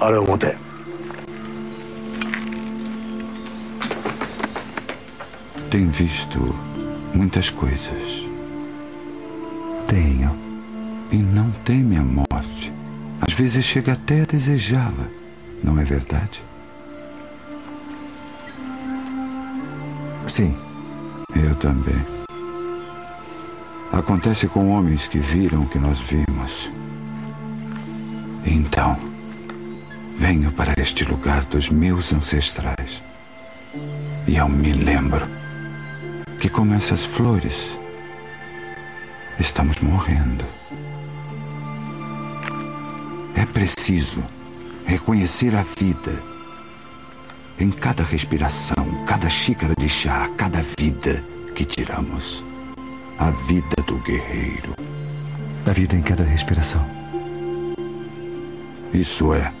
あれを持て Tem visto muitas coisas. Tenho. E não teme a morte. Às vezes chega até a desejá-la. Não é verdade? Sim. Eu também. Acontece com homens que viram o que nós vimos. Então, venho para este lugar dos meus ancestrais. E eu me lembro que, como essas flores, estamos morrendo. É preciso reconhecer a vida em cada respiração, cada xícara de chá, cada vida que tiramos. A vida do guerreiro. A vida em cada respiração. Isso é.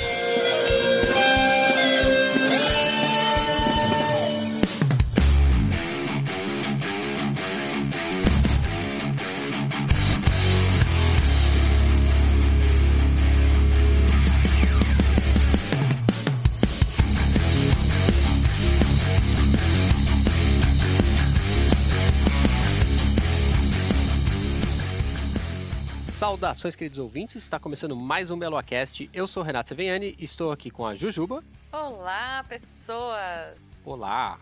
Saudações, queridos ouvintes. Está começando mais um Meloacast. Eu sou o Renato Seveniani e estou aqui com a Jujuba. Olá, pessoas! Olá.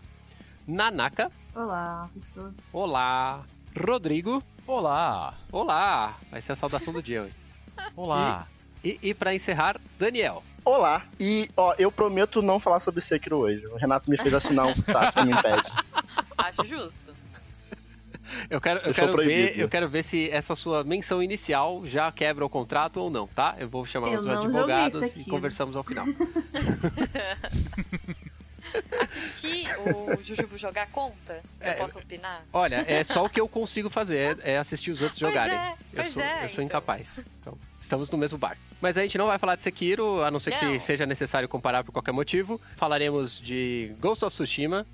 Nanaka. Olá, pessoas. Olá. Rodrigo. Olá! Olá. Vai ser a saudação do dia hoje. Olá! E, e para encerrar, Daniel. Olá, e ó, eu prometo não falar sobre Sekiro hoje. O Renato me fez assinar um tá, você me impede. Acho justo. Eu quero, eu Eu quero ver, proibido. eu quero ver se essa sua menção inicial já quebra o contrato ou não, tá? Eu vou chamar Eu os advogados e conversamos ao final. Assistir o Jujubo jogar conta? Eu É, posso opinar? Olha, é só o que eu consigo fazer, é assistir os outros Pois jogarem. é, eu pois sou, é, eu sou então. incapaz. Então, estamos no mesmo barco. Mas a gente não vai falar de Sekiro, a não ser que Não. seja necessário comparar por qualquer motivo. Falaremos de Ghost of Tsushima.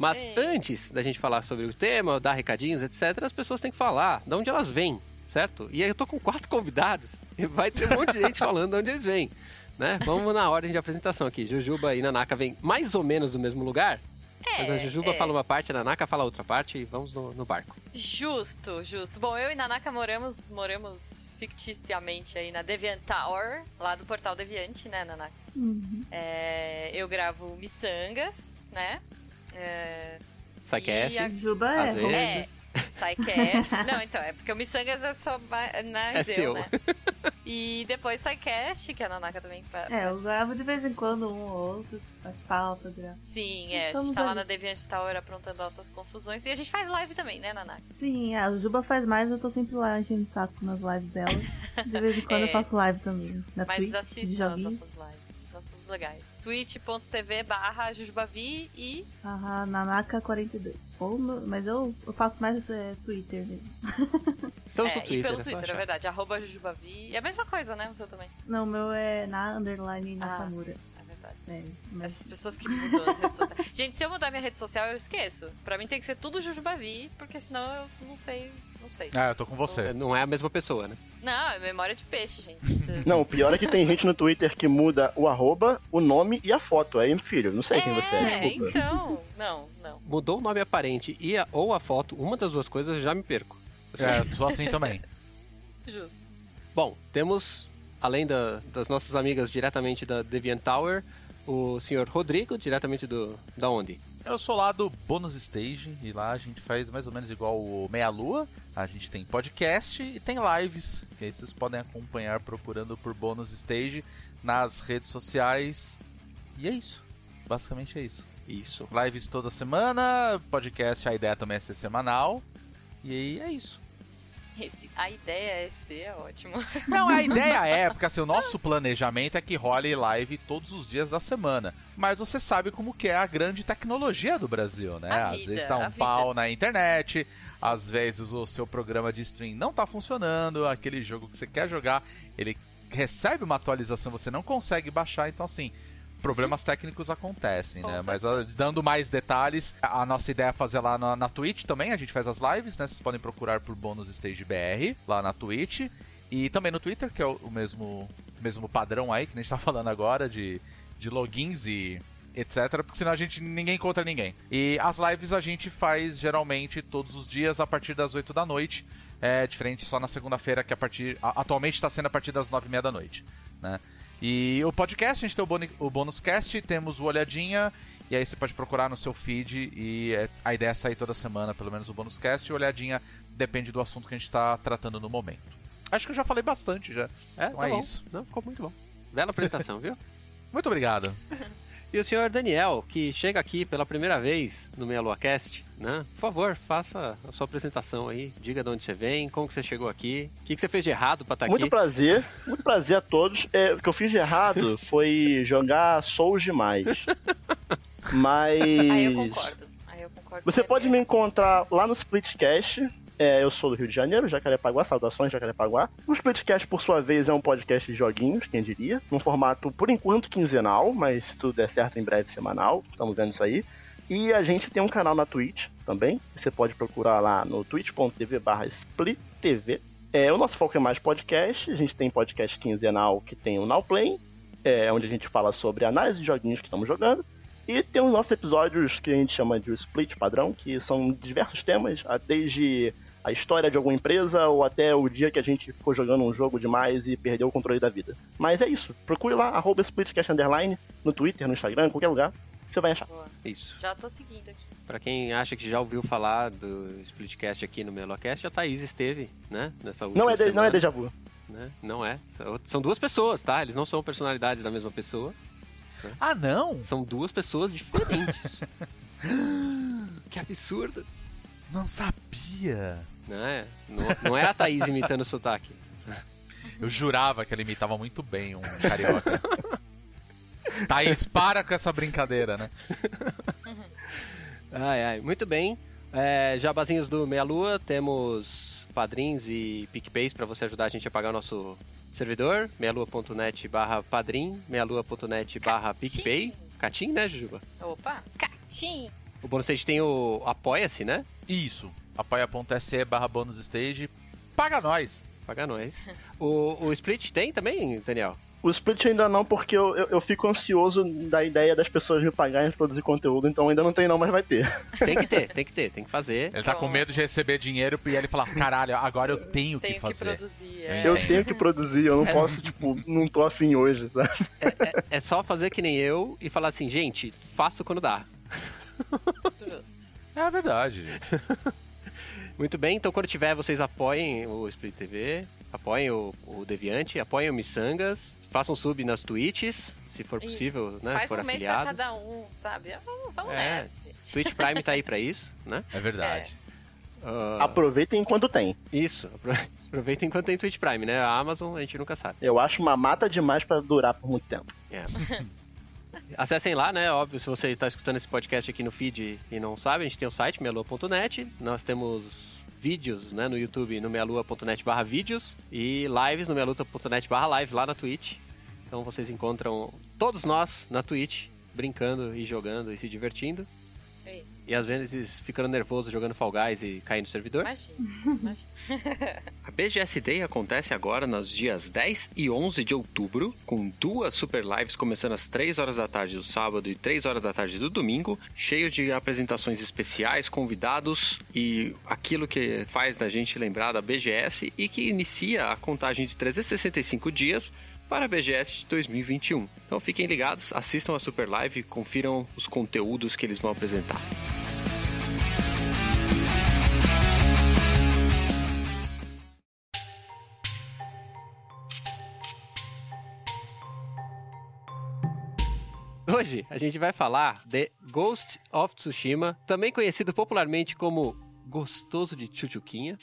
Mas Ei. antes da gente falar sobre o tema, dar recadinhos, etc., as pessoas têm que falar de onde elas vêm, certo? E aí eu tô com quatro convidados e vai ter um monte de gente falando de onde eles vêm. Né? Vamos na ordem de apresentação aqui. Jujuba e Nanaka vêm mais ou menos do mesmo lugar. Mas a Jujuba é. fala uma parte, a Nanaka fala outra parte e vamos no, no barco. Justo, justo. Bom, eu e Nanaka moramos, moramos ficticiamente aí na Deviant Tower, lá do portal Deviante, né, Nanaka? Uhum. É, eu gravo miçangas, né? É, Psycast, a- Juba às é. vezes. SciCast. Não, então, é porque o Miçangas é só na É eu, seu. né? E depois SciCast, que a Nanaka também faz. É, eu gravo de vez em quando um ou outro, faz pauta, gravo. Sim, é. A gente tá lá ali. na Deviant Tower aprontando altas confusões. E a gente faz live também, né, Nanaka? Sim, a Juba faz mais, eu tô sempre lá enchendo o saco nas lives dela. De vez em quando É. eu faço live também. Na Mas Twitch, assistam as nossas lives. Nós somos legais. twitch.tv barra Jujubavi e Aham, Nanaka42. Ou no- mas eu, eu faço mais é, Twitter mesmo. Estamos é, no Twitter, e pelo é Twitter, é verdade. Arroba Jujubavi. É a mesma coisa, né? O seu também. Não, o meu é na underline Nakamura. É verdade. É, mas Essas pessoas que mudam as redes sociais. Gente, se eu mudar minha rede social, eu esqueço. Pra mim tem que ser tudo Jujubavi, porque senão eu não sei. Não sei. Ah, eu tô com você. Não é a mesma pessoa, né? Não, é memória de peixe, gente. Você- Não, o pior é que tem gente no Twitter que muda o arroba, o nome e a foto. Aí, filho, não sei quem você é, desculpa. então. Não, não. Mudou o nome aparente e a- ou a foto, uma das duas coisas, eu já me perco. É, sou assim também. Justo. Bom, temos, além da- das nossas amigas diretamente da Deviant Tower, o senhor Rodrigo, diretamente do. da onde? Eu sou lá do Bônus Stage e lá a gente faz mais ou menos igual o Meia Lua. A gente tem podcast e tem lives, que aí vocês podem acompanhar procurando por Bônus Stage nas redes sociais. E é isso. Basicamente é isso. Isso. Lives toda semana, podcast, a ideia também é ser semanal. E aí é isso. Esse- a ideia é ser é ótimo. Não, a ideia é, porque assim, o nosso planejamento é que role live todos os dias da semana. Mas você sabe como que é a grande tecnologia do Brasil, né? A às vida, vezes tá um vida. pau na internet, às vezes o seu programa de stream não tá funcionando, aquele jogo que você quer jogar, ele recebe uma atualização, você não consegue baixar, então assim, problemas técnicos acontecem, né? Mas dando mais detalhes, a a nossa ideia é fazer lá na, na Twitch também, a gente faz as lives, né? Vocês podem procurar por Bônus Stage BR lá na Twitch. E também no Twitter, que é o, o mesmo, mesmo padrão aí que a gente tá falando agora, de, de logins e etc, porque senão a gente ninguém encontra ninguém. E as lives a gente faz geralmente todos os dias a partir das 8 da noite. É diferente só na segunda-feira, que a partir. a- atualmente está sendo a partir das 9 e meia da noite. Né? E o podcast, a gente tem o, o bônus cast, temos o Olhadinha, e aí você pode procurar no seu feed. E é- a ideia é sair toda semana, pelo menos o bônus cast, e o Olhadinha depende do assunto que a gente está tratando no momento. Acho que eu já falei bastante já. É, Então tá é bom. isso. Não, ficou muito bom. Bela apresentação, viu? Muito obrigado. E o senhor Daniel, que chega aqui pela primeira vez no Meia Lua Cast, né? Por favor, faça a sua apresentação aí. Diga de onde você vem, como que você chegou aqui, o que, que você fez de errado pra estar Muito aqui. prazer, muito prazer a todos. É, o que eu fiz de errado foi jogar Souls demais. Mas. Aí eu concordo. Aí eu concordo. Você pode me encontrar lá no Splitcast. É, eu sou do Rio de Janeiro, Jacarepaguá, saudações Jacarepaguá. O Splitcast, por sua vez, é um podcast de joguinhos, quem diria. Num formato, por enquanto, quinzenal, mas se tudo der certo, em breve semanal. Estamos vendo isso aí. E a gente tem um canal na Twitch também. Você pode procurar lá no twitch.tv barra splittv. É, o nosso foco é mais podcast. A gente tem podcast quinzenal que tem o Now Play, é, onde a gente fala sobre análise de joguinhos que estamos jogando. E tem os nossos episódios que a gente chama de split padrão, que são diversos temas, desde a história de alguma empresa ou até o dia que a gente ficou jogando um jogo demais e perdeu o controle da vida. Mas é isso. Procure lá, arroba splitcast underline, no Twitter, no Instagram, em qualquer lugar. Você vai achar. Boa. Isso. Já tô seguindo aqui. Pra quem acha que já ouviu falar do Splitcast aqui no Melocast, a Thaís esteve, né? Nessa última Não é, de, não é déjà vu. né? Não é. São- São duas pessoas, tá? Eles não são personalidades da mesma pessoa. Ah, não? São duas pessoas diferentes. que absurdo. Não sabia. Não é, não, não é a Thaís imitando o sotaque. Eu jurava que ela imitava muito bem um carioca. Thaís, para com essa brincadeira, né? Ai, ai, muito bem. É, jabazinhos do Meia Lua, temos padrins e PicPays para você ajudar a gente a pagar o nosso servidor, meialua.net barra padrim, meialua.net barra PicPay. Catim, né, Jujuba? Opa, catim. O bônus stage tem o Apoia-se, né? Isso. apoia.se barra bônus stage. Paga nós. Paga nós. O, o Split tem também, Daniel? O split ainda não, porque eu, eu, eu fico ansioso da ideia das pessoas me pagarem pra produzir conteúdo, então ainda não tem não, mas vai ter. Tem que ter, tem que ter, tem que fazer. Ele tá com medo de receber dinheiro e ele falar, caralho, agora eu tenho, Tenho que que fazer. produzir. Eu é. Eu tenho que produzir, eu não É. posso, tipo, não tô afim hoje, sabe? É só fazer que nem eu e falar assim, gente, faço quando dá. Justo. É a verdade, gente. Muito bem, então quando tiver, vocês apoiem o Split TV, apoiem o, o Deviante, apoiem o Missangas, façam sub nas Twitches, se for Isso. possível, né? Faz for um mês pra afiliado. cada um, sabe? Vamos, vamos É. nessa. Twitch Prime tá aí pra isso, né? É verdade. Ah, Aproveitem enquanto tem. isso, apro- aproveitem enquanto tem Twitch Prime, né? A Amazon a gente nunca sabe. Eu acho uma mata demais pra durar por muito tempo. É. Acessem lá, né? Óbvio, se você está escutando esse podcast aqui no feed e não sabe, a gente tem o site mealua.net. Nós temos vídeos né, no YouTube no mealua.net barra vídeos e lives no mealua.net barra lives lá na Twitch. Então vocês encontram todos nós na Twitch, brincando e jogando e se divertindo. E às vezes ficando nervoso jogando Fall Guys e caindo no servidor. Imagina, imagina. A BGS Day acontece agora nos dias 10 e 11 de outubro, com duas super lives começando às 3 horas da tarde do sábado e 3 horas da tarde do domingo, cheio de apresentações especiais, convidados e aquilo que faz da gente lembrar da BGS e que inicia a contagem de 365 dias para a BGS de 2021. Então fiquem ligados, assistam a super live, confiram os conteúdos que eles vão apresentar. Hoje a gente vai falar de Ghost of Tsushima, também conhecido popularmente como Gostoso de Chuchuquinha,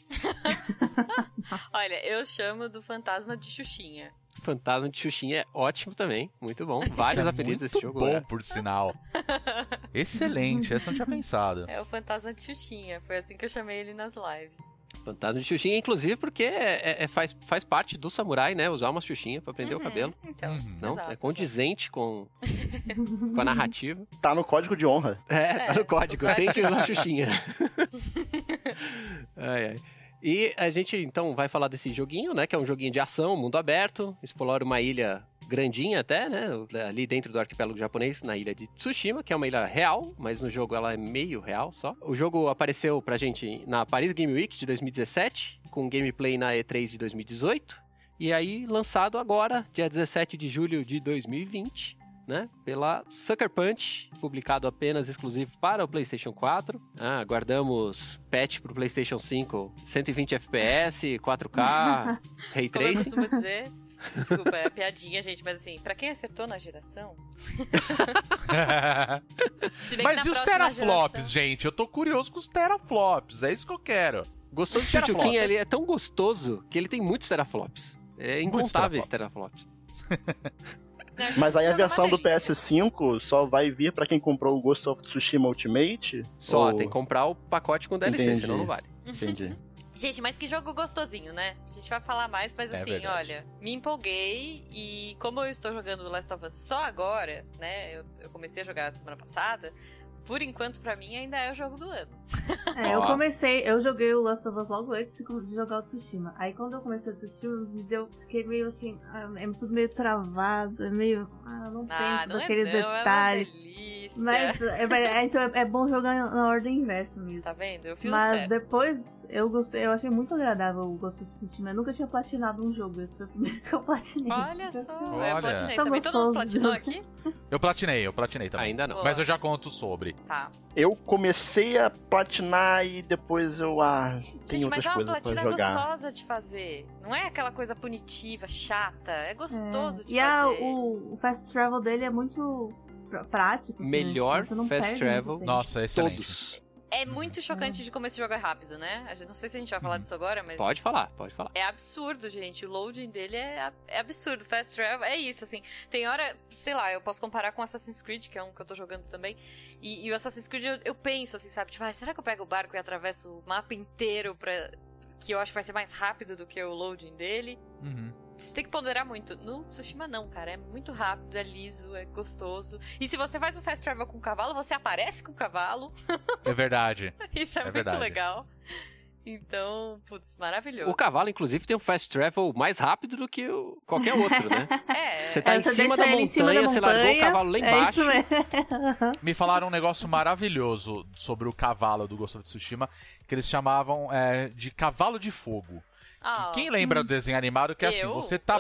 Olha, eu chamo do fantasma de Xuxinha. Fantasma de Xuxinha é ótimo também, muito bom. Vários é apelidos desse jogo. bom, é. por sinal. Excelente, essa eu não tinha pensado. É o fantasma de Xuxinha. Foi assim que eu chamei ele nas lives. Fantasma de Xuxinha, inclusive porque é, é- faz, faz parte do samurai, né? Usar uma Xuxinha pra prender o cabelo. Então, Uhum. Não, exato, é condizente com, com a narrativa. Tá no código de honra. É, tá É, no código, tem que usar. Xuxinha. ai, ai. E a gente então vai falar desse joguinho, né? Que é um joguinho de ação, mundo aberto, explora uma ilha grandinha até, né? Ali dentro do arquipélago japonês, na ilha de Tsushima, que é uma ilha real, mas no jogo ela é meio real só. O jogo apareceu pra gente na Paris Game Week de 2017, com gameplay na E3 de 2018. E aí, lançado agora, dia 17 de julho de 2020, né? Pela Sucker Punch, publicado apenas exclusivo para o PlayStation 4. Ah, aguardamos patch para o PlayStation 5, 120 FPS, 4K, Ray Como eu Tracing. costumo dizer, desculpa, é piadinha, gente, mas assim, pra quem acertou na geração. Mas e os teraflops, geração- gente? Eu tô curioso com os teraflops. É isso que eu quero. Gostoso do Teraflops. Chuchuquinha, ele é tão gostoso que ele tem muitos teraflops. É incontáveis teraflops. Não, Mas aí a versão do delícia. PS5 só vai vir pra quem comprou o Ghost of Tsushima Ultimate? Só, Ou- tem que comprar o pacote com DLC, Entendi. senão não vale. Entendi. Gente, mas que jogo gostosinho, né? A gente vai falar mais, mas É assim, verdade. olha, me empolguei e como eu estou jogando Last of Us só agora, né? Eu, eu comecei a jogar semana passada. Por enquanto, pra mim, ainda é o jogo do ano. É, eu comecei, eu joguei o Last of Us logo antes de jogar o Tsushima. Aí quando eu comecei o Tsushima, me deu, fiquei meio assim, ah, é tudo meio travado, é meio. Ah, não Ah, penso não é naquele não, é uma detalhe. delícia. Mas é, mas é- então é, é bom jogar na ordem inversa mesmo. Tá vendo? Eu fiz o Mas certo. depois eu gostei, eu achei muito agradável o Ghost of Tsushima. Eu nunca tinha platinado um jogo, esse foi o primeiro que eu platinei. Olha só, Olha. eu platinei Tá também. Todo mundo platinou aqui? Eu platinei, eu platinei também. Ainda não. Boa. Mas eu já conto sobre. Tá. Eu comecei a platinar e depois eu. Ah, tem Gente, outras mas é uma coisas platina jogar. gostosa de fazer. Não é aquela coisa punitiva, chata. É gostoso de E a- fazer. o, o fast travel dele é muito pr- prático. assim, Melhor você não fast travel. Nossa, excelente. Todos. É muito chocante de como esse jogo é rápido, né? Não sei se a gente vai falar disso agora, mas. Pode falar, pode falar. É absurdo, gente. O loading dele é, é absurdo. Fast travel é isso, assim. Tem hora, sei lá, eu posso comparar com Assassin's Creed, que é um que eu tô jogando também. E, e o Assassin's Creed, eu, eu penso, assim, sabe? Tipo, ah, será que eu pego o barco e atravesso o mapa inteiro pra. Que eu acho que vai ser mais rápido do que o loading dele. Uhum. Você tem que ponderar muito. No Tsushima não, cara. É muito rápido, é liso, é gostoso. E se você faz um fast travel com o cavalo, você aparece com o cavalo. É verdade. Isso é, É muito verdade. legal. Então, putz, maravilhoso. O cavalo, inclusive, tem um fast travel mais rápido do que qualquer outro, né? É, Você tá É, em você cima ele em cima montanha, da você largou o montanha, cavalo lá é embaixo. isso mesmo. Me falaram um negócio maravilhoso sobre o cavalo do Ghost of Tsushima, que eles chamavam é, de cavalo de fogo. Ah, Quem lembra do desenho animado que é assim, você tá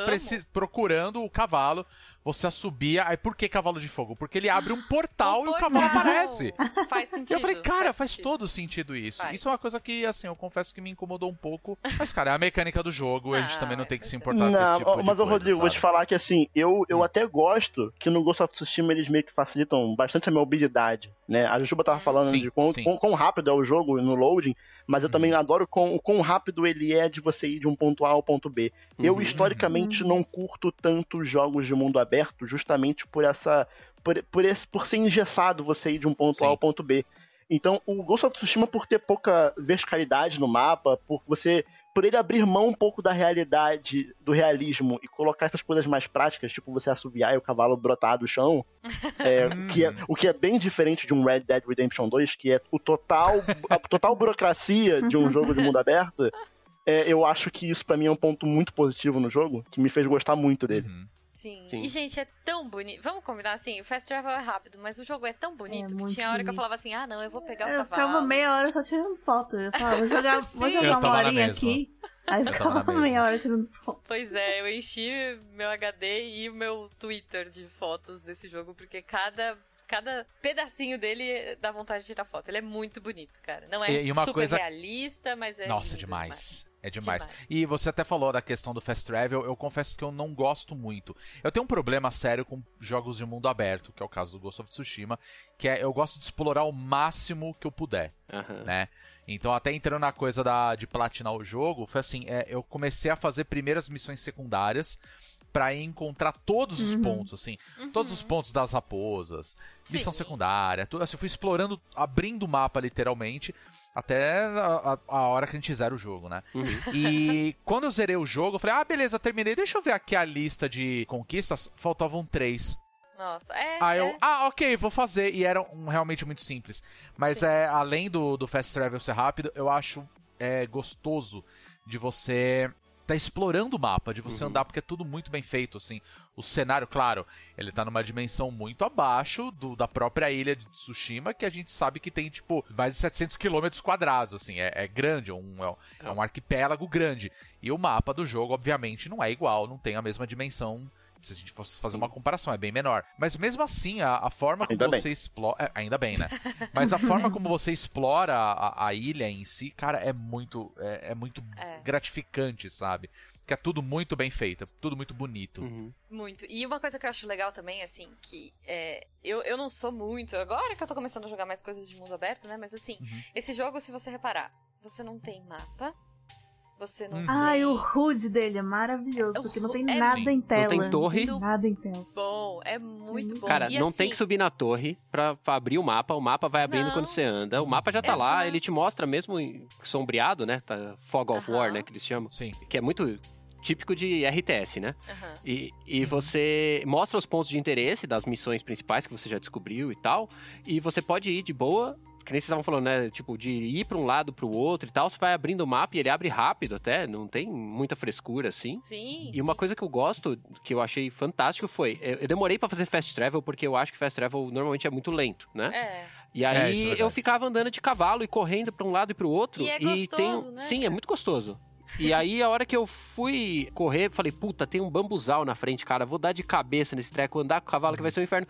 procurando o cavalo, você assobia, aí por que cavalo de fogo? Porque ele abre um portal e o portal. cavalo aparece. Faz sentido. Eu falei, cara, faz, sentido. todo sentido isso. Faz. Isso é uma coisa que, assim, eu confesso que me incomodou um pouco. Mas, cara, é a mecânica do jogo, a gente Ah, também não tem que se importar com esse Não, tipo de mas, ô coisa, Rodrigo, vou te sabe? falar que assim, eu, eu Hum. até gosto que no Ghost of Tsushima eles meio que facilitam bastante a minha mobilidade, né? A Jujuba tava falando Sim, de quão, quão, quão rápido é o jogo no loading, mas eu Uhum. também adoro quão, o quão rápido ele é de você ir de um ponto A ao ponto B. Eu, Uhum. historicamente, não curto tanto jogos de mundo aberto, justamente por essa. Por, por, esse, por ser engessado você ir de um ponto Sim. A ao ponto B. Então, o Ghost of Tsushima, por ter pouca verticalidade no mapa, por você. Por ele abrir mão um pouco da realidade, do realismo, e colocar essas coisas mais práticas, tipo você assoviar e o cavalo brotar do chão, é, Hum. que é- o que é bem diferente de um Red Dead Redemption 2, que é o total, a total burocracia de um jogo de mundo aberto. é, eu acho que isso pra mim é um ponto muito positivo no jogo, que me fez gostar muito dele. Uhum. Sim. Sim. E, gente, é tão bonito. Vamos combinar assim: o fast travel é rápido, mas o jogo é tão bonito que muito tinha hora que eu falava assim: ah, não, eu vou pegar o Eu cavalo. ficava meia hora só tirando foto. Eu falava, vou jogar, vou jogar Eu uma horinha aqui. Aí eu ficava meia hora tirando foto. Pois é, eu enchi meu HD e o meu Twitter de fotos desse jogo, porque cada. Cada pedacinho dele dá vontade de tirar foto. Ele é muito bonito, cara. Não é E- e uma super coisa- realista, mas é. Nossa, lindo demais. É demais. Demais. E você até falou da questão do fast travel, eu confesso que eu não gosto muito. Eu tenho um problema sério com jogos de mundo aberto, que é o caso do Ghost of Tsushima, que é eu gosto de explorar o máximo que eu puder, Aham. né? Então, até entrando na coisa da, de platinar o jogo, foi assim, é, eu comecei a fazer primeiras missões secundárias pra ir encontrar todos os Uhum. pontos, assim. Todos os pontos das raposas, missão Sim. secundária, tudo, assim, eu fui explorando, abrindo o mapa literalmente, até a, a- a hora que a gente zera o jogo, né? Uhum. E quando eu zerei o jogo, eu falei, ah, beleza, terminei, deixa eu ver aqui a lista de conquistas, faltavam três. Nossa, é. Aí eu, é. ah, ok, vou fazer. E era um, realmente muito simples. Mas Sim. é, além do, do fast travel ser rápido, eu acho é, gostoso de você tá explorando o mapa, de você andar, porque é tudo muito bem feito, assim. O cenário, claro, ele tá numa dimensão muito abaixo do, da própria ilha de Tsushima, que a gente sabe que tem, tipo, mais de 700 quilômetros quadrados, assim. É, é grande, é um, é um- é um arquipélago grande. E o mapa do jogo, obviamente, não é igual, não tem a mesma dimensão se a gente fosse fazer uma comparação, é bem menor. Mas mesmo assim, a, a forma como Ainda bem. você explora. é, ainda bem, né? Mas a forma como você explora a, a ilha em si, cara, é muito, é, é muito É. gratificante, sabe? Que é tudo muito bem feito, é tudo muito bonito. Uhum. Muito. E uma coisa que eu acho legal também, assim, que é, eu, eu não sou muito. Agora que eu tô começando a jogar mais coisas de mundo aberto, né? Mas assim, Uhum. esse jogo, se você reparar, você não tem mapa. Você não Uhum. tem. Ai, o HUD dele é maravilhoso, É, porque não tem é- nada Sim. em tela. tem torre. Não tem nada em tela. bom, é muito bom. Cara, E, não assim, tem que subir na torre pra, pra abrir o mapa. O mapa vai abrindo Não. quando você anda. O mapa já tá lá, ele te mostra mesmo sombreado, né? Tá, Fog of War, né? Que eles chamam. Sim. Que é muito típico de RTS, né? aham. E, e você mostra os pontos de interesse das missões principais que você já descobriu e tal. E você pode ir de boa. Que nem vocês estavam falando, né? Tipo, de ir pra um lado pro outro e tal. Você vai abrindo o mapa e ele abre rápido até. Não tem muita frescura assim. Sim. E uma coisa que eu gosto, que eu achei fantástico foi, eu eu demorei pra fazer fast travel porque eu acho que fast travel normalmente é muito lento, né? É. E É, isso é aí verdade. eu ficava andando de cavalo e correndo pra um lado e pro outro E é tem, gostoso, né, sim, é muito gostoso. E aí a hora que eu fui correr, falei, puta, tem um bambuzal na frente, cara, vou dar de cabeça nesse treco, andar com o cavalo que vai ser um inferno.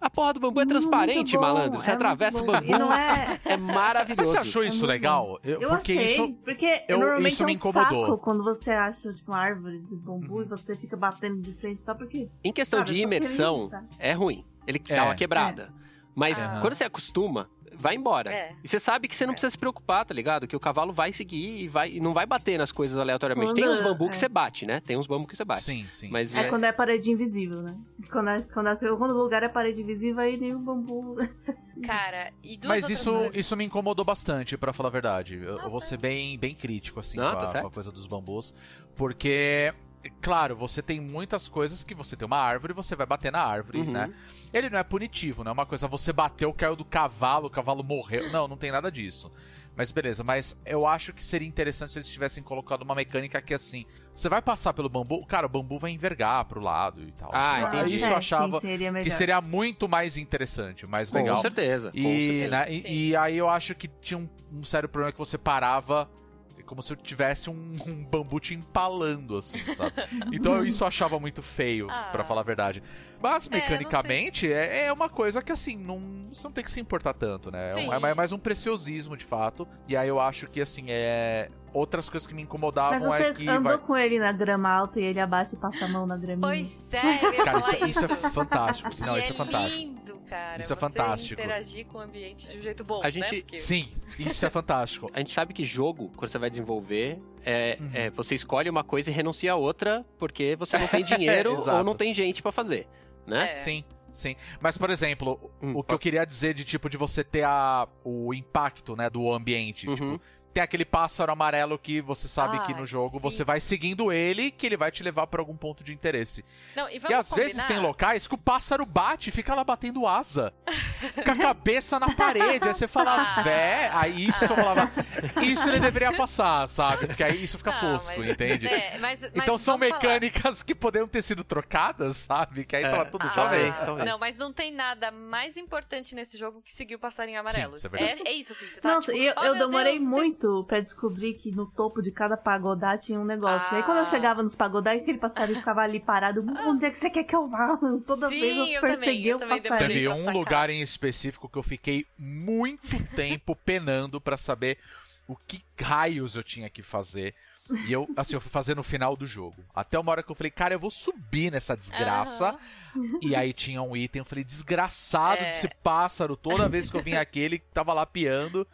A porra do bambu é transparente, malandro. Você é atravessa o bambu. Não é. É Mas maravilhoso. você achou isso muito legal? Eu- Eu porque achei, isso. porque eu- normalmente isso é me um incomodou. saco quando você acha, tipo, árvores e bambu Uhum. e você fica batendo de frente só porque... Em questão Cara, de imersão, tá? é ruim. Ele É. dá uma quebrada. Mas Ah. quando você acostuma, vai embora. É. E você sabe que você não É. precisa se preocupar, tá ligado? Que o cavalo vai seguir e, vai, e não vai bater nas coisas aleatoriamente. Tem uns Quando- bambu que é. você bate, né? Tem uns bambu que você bate. Sim, sim. Mas É, é, quando é parede invisível, né? Quando, é, quando, é, quando o lugar é parede invisível, aí nem o bambu... Cara, e duas Mas isso, coisas. isso me incomodou bastante, pra falar a verdade. Eu, Nossa. vou ser bem, bem crítico, assim, Não, com, tá a, com a coisa dos bambus. Porque, claro, você tem muitas coisas que você tem uma árvore e você vai bater na árvore, Uhum. né? Ele não é punitivo, não é uma coisa, você bateu, caiu do cavalo, o cavalo morreu. Não, não tem nada disso. Mas beleza, mas eu acho que seria interessante se eles tivessem colocado uma mecânica que assim, você vai passar pelo bambu, cara, o bambu vai envergar pro lado e tal. Ah, Assim, entendi. Isso eu achava Sim, seria que seria muito mais interessante, mais com legal. certeza. com E, certeza. né, e- e aí eu acho que tinha um, um sério problema que você parava como se eu tivesse um, um bambu te empalando, assim, sabe? Então isso eu achava muito feio, Ah. pra falar a verdade. Mas É, mecanicamente é, é uma coisa que assim, não, você não tem que se importar tanto, né? É, um- Sim. é mais um preciosismo, de fato. E aí eu acho que assim, é. Outras coisas que me Mas incomodavam você é que. andou vai- com ele na grama alta e ele abaixa e passa a mão na graminha. Pois é, eu ia Cara, falar isso, isso é fantástico. Não, isso é é fantástico. lindo, cara. Isso é você fantástico. interagir com o ambiente de um jeito bom, A gente- né? Porque- Sim, isso é fantástico. A gente sabe que jogo, quando você vai desenvolver, é, Uhum. é, você escolhe uma coisa e renuncia a outra porque você não tem dinheiro ou não tem gente pra fazer, né? É. Sim, sim. Mas, por exemplo, Hum, o que eu queria dizer de tipo de você ter a, o impacto, né, do ambiente. Uhum. Tipo, tem aquele pássaro amarelo que você sabe Ah, que no jogo sim. você vai seguindo ele, que ele vai te levar pra algum ponto de interesse. Não, e, e às vezes combinar? tem locais que o pássaro bate e fica lá batendo asa. com a cabeça na parede. Aí você fala, Ah. vé, aí isso eu falava, isso ele deveria passar, sabe? Porque aí isso fica Ah, tosco, mas- entende? É, mas- mas Então são vamos falar. mecânicas que poderiam ter sido trocadas, sabe? Que aí É. tava tudo Ah, talvez. Não, mas não tem nada mais importante nesse jogo que seguir o passarinho amarelo. isso é é, é isso, assim. Você tá, Nossa, tipo, eu, "Oh, eu demorei Deus, tem- muito pra descobrir que no topo de cada pagodá tinha um negócio. E aí quando eu Ah. chegava nos pagodá, aquele passarinho ficava ali parado. Onde é que você quer que eu vá? Toda Sim, vez eu eu também, persegui eu o passarinho. Teve um lugar em específico que eu fiquei muito tempo penando pra saber o que raios eu tinha que fazer. E eu, assim, eu fui fazer no final do jogo. Até uma hora que eu falei, cara, eu vou subir nessa desgraça. E aí tinha um item, eu falei, desgraçado É. desse pássaro. Toda vez que eu vinha aqui, ele tava lá piando.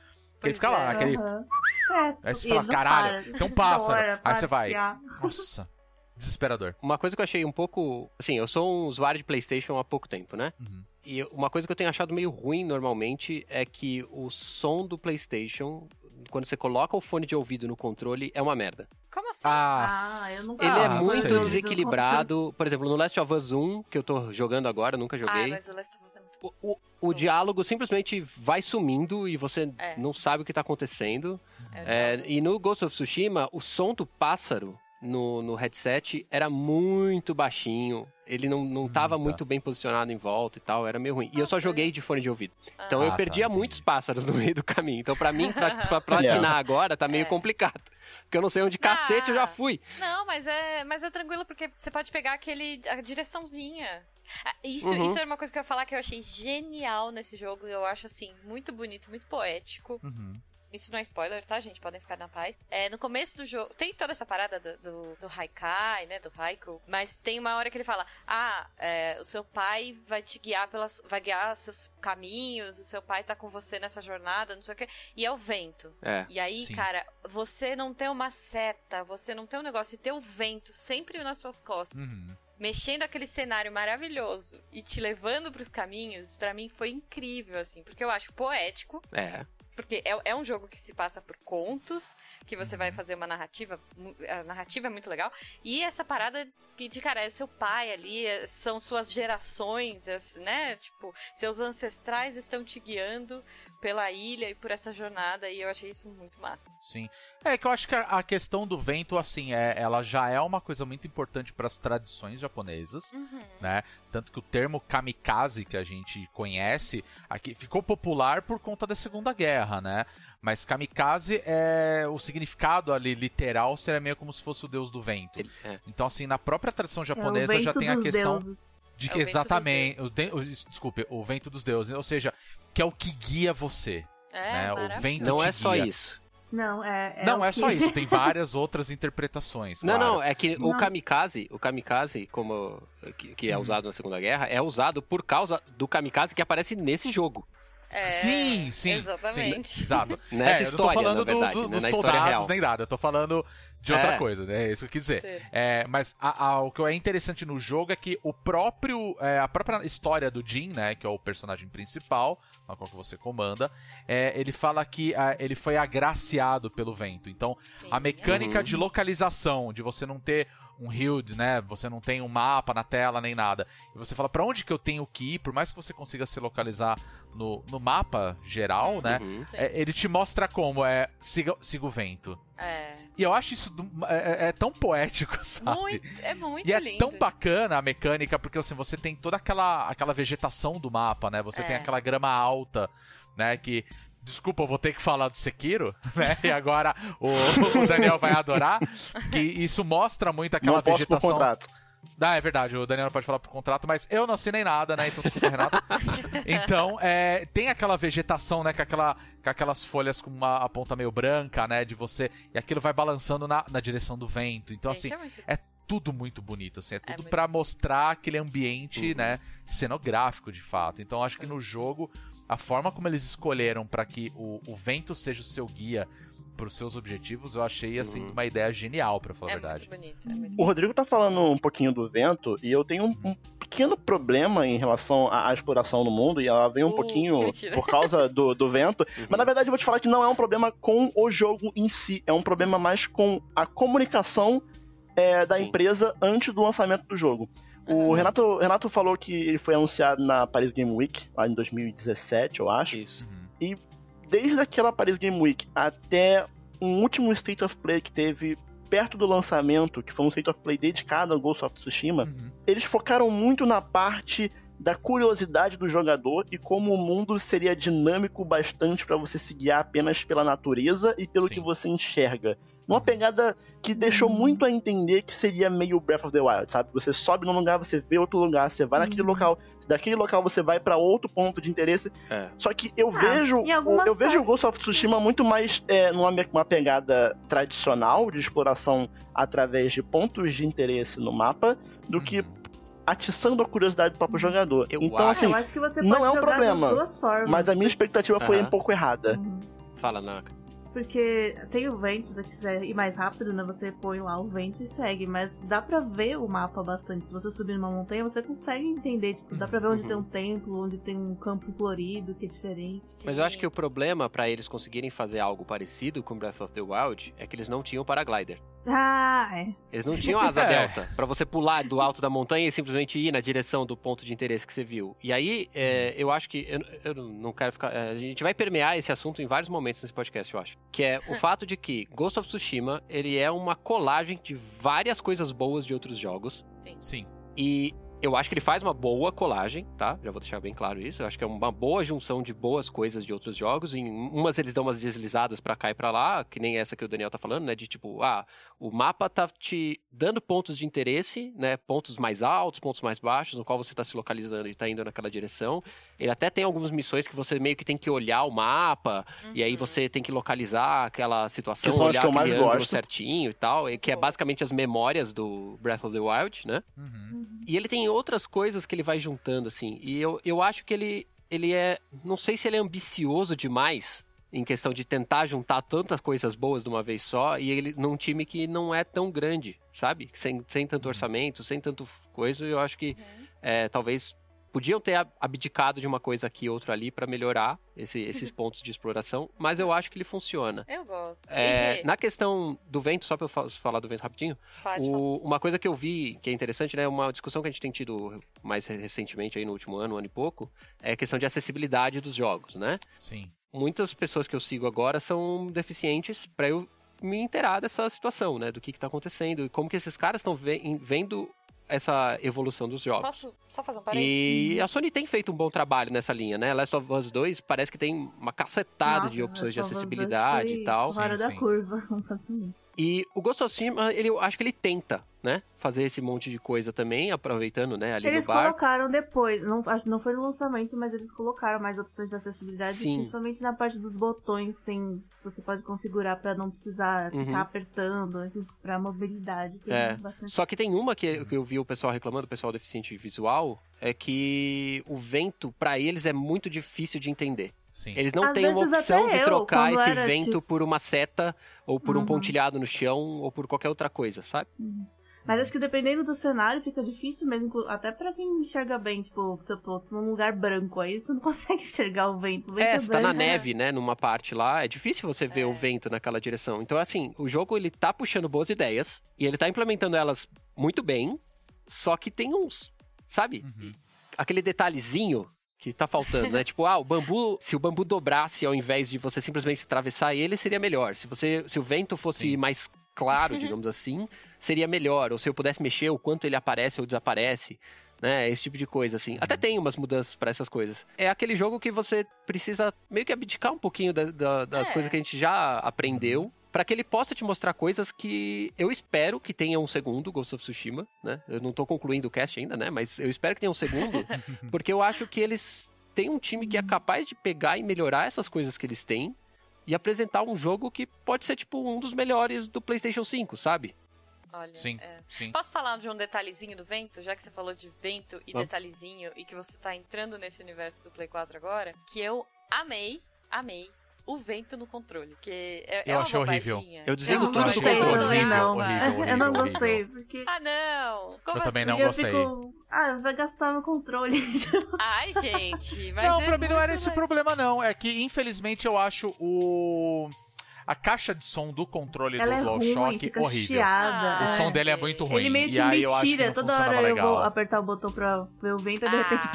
Que ele fica lá, é. naquele. Aham. É, Aí você fala, caralho, para. tem um pássaro. Bora, Aí você vai. piar. Nossa. desesperador. Uma coisa que eu achei um pouco. Assim, eu sou um usuário de PlayStation há pouco tempo, né? Uhum. E uma coisa que eu tenho achado meio ruim normalmente é que o som do PlayStation, quando você coloca o fone de ouvido no controle, é uma merda. Como assim? Ah, Ah, eu nunca Ele é Ah, muito sei. desequilibrado. Por exemplo, no Last of Us 1, que eu tô jogando agora, nunca Ah, joguei. mas o Last of Us é muito O, o- diálogo simplesmente vai sumindo e você É. não sabe o que tá acontecendo. É, É, e no Ghost of Tsushima, o som do pássaro no, no headset era muito baixinho. Ele não, não tava tá. muito bem posicionado em volta e tal, era meio ruim. E eu só Nossa, joguei de fone de ouvido. Então Ah, eu tá, perdia entendi. muitos pássaros no meio do caminho. Então pra mim, pra, pra platinar agora, tá meio É. complicado. Porque eu não sei onde cacete eu já fui. Não, mas é, mas é tranquilo porque você pode pegar aquele a direçãozinha. Ah, Isso, Uhum. isso era uma coisa que eu ia falar que eu achei genial nesse jogo. Eu acho assim muito bonito, muito poético. Uhum. Isso não é spoiler, tá, gente? Podem ficar na paz. É, no começo do jogo, tem toda essa parada do, do, do Haikai, né? Do Haiku. Mas tem uma hora que ele fala: Ah, é, o seu pai vai te guiar pelas. Vai guiar seus caminhos, o seu pai tá com você nessa jornada, não sei o quê. E é o vento. É. E aí, Sim. cara, você não tem uma seta, você não tem um negócio e ter o vento sempre nas suas costas, Uhum. Mexendo aquele cenário maravilhoso e te levando pros caminhos, pra mim foi incrível, assim, porque eu acho poético, É. porque é, é um jogo que se passa por contos, que você vai fazer uma narrativa, a narrativa é muito legal, e essa parada que, de cara, é seu pai ali, é- são suas gerações, né, tipo, seus ancestrais estão te guiando pela ilha e por essa jornada, e eu achei isso muito massa. Sim. É que eu acho que a, questão do vento, assim, é, ela já é uma coisa muito importante para as tradições japonesas, né? Tanto que o termo kamikaze que a gente conhece aqui ficou popular por conta da Segunda Guerra, né? Mas kamikaze é o significado ali literal seria meio como se fosse o deus do vento. Ele- é. Então, assim, na própria tradição É o japonesa já vento tem a questão deuses. de É que o vento dos exatamente, o de- o- desculpe, o vento dos deuses, ou seja, que é o que guia você, É, né? O vento Não te é só guia. isso. Não, é. é não o é que- só isso, tem várias outras interpretações. Não, claro. não, é que o Não. kamikaze, o kamikaze, como que, que é Uhum. usado na Segunda Guerra, é usado por causa do kamikaze que aparece nesse jogo. É, sim, sim. Exatamente. sim, exato. Nessa é, eu não tô história, falando na do- verdade, do- né, dos história soldados nem nada, eu tô falando de outra É. coisa, né? É isso que eu quis dizer. É, mas a- a- o que é interessante no jogo é que o próprio. é, a própria história do Jin, né? Que é o personagem principal, na qual que você comanda, é, ele fala que ah, ele foi agraciado pelo vento. Então, Sim. a mecânica Uhum. de localização, de você não ter um HUD, né? Você não tem um mapa na tela nem nada. E você fala pra onde que eu tenho que ir, por mais que você consiga se localizar no, no mapa geral, né? Uhum. É, ele te mostra como é siga, siga o vento. É. E eu acho isso é, é- é tão poético, sabe? Muito, é muito E é lindo. tão bacana a mecânica, porque assim, você tem toda aquela, aquela vegetação do mapa, né? Você tem É. aquela grama alta, né? Que. Desculpa, eu vou ter que falar do Sekiro, né? E agora o, o Daniel vai adorar. Que isso mostra muito aquela não posso por vegetação. contrato. Ah, é verdade, o Daniel não pode falar por contrato, mas eu não assinei nada, né? Então desculpa, Renato. então, é, tem aquela vegetação, né? Com, aquela, com aquelas folhas com uma a ponta meio branca, né? De você. E aquilo vai balançando na, na direção do vento. Então, Gente, assim, é muito- é tudo muito bonito, assim. É tudo muito pra mostrar aquele ambiente, né? Cenográfico, de fato. Então, acho que no jogo, a forma como eles escolheram pra que o, o vento seja o seu guia pros seus objetivos, eu achei, assim, Uhum. uma ideia genial, pra falar é a verdade. muito bonito. É muito O Rodrigo tá falando um pouquinho do vento, e eu tenho um, um pequeno problema em relação à, à exploração no mundo, e ela vem um Uh, pouquinho mentira. por causa do, do vento. Mas na verdade eu vou te falar que não é um problema com o jogo em si, é um problema mais com a comunicação é, da Sim. empresa antes do lançamento do jogo. O Uhum. Renato, Renato falou que ele foi anunciado na Paris Game Week, lá em 2017, eu acho. Isso. Uhum. Desde aquela Paris Game Week até um último State of Play que teve perto do lançamento, que foi um State of Play dedicado ao Ghost of Tsushima, Uhum. eles focaram muito na parte da curiosidade do jogador e como o mundo seria dinâmico bastante pra você se guiar apenas pela natureza e pelo Sim. que você enxerga. Uma pegada que deixou muito a entender que seria meio Breath of the Wild, sabe? Você sobe num lugar, você vê outro lugar, você vai naquele Uhum. local, daquele local você vai pra outro ponto de interesse. É. Só que eu Ah, vejo, eu vejo o. Ghost of Tsushima muito mais é, numa pegada tradicional de exploração através de pontos de interesse no mapa do que Uhum. atiçando a curiosidade do próprio jogador. Eu então, acho- assim, eu acho que você não é um problema, das duas formas. mas a minha expectativa foi Aham. um pouco errada. Uhum. Fala, Naka. Porque tem o vento, se você quiser ir mais rápido, né? Você põe lá o vento e segue. Mas dá pra ver o mapa bastante. Se você subir numa montanha, você consegue entender. Tipo, dá pra ver onde Uhum. tem um templo, onde tem um campo florido, que é diferente. Mas eu acho que o problema pra eles conseguirem fazer algo parecido com Breath of the Wild é que eles não tinham paraglider. Ah, é. Eles não tinham asa É. delta pra você pular do alto da montanha e simplesmente ir na direção do ponto de interesse que você viu. E aí, é, eu acho que. Eu, eu não quero ficar. é, a gente vai permear esse assunto em vários momentos nesse podcast, eu acho. Que é o fato de que Ghost of Tsushima ele é uma colagem de várias coisas boas de outros jogos. Sim. E eu acho que ele faz uma boa colagem, tá? Já vou deixar bem claro isso. Eu acho que é uma boa junção de boas coisas de outros jogos. Em umas eles dão umas deslizadas pra cá e pra lá, que nem essa que o Daniel tá falando, né? De tipo, ah, o mapa tá te dando pontos de interesse, né? Pontos mais altos, pontos mais baixos, no qual você tá se localizando e tá indo naquela direção. Ele até tem algumas missões que você meio que tem que olhar o mapa, e aí você tem que localizar aquela situação, Que olhar aquele ângulo gosto. certinho e tal, e que é basicamente as memórias do Breath of the Wild, né? Uhum. E ele tem outras coisas que ele vai juntando, assim. E eu, eu acho que ele, ele é. Não sei se ele é ambicioso demais em questão de tentar juntar tantas coisas boas de uma vez só. E ele num time que não é tão grande, sabe? Sem, sem tanto orçamento, sem tanto coisa. Eu acho que é, talvez. Podiam ter ab- abdicado de uma coisa aqui, outra ali, pra melhorar esse- esses pontos de exploração, mas eu acho que ele funciona. Eu gosto. É, na questão do vento, só pra eu fa- falar do vento rapidinho, o- uma coisa que eu vi que é interessante, né? Uma discussão que a gente tem tido mais recentemente aí no último ano, um ano e pouco, é a questão de acessibilidade dos jogos, né? Sim. Muitas pessoas que eu sigo agora são deficientes para eu me inteirar dessa situação, né? Do que, que tá acontecendo e como que esses caras estão vendo essa evolução dos jogos. Posso só fazer um parênteses? E a Sony tem feito um bom trabalho nessa linha, né? Last of Us 2 parece que tem uma cacetada de Nossa, opções de Last of Us acessibilidade e tal. Fora Sim, da sim. curva, completamente. E o Ghost of Tsushima, ele, eu acho que ele tenta, né? Fazer esse monte de coisa também, aproveitando, né, ali Eles no bar. colocaram depois, não, acho que não foi no lançamento, mas eles colocaram mais opções de acessibilidade, Sim. principalmente na parte dos botões, tem você pode configurar pra não precisar Uhum. ficar apertando, assim, pra mobilidade. Tem É, bastante Só que tem uma que, que eu vi o pessoal reclamando, o pessoal deficiente visual, é que o vento, pra eles, é muito difícil de entender. Sim. Eles não Às têm uma opção de eu, trocar esse era, vento tipo- por uma seta, ou por um Uhum. pontilhado no chão, ou por qualquer outra coisa, sabe? Mas acho que dependendo do cenário fica difícil mesmo, até pra quem enxerga bem, tipo, tipo, num lugar branco aí, você não consegue enxergar o vento. O vento É, você tá na branco, neve, né, numa parte lá, é difícil você ver o vento naquela direção. Então, assim, o jogo ele tá puxando boas ideias, e ele tá implementando elas muito bem, só que tem uns, sabe? Uhum. Aquele detalhezinho que tá faltando, né? tipo, ah, o bambu, se o bambu dobrasse ao invés de você simplesmente atravessar ele, seria melhor. Se você, se o vento fosse Sim. mais claro, digamos assim, seria melhor. Ou se eu pudesse mexer o quanto ele aparece ou desaparece, né? Esse tipo de coisa, assim. Até tem umas mudanças pra essas coisas. É aquele jogo que você precisa meio que abdicar um pouquinho da- da- das É. coisas que a gente já aprendeu. Pra que ele possa te mostrar coisas que eu espero que tenha um segundo Ghost of Tsushima, né? Eu não tô concluindo o cast ainda, né? Mas eu espero que tenha um segundo, porque eu acho que eles têm um time que é capaz de pegar e melhorar essas coisas que eles têm e apresentar um jogo que pode ser, tipo, um dos melhores do PlayStation 5, sabe? Olha, Sim, é. sim. Posso falar de um detalhezinho do vento, já que você falou de vento e Vamos. detalhezinho e que você tá entrando nesse universo do Play 4 agora, que eu amei, amei o vento no controle, que é, é Eu uma achei horrível. Eu desligo Eu tudo do gostei controle. também, Horrível, não. horrível, eu não horrível, gostei, horrível. porque... Ah, não! Como Eu também assim? não eu gostei. Fico... Ah, vai gastar meu controle. Ai, gente, mas não, é pra mim não era esse mais- problema, não. É que, infelizmente, eu acho o. A caixa de som do controle Ela é do DualShock fica horrível. chiada. O som é. dele é muito ruim. Ele meio que e aí me eu acho que toda hora eu legal. vou apertar o botão pra ver o vento e de Ah, repente...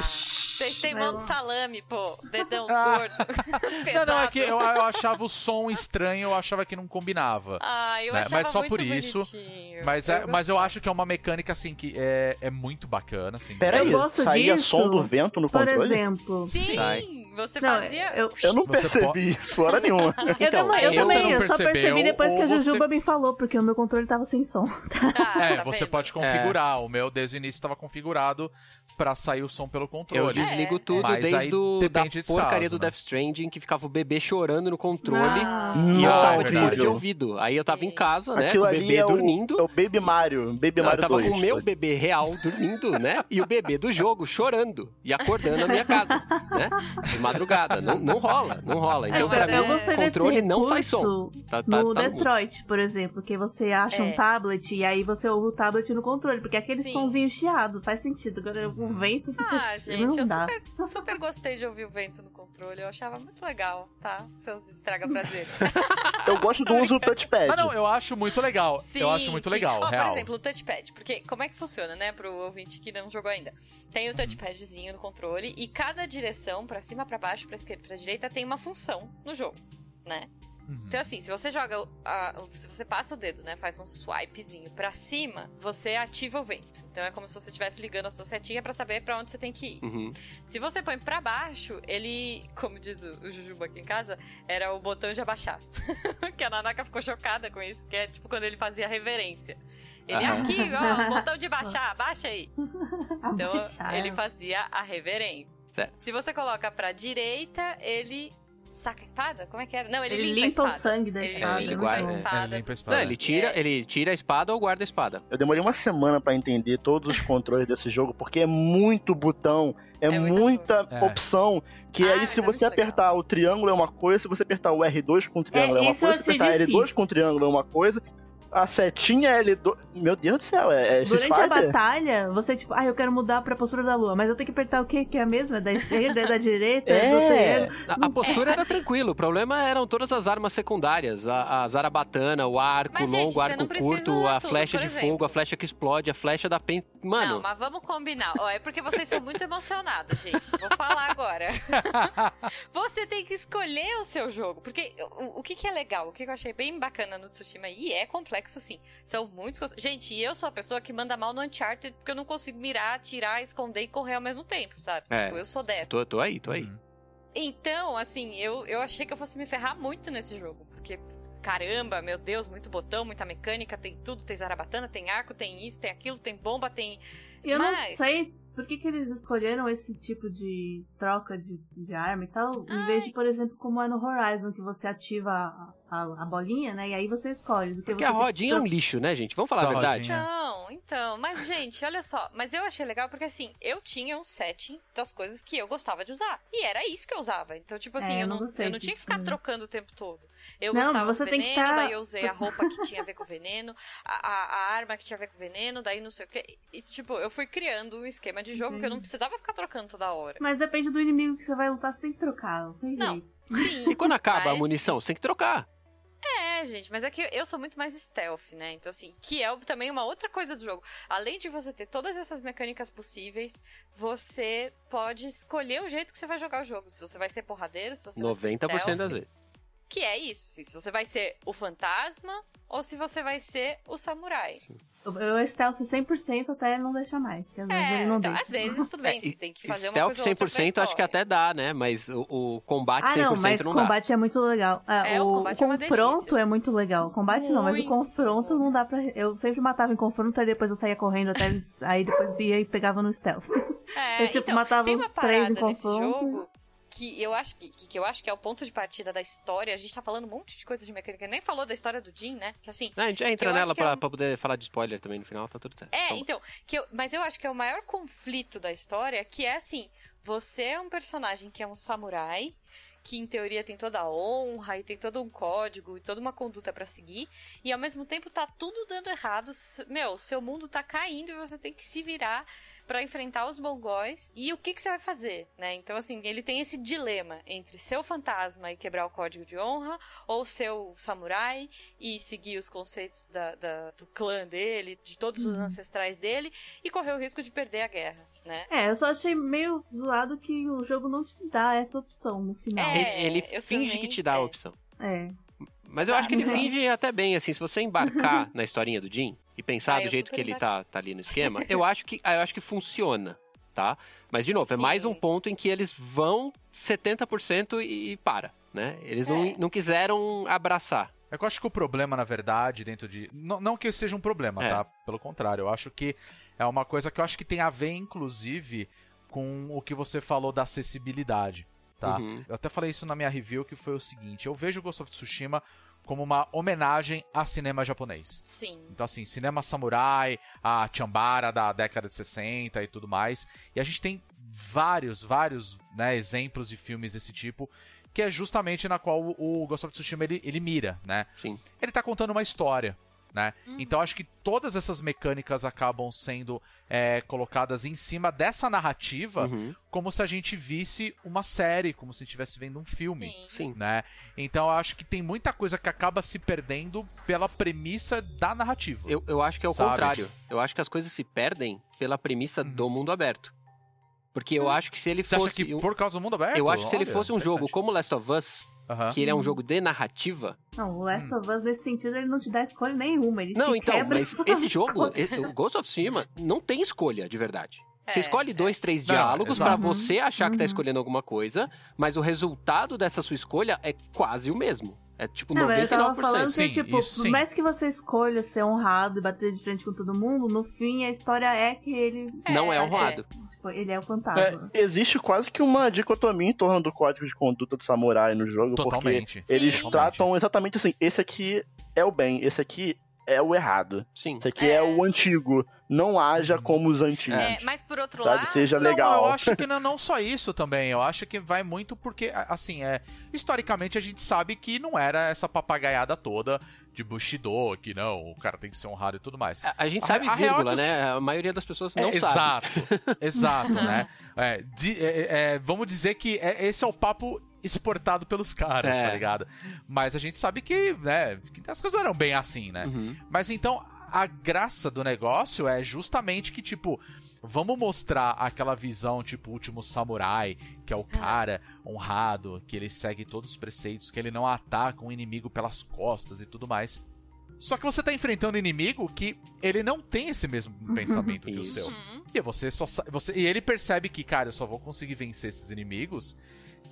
Vocês têm mão de salame, pô. Dedão Ah. gordo. Não, não, é que eu, eu achava o som estranho, eu achava que não combinava. Ah, eu né? achava Mas só muito por isso. bonitinho. Mas, é, mas eu acho que é uma mecânica, assim, que é, é muito bacana, assim. Pera Eu aí, gosto saía disso. som do vento no Por controle? exemplo... Sim, Sai. Você Não, fazia... eu, Eu não Você percebi isso, hora nenhuma. Então, eu, também, eu, eu- também, não eu só percebi depois que a ou você- Jujuba me falou, porque o meu controle tava sem som. Ah, É, tá você vendo? pode configurar. O meu, desde o início, estava configurado pra sair o som pelo Eu controle. desligo É, tudo Mas desde o, da porcaria caso, do né? Death Stranding, que ficava o bebê chorando no controle. Ah. E eu tava de é fone de ouvido. Aí eu tava em casa, né? Aquilo Com o ali bebê é o, dormindo. é o Baby Mario. Baby Não, eu Mario tava 2. com o meu bebê real dormindo, né? E o bebê do jogo chorando e acordando na minha casa, né? madrugada. não, não rola, não rola. Então, mas pra mim, eu o controle não sai som. Tá, tá, no tá Detroit, por exemplo, que você acha É. um tablet e aí você ouve o tablet no controle, porque aquele Sim. sonzinho chiado faz sentido. Agora o vento fica. Ah, gente, não eu dá. super, super gostei de ouvir o vento no controle. Eu achava muito legal, tá? Seus estraga prazer. Eu gosto do uso do touchpad. Ah, não, eu acho muito legal. eu acho muito legal, Ó, real. Por exemplo, o touchpad. Porque como é que funciona, né? Pro ouvinte que não jogou ainda. Tem o touchpadzinho no controle e cada direção, pra cima, pra baixo, pra esquerda, pra direita, tem uma função no jogo, né? Uhum. Então, assim, se você joga. a- se você passa o dedo, né? Faz um swipezinho pra cima, você ativa o vento. Então é como se você estivesse ligando a sua setinha pra saber pra onde você tem que ir. Uhum. Se você põe pra baixo, ele, como diz o, o Jujuba aqui em casa, era o botão de abaixar. que a Nanaka ficou chocada com isso, que é tipo quando ele fazia reverência. Ele, Aham. aqui, ó, o botão de baixar, abaixa aí. Então, Abaixar. ele fazia a reverência. Certo. Se você coloca pra direita, ele saca a espada? Como é que era? Não, ele, Ele limpa, limpa a o espada. sangue da ele espada, limpa guarda. a É, ele espada. limpa a do espada. Não, ele tira, É. ele tira a espada ou guarda a espada. Eu demorei uma semana pra entender todos os controles desse jogo, porque é muito botão, é, É muita. É. opção. Que Ah, aí, se é você muito legal. apertar o triângulo é uma coisa, se você apertar o R2 com o triângulo é, uma coisa, se achei apertar L2 difícil. com o triângulo é uma coisa, a setinha L2. Meu Deus do céu, é, é Durante a batalha, você, tipo, ah, eu quero mudar pra postura da lua, mas eu tenho que apertar o quê? Que é a mesma? É Da esquerda, é da direita, é do É. triângulo. A, a postura era tranquilo, o problema eram todas as armas secundárias. A, a zarabatana, o arco Mas, longo, o você arco não precisa curto, a tudo, flecha de exemplo. fogo, a flecha que explode, a flecha da pen... Mano, Não, mas vamos combinar. Ó, é porque vocês são muito emocionados, gente. Vou falar agora. Você tem que escolher o seu jogo. Porque o, o que, que é legal, o que eu achei bem bacana no Tsushima, e é complexo sim. São muitos. Gente, e eu sou a pessoa que manda mal no Uncharted porque eu não consigo mirar, atirar, esconder e correr ao mesmo tempo, sabe? É. Tipo, eu sou dessa. tô, tô aí, tô aí. Uhum. Então, assim, eu, eu achei que eu fosse me ferrar muito nesse jogo. Porque, caramba, meu Deus, muito botão, muita mecânica, tem tudo, tem zarabatana, tem arco, tem isso, tem aquilo, tem bomba, tem. Eu Mas- não sei por que, que eles escolheram esse tipo de troca de, de arma e tal, em vez de, por exemplo, como é no Horizon, que você ativa a, a, a bolinha, né? E aí você escolhe. Do que Porque você a tem rodinha é um lixo, né, gente? Vamos falar a Da verdade? rodinha. Então, então, mas gente, olha só, mas eu achei legal porque assim, eu tinha um setting das coisas que eu gostava de usar. E era isso que eu usava. Então, tipo assim, É, eu eu não não, gostei eu não tinha que ficar também. trocando o tempo todo. Eu Não, gostava você do tem que veneno, tá- daí eu usei a roupa que tinha a ver com veneno, a, a, a arma que tinha a ver com veneno, daí não sei o que. E tipo, eu fui criando um esquema de jogo que eu não precisava ficar trocando toda hora. Mas depende do inimigo que você vai lutar, você tem que trocar, não tem Não. jeito. Sim. E quando acaba a mas- munição, você tem que trocar. É, gente, mas é que eu sou muito mais stealth, né? Então, assim, que é também uma outra coisa do jogo. Além de você ter todas essas mecânicas possíveis, você pode escolher o jeito que você vai jogar o jogo. Se você vai ser porradeiro, se você vai ser 90% das stealth, vezes. Que é isso, assim, se você vai ser o fantasma ou se você vai ser o samurai. Eu, eu stealth 100% até não deixar mais, que às vezes É, ele não então, deixa. às vezes tudo bem, É, você tem que fazer uma Stealth coisa outra pra 100% acho que até dá, né? Mas o, o combate Ah, 100% não, mas não o dá. combate é muito legal. É, É, o o, combate é uma confronto é muito legal. O combate não, mas o Muito confronto bom. não dá pra. Eu sempre matava em confronto, aí depois eu saía correndo até eles. Aí depois via e pegava no stealth. É, Eu, tipo, então, matava os uma três em confronto. jogo que eu acho que, que eu acho que é o ponto de partida da história. A gente tá falando um monte de coisa de mecânica, nem falou da história do Jin, né? Que assim, Ah, a gente já entra nela que pra, é um- pra poder falar de spoiler também no final, tá tudo certo. É, Vamos. então, que eu- mas eu acho que é o maior conflito da história, que é assim, você é um personagem que é um samurai, que em teoria tem toda a honra e tem todo um código e toda uma conduta pra seguir, e ao mesmo tempo tá tudo dando errado, meu, seu mundo tá caindo e você tem que se virar pra enfrentar os mongóis. E o que que você vai fazer, né? Então assim, ele tem esse dilema entre ser o fantasma e quebrar o código de honra ou ser o samurai e seguir os conceitos da- da- do clã dele, de todos os ancestrais dele e correr o risco de perder a guerra, né? É, eu só achei meio zoado que o jogo não te dá essa opção no final. É, Ele, ele finge também- que te dá a é. opção. É. Mas eu Ah, acho que ele finge até bem, assim, se você embarcar na historinha do Jim e pensar Ah, do jeito que ele tá, tá ali no esquema, eu acho que eu acho que funciona, tá? Mas, de novo, é mais um Sim. ponto em que eles vão 70% e, e para, né? Eles não, É. não quiseram abraçar. É que eu acho que o problema, na verdade, dentro de. Não, não que seja um problema, É. tá? Pelo contrário, eu acho que é uma coisa que eu acho que tem a ver, inclusive, com o que você falou da acessibilidade, tá? Uhum. Eu até falei isso na minha review, que foi o seguinte: eu vejo Ghost of Tsushima como uma homenagem a cinema japonês. Sim. Então, assim, cinema samurai, a Chambara da década de 60 e tudo mais. E a gente tem vários, vários né, exemplos de filmes desse tipo, que é justamente na qual o Ghost of Tsushima ele, ele mira, né? Sim. Ele tá contando uma história, né? Então acho que todas essas mecânicas acabam sendo é, colocadas em cima dessa narrativa, Uhum. como se a gente visse uma série, como se estivesse vendo um filme. Sim. Né? Então eu acho que tem muita coisa que acaba se perdendo pela premissa da narrativa. Eu, eu acho que é o Sabe? contrário. Eu acho que as coisas se perdem pela premissa do mundo aberto. Porque eu acho que se ele Uhum. Você acha fosse. que um- por causa do mundo aberto? Eu acho que se ele Olha, fosse um jogo como Last of Us, Aham. que ele é um jogo de narrativa. Não, o Last of Us, nesse sentido, ele não te dá escolha nenhuma. Ele Não, te então, quebra mas esse jogo, esse- o Ghost of Tsushima, não tem escolha de verdade. Você É, escolhe dois, três diálogos pra você achar que tá Uhum. escolhendo alguma coisa, mas o resultado dessa sua escolha é quase o mesmo. É tipo Não, mas eu tava 99%. falando Sim, que, tipo, isso por sim. mais que você escolha ser honrado e bater de frente com todo mundo, no fim a história é que ele, Não é honrado. tipo, ele é o É, fantasma. existe quase que uma dicotomia em torno do código de conduta do samurai no jogo, Totalmente. porque eles Sim. tratam exatamente assim: esse aqui é o bem, esse aqui é o errado, Sim. esse aqui é, É. o antigo. Não haja como os antigos. É, mas por outro Sabe? lado. Seja Não, legal. eu acho que não, não só isso também. Eu acho que vai muito porque, assim, é. Historicamente a gente sabe que não era essa papagaiada toda de Bushido, que não, o cara tem que ser honrado e tudo mais. A, a gente A- sabe a vírgula, é os- né? A maioria das pessoas não É, sabe. Exato, exato, né? É, de- é, é, vamos dizer que é- esse é o papo exportado pelos caras, É. tá ligado? Mas a gente sabe que, né, que as coisas não eram bem assim, né? Uhum. Mas então, a graça do negócio é justamente que, tipo, vamos mostrar aquela visão, tipo, último samurai, que é o cara honrado, que ele segue todos os preceitos, que ele não ataca um inimigo pelas costas e tudo mais. Só que você tá enfrentando um inimigo que ele não tem esse mesmo pensamento que o seu. Uhum. E você só você E ele percebe que, cara, eu só vou conseguir vencer esses inimigos.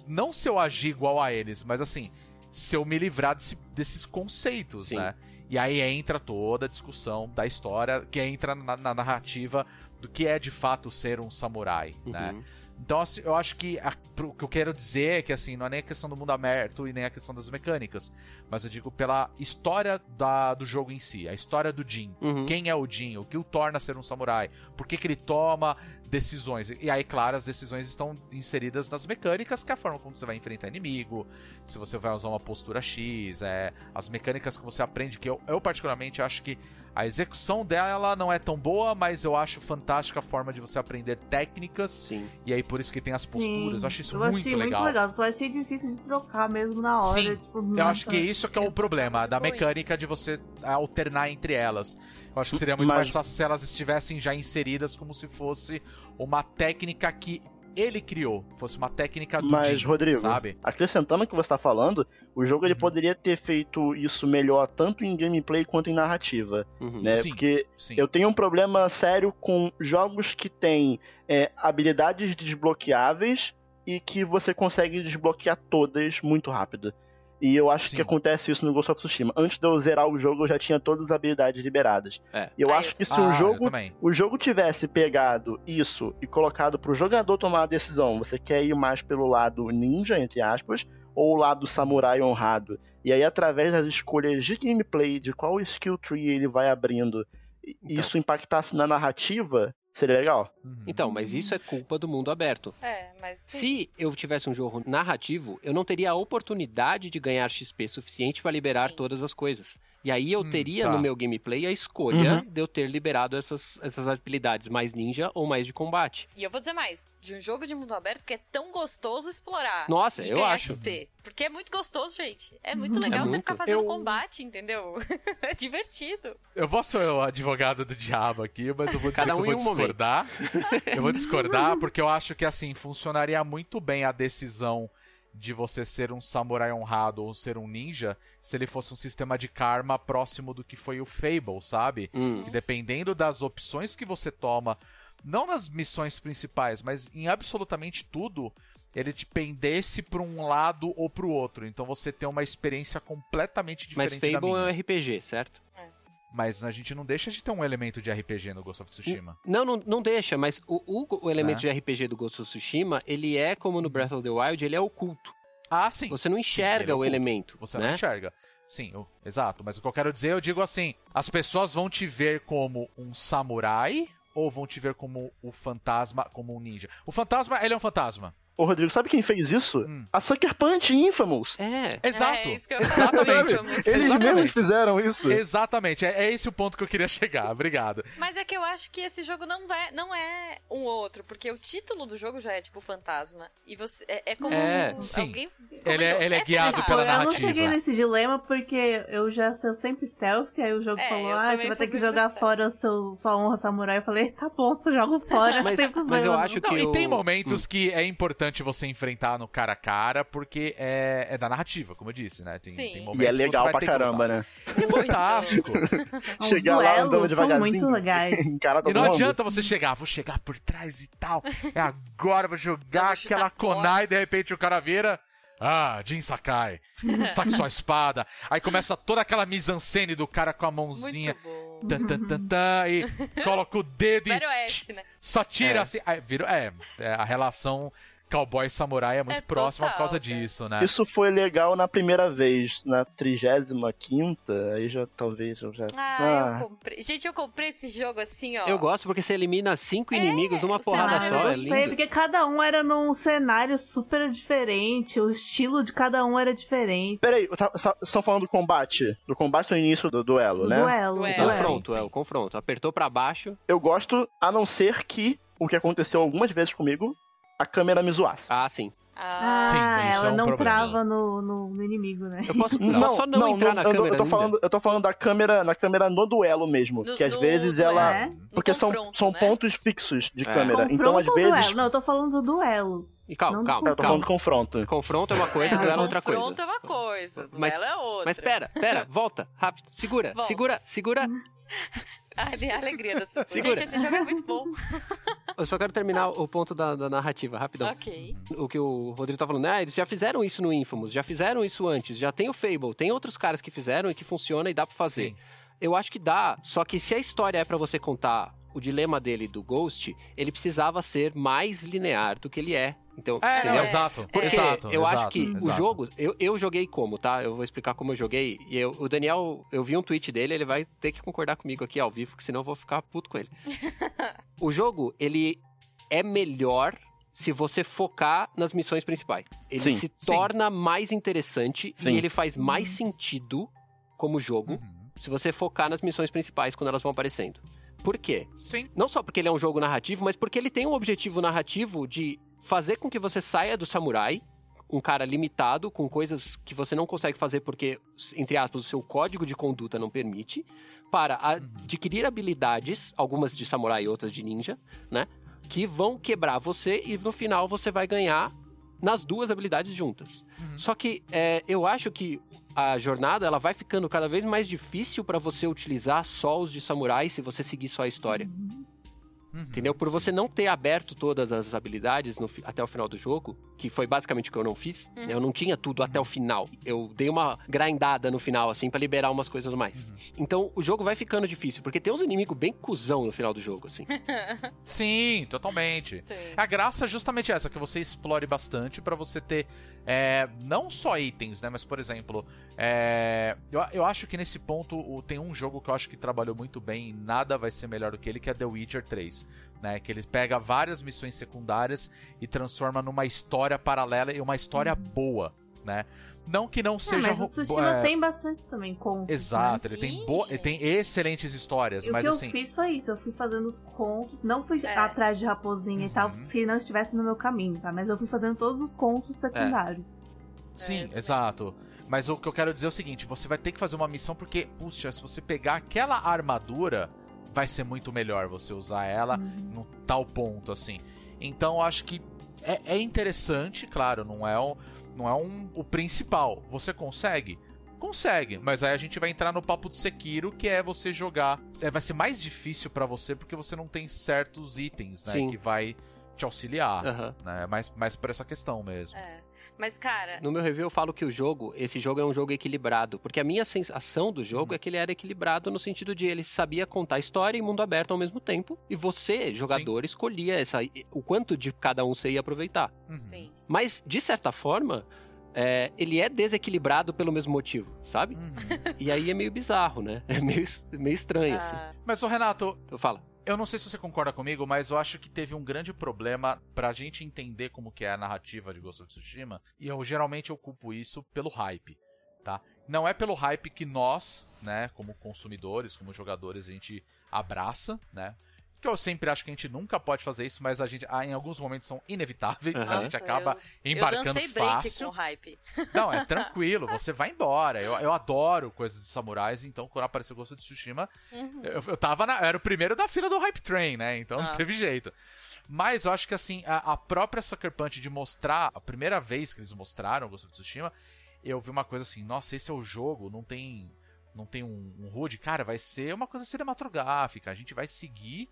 Não se eu agir igual a eles, mas assim, se eu me livrar desse- desses conceitos, Sim. né? E aí entra toda a discussão da história, que entra na, na narrativa do que é de fato ser um samurai, né? Então, assim, eu acho que a- o que eu quero dizer é que, assim, não é nem a questão do mundo aberto e nem a questão das mecânicas, mas eu digo pela história da, do jogo em si, a história do Jin. Uhum. Quem é o Jin? O que o torna ser um samurai? Por que, que ele toma decisões? E aí, claro, as decisões estão inseridas nas mecânicas, que é a forma como você vai enfrentar inimigo, se você vai usar uma postura X, é, as mecânicas que você aprende, que eu, eu particularmente acho que a execução dela não é tão boa, mas eu acho fantástica a forma de você aprender técnicas Sim. e aí por isso que tem as posturas. Sim, Eu acho isso eu muito achei legal. muito legal. Só achei difícil de trocar mesmo na hora. Sim, tipo, Eu acho que isso que é o problema da mecânica de você alternar entre elas. Eu acho que seria muito Mas- mais fácil se elas estivessem já inseridas como se fosse uma técnica que ele criou, fosse uma técnica do Mas, Jin, Rodrigo, sabe? acrescentando o que você tá falando, o jogo ele Uhum. poderia ter feito isso melhor tanto em gameplay quanto em narrativa, Uhum. né? Sim. Porque Sim. eu tenho um problema sério com jogos que têm é, habilidades desbloqueáveis e que você consegue desbloquear todas muito rápido. E eu acho Sim. que acontece isso no Ghost of Tsushima. Antes de eu zerar o jogo, eu já tinha todas as habilidades liberadas. É. E eu Ah, acho que se Ah, o jogo o jogo tivesse pegado isso e colocado pro jogador tomar a decisão, você quer ir mais pelo lado ninja, entre aspas, ou o lado samurai honrado. E aí, através das escolhas de gameplay, de qual skill tree ele vai abrindo, e Então. isso impactasse na narrativa, seria legal. Uhum. Então, mas isso é culpa do mundo aberto. É, mas. sim. Se eu tivesse um jogo narrativo, eu não teria a oportunidade de ganhar XP suficiente para liberar Sim. todas as coisas. E aí eu Hum, teria tá. no meu gameplay a escolha Uhum. de eu ter liberado essas, essas habilidades mais ninja ou mais de combate. E eu vou dizer mais, de um jogo de mundo aberto que é tão gostoso explorar. Nossa, e eu acho. XP. Porque é muito gostoso, gente. É muito Uhum. legal É você muito. ficar fazendo Eu- combate, entendeu? é divertido. Eu vou ser o advogado do diabo aqui, mas eu vou dizer Cada que um eu em vou um discordar. eu vou discordar porque eu acho que assim funcionaria muito bem a decisão de você ser um samurai honrado ou ser um ninja se ele fosse um sistema de karma próximo do que foi o Fable, sabe? Hum. E dependendo das opções que você toma, não nas missões principais, mas em absolutamente tudo, ele te pendesse para um lado ou para o outro. Então você tem uma experiência completamente Mas diferente da Fable minha. é um RPG, certo? Mas a gente não deixa de ter um elemento de RPG no Ghost of Tsushima. Não, não, não deixa, mas o, o, o elemento É. de RPG do Ghost of Tsushima, ele é como no Breath of the Wild, ele é oculto. Ah, sim. Você não enxerga ele é o elemento, Você né? não enxerga. Sim, o- exato. Mas o que eu quero dizer, eu digo assim: as pessoas vão te ver como um samurai ou vão te ver como o fantasma, como um ninja? O fantasma, ele é um fantasma. Ô, Rodrigo, sabe quem fez isso? Hum. A Sucker Punch Infamous. É. Exato. É, isso que eu ia falar. Exatamente. Eles Exatamente. mesmos fizeram isso. Exatamente. É, é esse o ponto que eu queria chegar. Obrigado. Mas é que eu acho que esse jogo não, vai, não é um outro, porque o título do jogo já é tipo fantasma. E você. É, é como É, sim. alguém. Ele é- ele é guiado pela eu não narrativa. cheguei nesse dilema porque eu já sou sempre stealth, e aí o jogo É, falou, ah, você vai ter que jogar stealth. fora o seu, sua honra samurai. Eu falei, tá bom, eu jogo fora. Mas- mas eu acho que Não, e eu- tem momentos que é importante você enfrentar no cara a cara, porque é, é da narrativa, como eu disse, né? Tem, Sim. tem E momentos é que você legal vai pra caramba, né? É fantástico. Chegar lá andando são devagarzinho. muito legais. E não mundo. adianta você chegar, vou chegar por trás e tal. É agora, vou Eu jogar vou aquela. Konai e de repente o cara vira. Ah, Jin Sakai. Saque sua espada. Aí começa toda aquela mise-en-scène do cara com a mãozinha. Muito bom. Tan, tan, tan, tan, e coloca o dedo e Oeste, né? só tira É. assim. Aí, vira, é, é, a relação cowboy samurai é muito É próxima por total, causa cara. disso, né? Isso foi legal na primeira vez, na 35 aí já talvez eu já. Ah, eu comprei. Gente, eu comprei esse jogo assim, ó. Eu gosto porque você elimina cinco É, inimigos numa porrada cenário só. eu É gostei, lindo. porque cada um era num cenário super diferente, o estilo de cada um era diferente. Peraí, tá- tá- vocês estão falando do combate? Do combate no início do duelo, O né? duelo. Duelo. o O É. confronto, Sim, é o confronto. Apertou pra baixo. Eu gosto, a não ser que o que aconteceu algumas vezes comigo, a câmera me zoasse. Ah, sim. Ah, Sim, Ah, isso ela é um não problema. trava no, no, no inimigo, né? Eu posso, eu posso só não, entrar na eu, tô- câmera eu tô ainda? falando, eu tô falando da câmera, na câmera no duelo mesmo, No- que às no vezes ela, É? Porque são, são né? pontos fixos de É. câmera, então às Confronto ou vezes duelo? Não, eu tô falando do duelo. E calma, Não calma, eu tô falando confronto. Confronto é uma coisa, é, duelo é outra coisa. confronto é uma coisa, Mas- duelo é outra. Mas pera, pera, volta, rápido. Segura, Volta. segura, segura. A alegria das pessoas. Segura. Gente, esse jogo é muito bom. Eu só quero terminar o ponto da, da narrativa, rapidão. ok. O que o Rodrigo tá falando, ah, eles já fizeram isso no Infamous, já fizeram isso antes, já tem o Fable, tem outros caras que fizeram e que funciona e dá pra fazer. Sim. Eu acho que dá, só que se a história é pra você contar o dilema dele do Ghost, ele precisava ser mais linear do que ele é. Então, É, não, exato. Porque exato, eu acho exato, que o exato. jogo, eu, eu joguei como, tá? Eu vou explicar como eu joguei. E eu- o Daniel, eu vi um tweet dele, ele vai ter que concordar comigo aqui ao vivo, que senão eu vou ficar puto com ele. o jogo, ele é melhor se você focar nas missões principais. Ele Sim. se Sim. torna mais interessante Sim. e ele faz mais sentido como jogo Uhum. se você focar nas missões principais quando elas vão aparecendo. Por quê? Sim. Não só porque ele é um jogo narrativo, mas porque ele tem um objetivo narrativo de fazer com que você saia do samurai, um cara limitado, com coisas que você não consegue fazer porque, entre aspas, o seu código de conduta não permite, para adquirir habilidades, algumas de samurai e outras de ninja, né? Que vão quebrar você e no final você vai ganhar nas duas habilidades juntas. Uhum. Só que é, eu acho que a jornada ela vai ficando cada vez mais difícil para você utilizar só os de samurai se você seguir só a história. Uhum. Entendeu? Por você não ter aberto todas as habilidades no até o final do jogo, que foi basicamente o que eu não fiz, Uhum. né? eu não tinha tudo até o final. Eu dei uma grindada no final, assim, pra liberar umas coisas mais. Uhum. Então o jogo vai ficando difícil, porque tem uns inimigos bem cuzão no final do jogo, assim. Sim, totalmente. Tem. A graça é justamente essa, que você explore bastante pra você ter é, não só itens, né? Mas, por exemplo, é, eu, eu acho que nesse ponto tem um jogo que eu acho que trabalhou muito bem e nada vai ser melhor do que ele, que é The Witcher 3. Né, que ele pega várias missões secundárias e transforma numa história paralela e uma história boa, né? Não que não Ah, seja mas o Tsushima é, tem bastante também contos. Exato, ele Sim, tem, bo... ele tem excelentes histórias, E o mas que assim. eu fiz foi isso, eu fui fazendo os contos, não fui É. atrás de raposinha e tal, Uhum. se não estivesse no meu caminho, tá? Mas eu fui fazendo todos os contos secundários. Sim, É, exato. Mas o que eu quero dizer é o seguinte: você vai ter que fazer uma missão porque, puxa, se você pegar aquela armadura, vai ser muito melhor você usar ela num tal ponto assim. Então eu acho que é, é interessante, claro, não é, o, não é um, o principal. Você consegue? Consegue, mas aí a gente vai entrar no papo de Sekiro, que é você jogar. é, vai ser mais difícil pra você porque você não tem certos itens, né? Sim. Que vai te auxiliar. Aham. Né? Mais, mais por essa questão mesmo. É. Mas, cara, No meu review eu falo que o jogo, esse jogo é um jogo equilibrado, porque a minha sensação do jogo é que ele era equilibrado no sentido de ele sabia contar história e mundo aberto ao mesmo tempo, e você, jogador, escolhia essa, o quanto de cada um você ia aproveitar. Uhum. sim. Mas, de certa forma, é, ele é desequilibrado pelo mesmo motivo, sabe? Uhum. E aí é meio bizarro, né? É meio, meio estranho, assim. Ah, Mas, ô Renato, Eu falo. Eu não sei se você concorda comigo, mas eu acho que teve um grande problema pra gente entender como que é a narrativa de Ghost of Tsushima, e eu geralmente eu culpo isso pelo hype, tá? Não é pelo hype que nós, né, como consumidores, como jogadores, a gente abraça, né? Que eu sempre acho que a gente nunca pode fazer isso, mas a gente, ah, em alguns momentos são inevitáveis, Uhum. a gente acaba eu, embarcando eu fácil. hype. Não, é tranquilo, você vai embora. Eu, eu adoro coisas de samurais, então quando apareceu Ghost of Tsushima, Uhum. eu, eu tava na, eu era o primeiro da fila do Hype Train, né? Então não Ah. teve jeito. Mas eu acho que assim, a, a própria Sucker Punch de mostrar, a primeira vez que eles mostraram Ghost of Tsushima, eu vi uma coisa assim, nossa, esse é o jogo, não tem não tem um, um HUD, cara, vai ser uma coisa cinematográfica, a gente vai seguir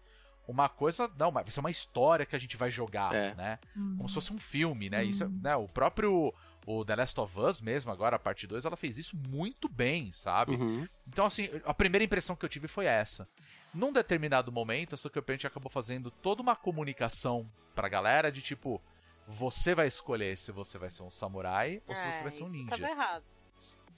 uma coisa, não, mas vai ser uma história que a gente vai jogar, É. né? Uhum. Como se fosse um filme, né? Isso, é- né? O próprio o The Last of Us mesmo, agora a parte 2, ela fez isso muito bem, sabe? Uhum. Então, assim, a primeira impressão que eu tive foi essa. Num determinado momento, a Sucker Punch acabou fazendo toda uma comunicação pra galera de tipo, você vai escolher se você vai ser um samurai ou se É, você vai ser um ninja. Tava errado.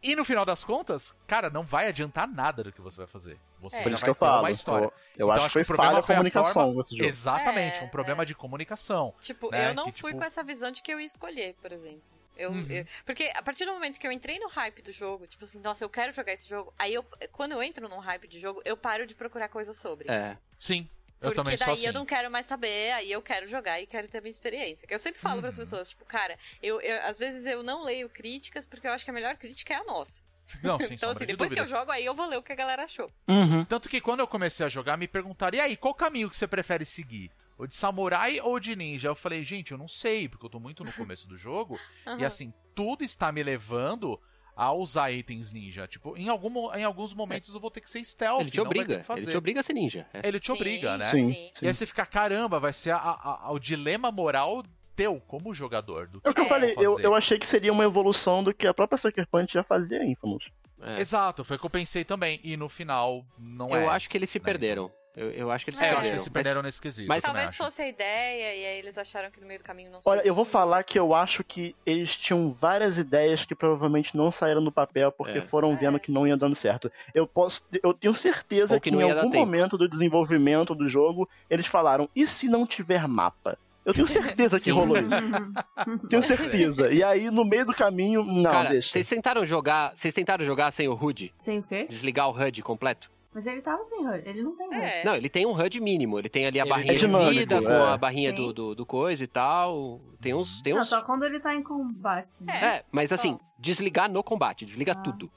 E no final das contas, cara, não vai adiantar nada do que você vai fazer. Você É. Por já isso vai que eu falo. uma história. Eu, eu Então, acho que foi o problema falha a comunicação forma-. Exatamente, É, um problema é. de comunicação. Tipo, Né, eu não que, fui tipo- com essa visão de que eu ia escolher, por exemplo. Eu, Uhum. eu- porque a partir do momento que eu entrei no hype do jogo, tipo assim, nossa, eu quero jogar esse jogo, aí eu, quando eu entro num hype de jogo, eu paro de procurar coisas sobre. É. Sim, eu Porque também daí sou assim. eu não quero mais saber, aí eu quero jogar e quero ter a minha experiência. Que Eu sempre falo Uhum. pras pessoas, tipo, cara, eu, eu- às vezes eu não leio críticas porque eu acho que a melhor crítica é a nossa. Não, sem então, assim, de depois que eu jogo, aí eu vou ler o que a galera achou. Uhum. Tanto que quando eu comecei a jogar, me perguntaram, e aí, qual caminho que você prefere seguir? O de samurai ou de ninja? Eu falei, gente, eu não sei, porque eu tô muito no começo do jogo. E Aham. assim, tudo está me levando a usar itens ninja. Tipo, em, algum, em alguns momentos eu vou ter que ser stealth. Ele te não vai ter obriga. que fazer. Ele te obriga a ser ninja. É. Ele te Sim, obriga, né? Sim. sim. E aí você fica, caramba, vai ser a- a- a- o dilema moral teu como jogador. Do É o que eu falei, eu, eu achei que seria uma evolução do que a própria Sucker Punch já fazia em Infamous. É. Exato, foi o que eu pensei também. E no final, não é. Eu acho que eles se né? perderam. Eu, eu acho que eles se É, eu perderam. acho que eles se perderam Mas- nesse quesito. mas eu Talvez acho. fosse a ideia, e aí eles acharam que no meio do caminho não Olha, eu vou falar que eu acho que eles tinham várias ideias que provavelmente não saíram do papel porque É. foram vendo É. que não ia dando certo. Eu posso, eu tenho certeza Ou que, que em algum tempo. momento do desenvolvimento do jogo eles falaram: e se não tiver mapa? Eu tenho certeza que rolou isso. Tenho certeza. E aí no meio do caminho, não, Cara, deixa. vocês tentaram jogar. Vocês tentaram jogar sem o HUD? Sem o quê? Desligar o HUD completo? Mas ele tava sem HUD, ele não tem HUD. É. Não, ele tem um HUD mínimo. Ele tem ali a Ele- barrinha É de vida com é. a barrinha do, do, do coisa e tal. Tem uns. Tem Não, uns... só quando ele tá em combate. né? É. É, mas só. assim, desligar no combate, desliga Ah. tudo.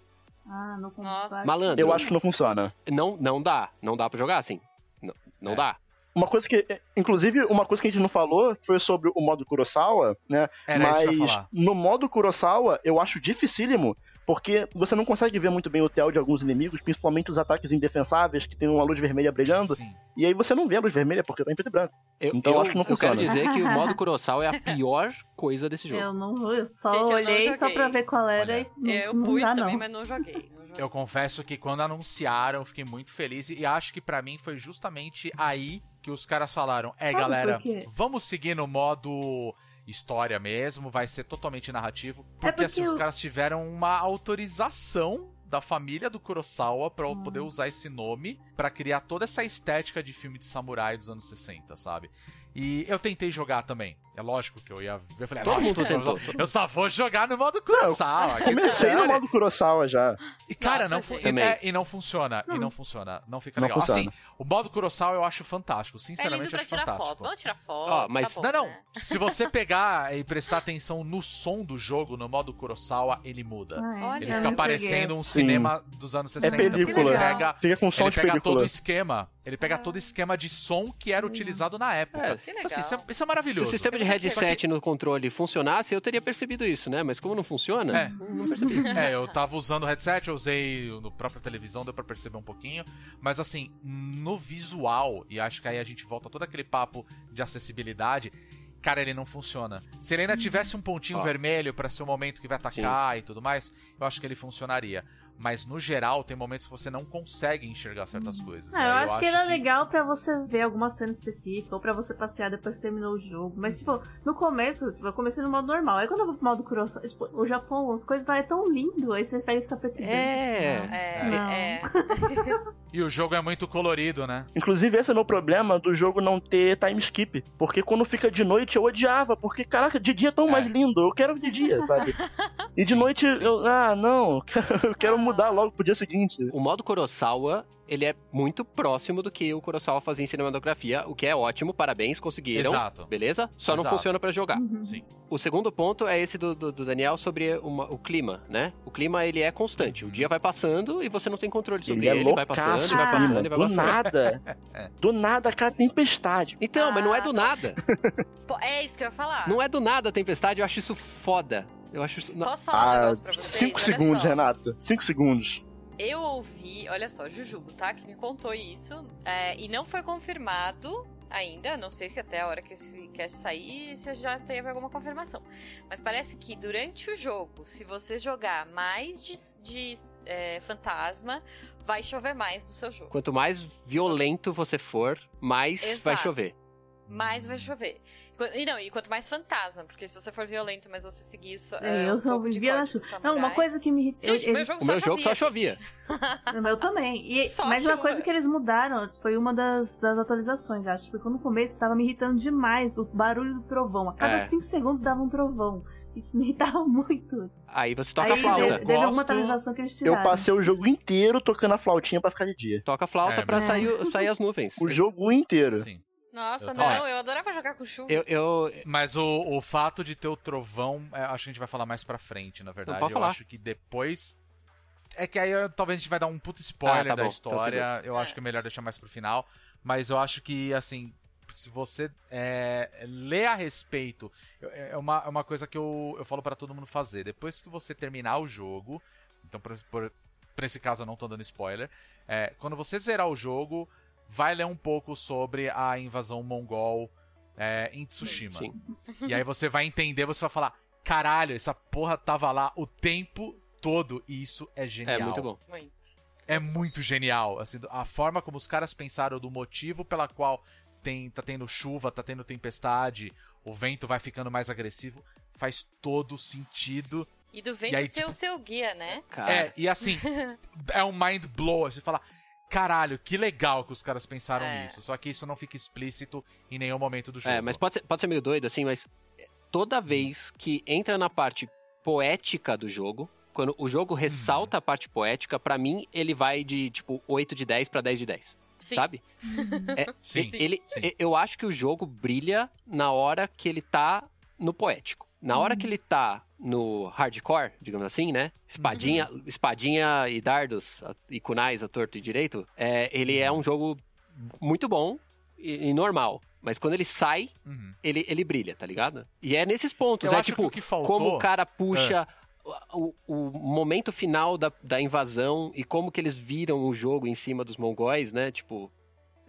Ah, no Nossa. combate. Malandro. Eu acho que não funciona. Não, não dá. Não dá pra jogar assim. Não, não É. dá. Uma coisa que, inclusive, uma coisa que a gente não falou foi sobre o modo Kurosawa, né? Era isso que eu ia Mas falar. no modo Kurosawa eu acho dificílimo, porque você não consegue ver muito bem o tel de alguns inimigos, principalmente os ataques indefensáveis que tem uma luz vermelha brilhando, Sim. e aí você não vê a luz vermelha porque tá em preto e branco. Eu, Então, eu, acho que não eu quero funciona. dizer que o modo Kurosawa é a pior coisa desse jogo. Eu não eu só Gente, eu não olhei só pra ver qual era Olha, e não, Eu não pus dá, também, não. mas não joguei. não joguei. Eu confesso que quando anunciaram, eu fiquei muito feliz e acho que pra mim foi justamente aí que os caras falaram: "É, Sabe galera, vamos seguir no modo história mesmo, vai ser totalmente narrativo". Porque, É porque assim os caras tiveram uma autorização da família do Kurosawa pra Hum. poder usar esse nome pra criar toda essa estética de filme de samurai dos anos 60, sabe? E eu tentei jogar também. É lógico que eu ia. Eu falei, é Todo mundo eu- tentou. Eu só vou jogar no modo Kurosawa. que Comecei se no modo Kurosawa já. E, cara, não gente. e, é, e não funciona. E não funciona. Não fica Não legal. funciona. Assim, o modo Kurosawa eu acho fantástico. É lindo Sinceramente, eu pra acho tirar fantástico. foto. Vamos tirar foto. Ó, mas- tá bom, Não, não. né? Se você pegar e prestar atenção no som do jogo, no modo Kurosawa, ele muda. Ah, é? Olha, Ele Eu fica não parecendo um Sim. cinema dos anos 60. porque película. Ele pega, Fica com som ele de pega todo o película. esquema. Ele pega todo o esquema de som que era utilizado na época. É, Então, assim, isso, é, isso é maravilhoso. sistema de headset no controle funcionasse, eu teria percebido isso, né? Mas como não funciona, É. não percebi. É, eu tava usando o headset, eu usei no própria televisão, deu pra perceber um pouquinho. Mas assim, no visual, e acho que aí a gente volta a todo aquele papo de acessibilidade. Cara, ele não funciona. Se ele ainda tivesse um pontinho Ó. vermelho pra ser o momento que vai atacar e tudo mais, eu acho que ele funcionaria. Mas no geral, tem momentos que você não consegue enxergar certas coisas. Ah, Aí eu acho que era legal pra você ver alguma cena específica, ou pra você passear depois que terminou o jogo. Mas, tipo, no começo, tipo, eu comecei no modo normal. Aí quando eu vou pro modo Kurosawa, tipo, o Japão, as coisas lá é tão lindo, aí você pega e fica preto e branco. É. Não. É, é. E o jogo é muito colorido, né? Inclusive, esse é o meu problema do jogo não ter time skip. Porque quando fica de noite eu odiava. Porque, caraca, de dia é tão É. mais lindo. Eu quero de dia, sabe? E de noite eu. Ah, não. Eu quero mudar logo pro dia seguinte. O modo Kurosawa, ele é muito próximo do que o Kurosawa fazia em cinematografia, o que é ótimo, parabéns, conseguiram. Exato. Beleza? Só não Exato. funciona pra jogar. Uhum. Sim. O segundo ponto é esse do, do- do Daniel sobre uma- o clima, né? O clima, ele é constante. O dia vai passando e você não tem controle sobre Ele ele. é vai passando, vai passando, e vai Do passando. nada. Do nada, cara, tempestade. Então, mas não é Ah, do tá. nada. É isso que eu ia falar. Não é do nada a tempestade, eu acho isso foda. Eu acho isso... não- Posso falar um Ah, negócio pra vocês? cinco Olha segundos, só. Renata. Cinco segundos. Eu ouvi, olha só, Jujubo, tá? Que me contou isso. é, e não foi confirmado ainda. Não sei se até a hora que esse cast sair se já teve alguma confirmação. Mas parece que durante o jogo, se você jogar mais de, de, é, fantasma, vai chover mais no seu jogo. Quanto mais violento você for, mais vai Exato. chover. Mais vai chover. E não, e quanto mais fantasma, porque se você for violento, mas você seguir isso. É, eu um só vivia na chuva. Não, uma coisa que me irritou. Gente, meu jogo O meu jogo só chovia. O meu também. E, Só mas uma chuva. coisa que eles mudaram foi uma das, das atualizações, acho. Porque no começo tava me irritando demais o barulho do trovão. A cada É. 5 segundos dava um trovão. Isso me irritava muito. Aí você toca Aí a flauta. teve, teve alguma Gosto- atualização que eles Eu tiraram. passei o jogo inteiro tocando a flautinha pra ficar de dia. Toca a flauta É, pra mas- sair, sair as nuvens. O jogo inteiro. Sim. Nossa, Eu não, eu adorava jogar com chuva. Eu, eu, Mas o, o fato de ter o trovão, é, acho que a gente vai falar mais pra frente, na verdade. pode Eu falar. acho que depois. É que aí eu- talvez a gente vai dar um puto spoiler Ah, tá da bom, história. eu É. acho que é melhor deixar mais pro final. Mas eu acho que, assim, se você é, lê a respeito. eu- É uma, é uma coisa que eu, eu falo pra todo mundo fazer. Depois que você terminar o jogo. Então, por, por, pra esse caso eu não tô dando spoiler. é, quando você zerar o jogo, vai ler um pouco sobre a invasão mongol é, em Tsushima. sim. E aí você vai entender, você vai falar: caralho, essa porra tava lá o tempo todo e isso é genial. É muito bom. É muito genial. Assim, a forma como os caras pensaram do motivo pela qual tem, tá tendo chuva, tá tendo tempestade, o vento vai ficando mais agressivo, faz todo sentido. E do vento E aí, ser tipo- o seu guia, né? Cara, É, e assim, é um mind blow. Você fala, caralho, que legal que os caras pensaram É. nisso. Só que isso não fica explícito em nenhum momento do jogo. É, mas pode ser, pode ser meio doido, assim, mas toda vez que entra na parte poética do jogo, quando o jogo ressalta a parte poética, pra mim ele vai de, tipo, 8 de 10 pra 10 de 10. Sim. Sabe? É, Sim, ele, sim. e- Eu acho que o jogo brilha na hora que ele tá no poético. Na hora que ele tá no hardcore, digamos assim, né? Espadinha, espadinha e dardos e kunais a torto e direito, é, ele é um jogo muito bom e, e normal. Mas quando ele sai, Uhum. ele, ele brilha, tá ligado? E é nesses pontos, Eu é tipo, que faltou... como o cara puxa o, o momento final da, da invasão e como que eles viram o jogo em cima dos mongóis, né? Tipo,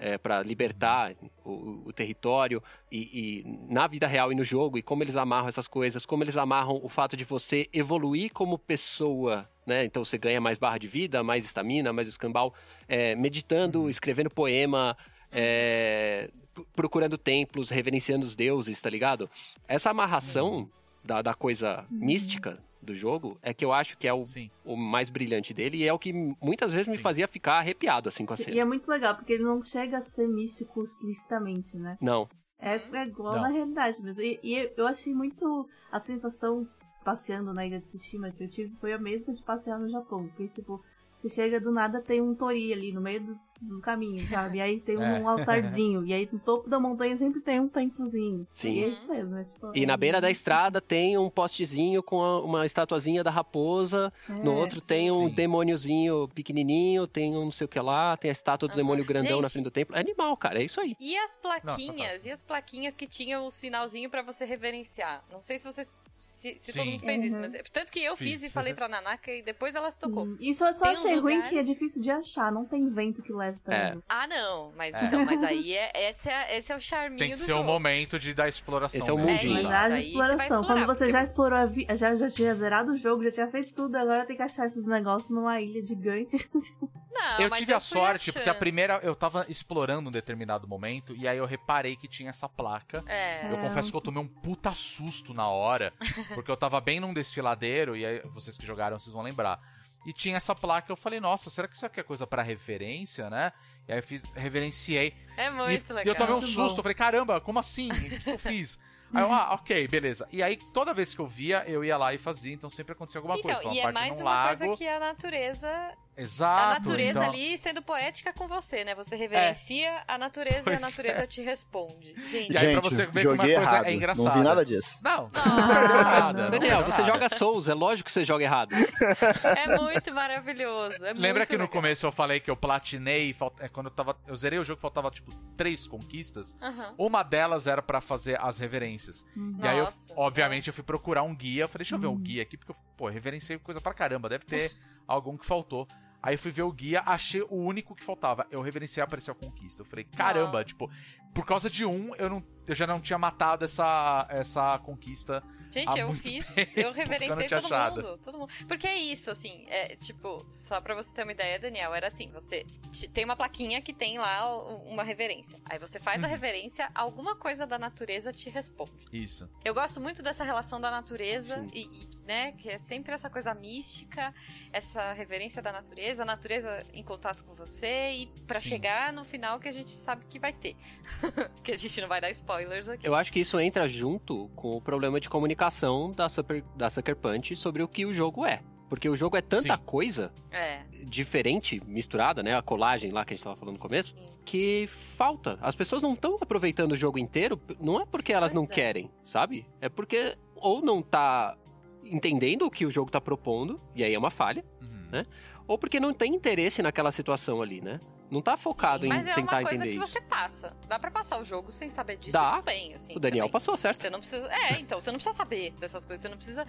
é, para libertar o, o território e, e na vida real e no jogo e como eles amarram essas coisas, como eles amarram o fato de você evoluir como pessoa, né? Então você ganha mais barra de vida, mais estamina, mais escambau, é, meditando, escrevendo poema, é, procurando templos, reverenciando os deuses, tá ligado? Essa amarração da, da coisa mística do jogo é que eu acho que é o, Sim. o mais brilhante dele e é o que muitas vezes me Sim. fazia ficar arrepiado assim com a E cena. é muito legal, porque ele não chega a ser místico explicitamente, né? Não, É, é igual Não. na realidade mesmo. E, e eu achei muito. A sensação passeando na ilha de Tsushima que eu tive foi a mesma de passear no Japão. Porque, tipo, você chega do nada, tem um tori ali no meio do, do caminho, sabe? E aí tem um, É. altarzinho. e aí no topo da montanha sempre tem um templozinho. Sim. E é isso mesmo, né? Tipo, E na beira da estrada tem um postezinho com a- uma estatuazinha da raposa. No É, outro sim. tem um Sim. demôniozinho pequenininho, tem um não sei o que lá, tem a estátua do Aham. demônio grandão na Gente. frente do templo. É animal, cara, é isso aí. E as plaquinhas? fantástico. e as plaquinhas que tinham o sinalzinho pra você reverenciar? Não sei se vocês se, se todo mundo fez isso. Uhum. Mas, tanto que eu fiz, Fiz. e falei pra Nanaka e depois ela se tocou. Hum, Isso eu só Tem achei ruim que é difícil de achar, não tem vento que leve pra É. Ah, não. Mas É. então, mas aí é, esse, é, esse é o charminho Tem que do ser o jogo. momento de dar exploração. Esse é o mundinho. É isso, aí você exploração. explorar, Quando você porque já explorou a vi... já, já tinha zerado o jogo, já tinha feito tudo, agora tem que achar esses negócios numa ilha gigante. Não, eu tive a fui sorte, porque a achando. primeira eu tava explorando um determinado momento, e aí eu reparei que tinha essa placa. É. Eu É, confesso que eu tomei um puta susto na hora, porque eu tava bem num desfiladeiro, e aí vocês que jogaram, vocês vão lembrar. E tinha essa placa, eu falei, nossa, será que isso aqui é coisa pra referência, né? E aí eu fiz, reverenciei. É E, muito e legal. eu tomei um susto, eu falei, caramba, como assim? O que que eu fiz? Aí eu, ah, ok, beleza. E aí, toda vez que eu via, eu ia lá e fazia, então sempre acontecia alguma Então, coisa. Então, e é mais uma lago. coisa que a natureza. Exato. a natureza então... ali sendo poética com você, né? Você reverencia a natureza e Pois a natureza te responde. Gente, E aí, pra Gente, você ver como a joguei coisa errado. é engraçada. Não vi nada disso. Não, Nossa, não Daniel, você joga Souls, é lógico que você joga errado. é muito maravilhoso. É Lembra muito que no legal. começo eu falei que eu platinei, falt- é, quando eu tava. Eu zerei o jogo faltava, tipo, três conquistas. Aham. Uma delas era pra fazer as reverências. E aí, eu, obviamente, eu fui procurar um guia. Eu falei, deixa eu ver o guia aqui, porque eu, pô, eu reverenciei coisa pra caramba, deve ter algum que faltou. Aí eu fui ver o guia, achei o único que faltava. Eu reverenciei apareceu a conquista. Eu falei, caramba, tipo, por causa de um, eu, não, eu já não tinha matado essa, essa conquista. Gente, eu fiz, tempo eu eu reverenciei tinha todo achado. mundo, todo mundo. Porque é isso, assim, é tipo, só pra você ter uma ideia, Daniel, era assim, você te- tem uma plaquinha que tem lá uma reverência. Aí você faz a Uhum. reverência, alguma coisa da natureza te responde. Isso. Eu gosto muito dessa relação da natureza e, e, né, que é sempre essa coisa mística, essa reverência da natureza, a natureza em contato com você e pra Sim. chegar no final que a gente sabe que vai ter. que a gente não vai dar spoilers aqui. Eu acho que isso entra junto com o problema de comunicação da, Super, da Sucker Punch sobre o que o jogo é. Porque o jogo é tanta Sim. coisa É. diferente, misturada, né? A colagem lá que a gente tava falando no começo, que falta. As pessoas não estão aproveitando o jogo inteiro, não é porque elas Pois não é. querem, sabe? É porque ou não tá entendendo o que o jogo tá propondo, e aí é uma falha, Uhum. Né? Ou porque não tem interesse naquela situação ali, né? Não tá focado Mas em é tentar uma coisa entender que isso. você passa. Dá pra passar o jogo sem saber disso, Dá. tudo bem, assim. O Daniel também. passou, certo? Você não precisa. É, então, você não precisa saber dessas coisas. Você não precisa.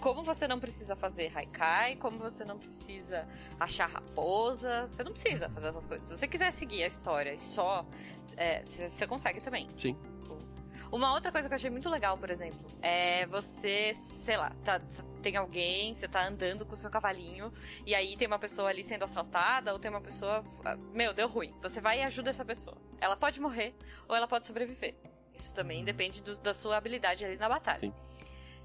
Como você não precisa fazer haikai, como você não precisa achar raposa, você não precisa fazer essas coisas. Se você quiser seguir a história e só, é, você você consegue também. Sim. Uma outra coisa que eu achei muito legal, por exemplo, é você, sei lá, tá- tem alguém, você tá andando com o seu cavalinho, e aí tem uma pessoa ali sendo assaltada, ou tem uma pessoa. Meu, deu ruim. Você vai e ajuda essa pessoa. Ela pode morrer, ou ela pode sobreviver. Isso também depende do- da sua habilidade ali na batalha. Sim.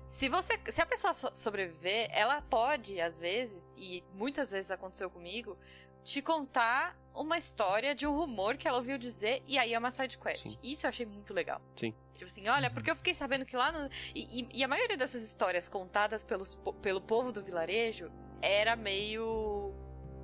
Se você, se a pessoa so- sobreviver, ela pode, às vezes, e muitas vezes aconteceu comigo, te contar uma história de um rumor que ela ouviu dizer e aí é uma side quest. Sim. Isso eu achei muito legal. Sim. Tipo assim, olha, porque eu fiquei sabendo que lá no. E, e- e a maioria dessas histórias contadas pelos, pelo povo do vilarejo era meio.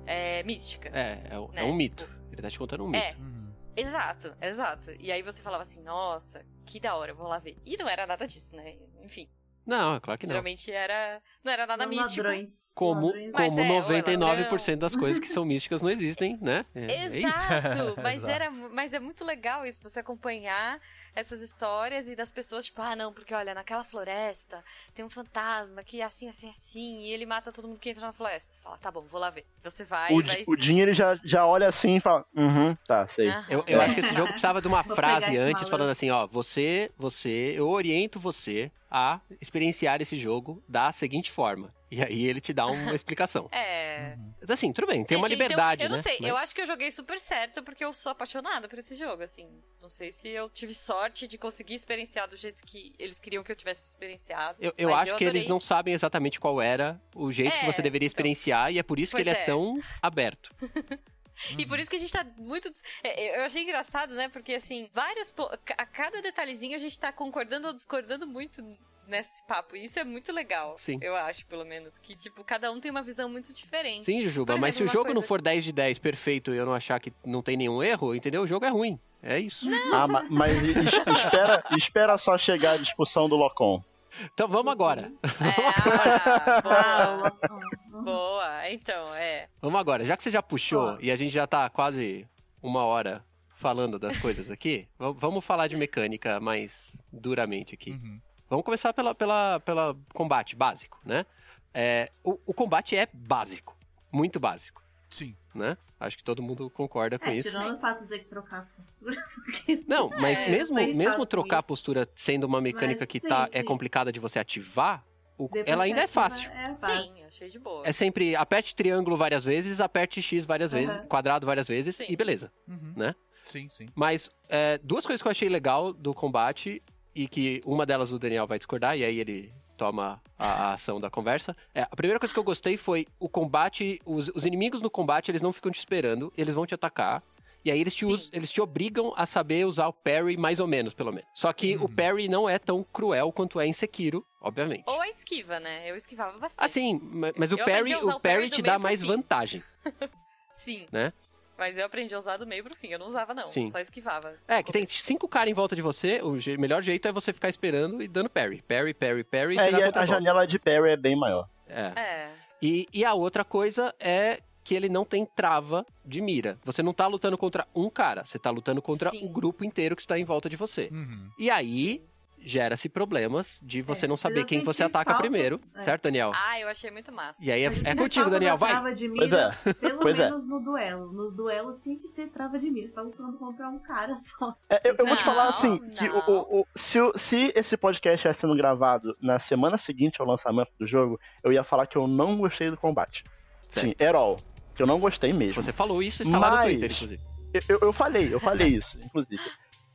é, mística. É, é, um- Né, é um tipo- mito. Ele tá te contando um É. mito. Uhum. Exato, exato. E aí você falava assim, nossa, que da hora, eu vou lá ver. E não era nada disso, né? Enfim, Não, é claro que não. geralmente era. Não era nada São místico. ladrões. Como, ladrões. Como é, ou é 99% das coisas que são místicas não existem, né? É, é isso. Exato, mas, Exato. era, mas é muito legal isso, você acompanhar essas histórias e das pessoas, tipo, ah, não, porque olha, naquela floresta tem um fantasma que é assim, assim, assim, e ele mata todo mundo que entra na floresta. Você fala, tá bom, vou lá ver. Você vai, O, vai. O Dinho, ele já, já olha assim e fala, uhum, tá, sei. Eu, eu É. acho que esse jogo precisava de uma Vou frase antes falando assim, ó, você, você, eu oriento você a experienciar esse jogo da seguinte forma. E aí ele te dá uma explicação. É. Então, assim, tudo bem, tem uma Gente, então, liberdade, eu não né? sei, eu Mas- acho que eu joguei super certo porque eu sou apaixonada por esse jogo, assim. Não sei se eu tive sorte de conseguir experienciar do jeito que eles queriam que eu tivesse experienciado. Eu, eu acho que eles não sabem exatamente qual era o jeito que É, você deveria então. experienciar e é por isso que Pois ele é, é. tão aberto. E por isso que a gente tá muito. é, Eu achei engraçado, né? Porque, assim, vários. A cada detalhezinho a gente tá concordando ou discordando muito nesse papo. E isso é muito legal. Sim. Eu acho, pelo menos. Que, tipo, cada um tem uma visão muito diferente. Sim, Jujuba, Por mas se o exemplo, jogo não coisa- for 10 de 10 perfeito e eu não achar que não tem nenhum erro, entendeu? O jogo é ruim. É isso. Ah, ma- mas es- espera, espera só chegar a discussão do Locom. Então vamos agora. É, ah, boa. Boa. Então, é. Vamos agora. Já que você já puxou Ó. e a gente já tá quase uma hora falando das coisas aqui, va- vamos falar de mecânica mais duramente aqui. Uhum. Vamos começar pela, pela, pela combate básico, né? É, o, o combate é básico, muito básico, Sim. né? Acho que todo mundo concorda com É, isso. tirando o fato de ter que trocar as posturas. porque- Não, mas É, mesmo, mesmo com trocar a postura sendo uma mecânica Mas que sim, tá, é sim. complicada de você ativar, o- ela ainda é fácil. É fácil. Sim, achei de boa. É sempre aperte triângulo várias vezes, aperte X várias Uhum. vezes, quadrado várias vezes Sim. e beleza. Uhum. Né? Sim, sim. Mas é, duas coisas que eu achei legal do combate e que uma delas o Daniel vai discordar e aí ele toma a, a ação da conversa. É, a primeira coisa que eu gostei foi o combate, os, os inimigos no combate eles não ficam te esperando, eles vão te atacar. E aí eles te, us- eles te obrigam a saber usar o parry mais ou menos, pelo menos. Só que o Uhum. parry não é tão cruel quanto é em Sekiro, obviamente. Ou a esquiva, né? Eu esquivava bastante. Assim, ma- mas o Eu aprendi parry, o o parry parry do te dá mais fim. vantagem. Sim. Né? Mas eu aprendi a usar do meio pro fim. Eu não usava, não. Sim. Só esquivava. É, que tem cinco caras em volta de você, o je- melhor jeito é você ficar esperando e dando parry. Parry, parry, parry, e É, e a, a janela de parry é bem maior. É. É. E, e a outra coisa é que ele não tem trava de mira. Você não tá lutando contra um cara, você tá lutando contra Sim. o grupo inteiro que está em volta de você. Uhum. E aí gera-se problemas de você É, não mas saber quem você ataca falta- primeiro, é. certo, Daniel? Ah, eu achei muito massa. E aí é, Mas é contigo, Daniel, da vai. Trava de mira, Pois é. Pelo Pois é. menos no duelo. No duelo tinha que ter trava de mira. Você tá lutando contra um cara só. É, eu, eu vou te Não, falar assim, que o, não. o- o- se, se esse podcast estivesse sendo gravado na semana seguinte ao lançamento do jogo, eu ia falar que eu não gostei do combate. Sim, at all. Que eu não gostei mesmo. Você falou isso, está lá no Mas- Twitter, inclusive. Eu, eu- eu falei, eu falei isso, inclusive.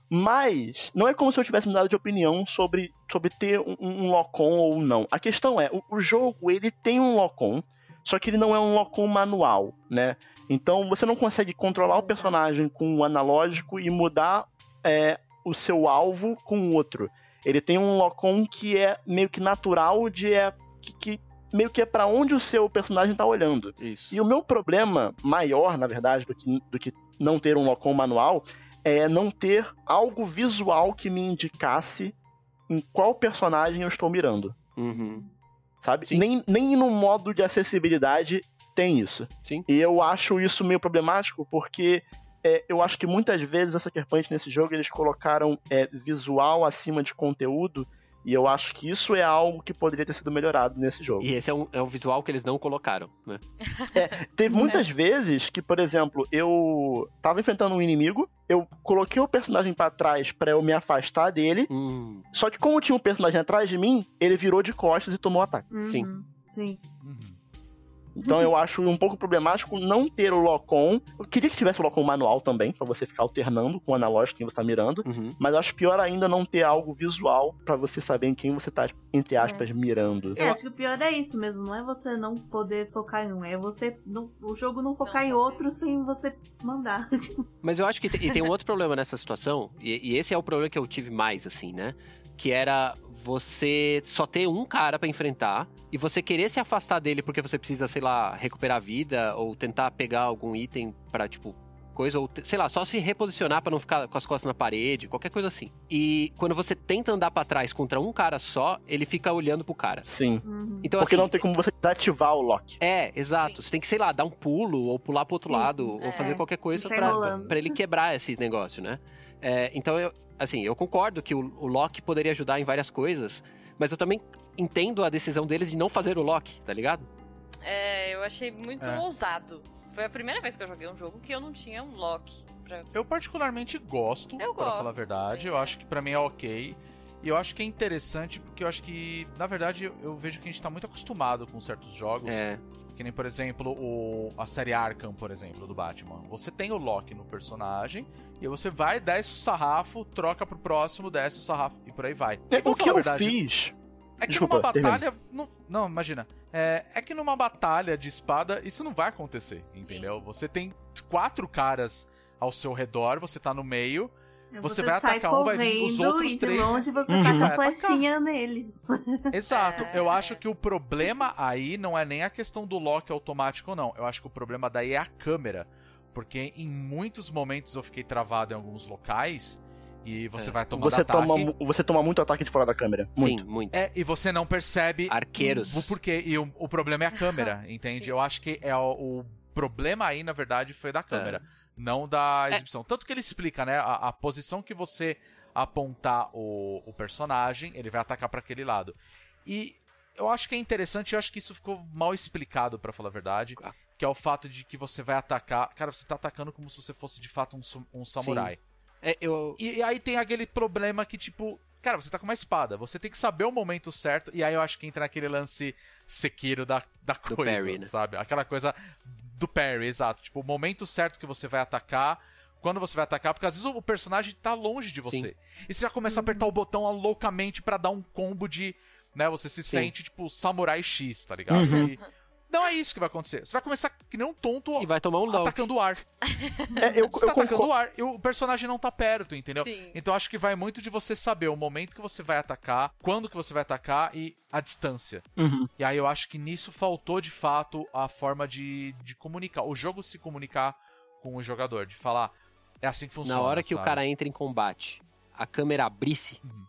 Mas não é como se eu tivesse mudado de opinião sobre, sobre ter um, um lock-on ou não. A questão é, o, o jogo ele tem um lock-on, só que ele não é um lock-on manual, né? Então você não consegue controlar o personagem com o analógico e mudar é, o seu alvo com o outro. Ele tem um lock-on que é meio que natural de é que, que meio que é pra onde o seu personagem tá olhando. Isso. E o meu problema maior, na verdade, do que, do que não ter um lock-on manual é não ter algo visual que me indicasse em qual personagem eu estou mirando, Uhum. sabe? Sim. Nem, nem no modo de acessibilidade tem isso. Sim. E eu acho isso meio problemático porque é, eu acho que muitas vezes a Sucker Punch nesse jogo eles colocaram é, visual acima de conteúdo e eu acho que isso é algo que poderia ter sido melhorado nesse jogo. E esse é um, é um visual que eles não colocaram, né? Teve muitas vezes que, por exemplo, eu tava enfrentando um inimigo, eu coloquei o personagem pra trás pra eu me afastar dele, Hum, só que como tinha um personagem atrás de mim, ele virou de costas e tomou ataque. Sim. Uhum, Sim. Uhum. Então eu acho um pouco problemático não ter o lock-on. Eu queria que tivesse o lock-on manual também, pra você ficar alternando com o analógico que você tá mirando. uhum. Mas eu acho pior ainda não ter algo visual pra você saber em quem você tá, entre aspas, mirando. É, acho que o pior é isso mesmo, não é você não poder focar em um, é você não- o jogo não focar em saber. outro sem você mandar. Mas eu acho que tem, e tem um outro problema nessa situação, e, e esse é o problema que eu tive mais, assim, né? Que era você só ter um cara pra enfrentar e você querer se afastar dele porque você precisa, sei lá, recuperar a vida ou tentar pegar algum item pra, tipo, coisa, ou sei lá, só se reposicionar pra não ficar com as costas na parede, qualquer coisa assim. E quando você tenta andar pra trás contra um cara só, ele fica olhando pro cara. Sim. Uhum. Então, Porque assim, não tem como você desativar o lock. é, exato. Sim. Você tem que, sei lá, dar um pulo ou pular pro outro Sim, lado ou é. fazer qualquer coisa pra ele quebrar esse negócio, né? É, então, eu, assim, eu concordo que o, o Loki poderia ajudar em várias coisas, mas eu também entendo a decisão deles de não fazer o Loki, tá ligado? É, eu achei muito É. ousado. Foi a primeira vez que eu joguei um jogo que eu não tinha um lock. Pra... Eu particularmente gosto, Eu pra gosto falar a verdade. também, Eu acho que pra mim é ok. E eu acho que é interessante porque eu acho que, na verdade, eu, eu vejo que a gente tá muito acostumado com certos jogos. É, Que nem, por exemplo, o, a série Arkham, por exemplo, do Batman. Você tem o lock no personagem, e aí você vai, desce o sarrafo, troca pro próximo, desce o sarrafo, e por aí vai. É, E o que eu verdade, fiz. É que Desculpa, numa batalha. Não, não, imagina. É, é que numa batalha de espada, isso não vai acontecer, entendeu? Você tem quatro caras ao seu redor, você tá no meio. Você vai sai atacar um, vai vir os outros e de três. longe você Uhum. taca Vai a atacar. flechinha neles. Exato. É. Eu acho que o problema aí não é nem a questão do lock automático, não. Eu acho que o problema daí é a câmera. Porque em muitos momentos eu fiquei travado em alguns locais. E você É. vai tomando Você ataque. toma, você toma muito ataque de fora da câmera. Muito. sim, muito. É, e você não percebe Arqueiros. o porquê. E o, o problema é a câmera, entende? Sim. Eu acho que é o, o problema aí, na verdade, foi da câmera. Não da É. exibição. Tanto que ele explica, né? A, a posição que você apontar o, o personagem, ele vai atacar pra aquele lado. E eu acho que é interessante, eu acho que isso ficou mal explicado, pra falar a verdade. Ah. Que é o fato de que você vai atacar. Cara, você tá atacando como se você fosse de fato um, um samurai. É, eu, E, e aí tem aquele problema que, tipo, cara, você tá com uma espada, você tem que saber o momento certo, e aí eu acho que entra naquele lance sequeiro da, da coisa, parry, né? sabe? Aquela coisa do parry, exato. Tipo, o momento certo que você vai atacar, quando você vai atacar, porque às vezes o personagem tá longe de você. E você já começa a apertar o botão loucamente pra dar um combo de. Né, você se Sim. sente, tipo, samurai X, tá ligado? Uhum. E não é isso que vai acontecer. Você vai começar que nem um tonto e vai tomar um atacando o ar. É, eu, Você tá eu atacando o ar e o personagem não tá perto, entendeu? Sim. Então acho que vai muito de você saber o momento que você vai atacar, quando que você vai atacar e a distância. Uhum. E aí eu acho que nisso faltou de fato a forma de, de comunicar, o jogo se comunicar com o jogador, de falar é assim que funciona. Na hora que o sabe? cara entra em combate, a câmera abrisse, Sim,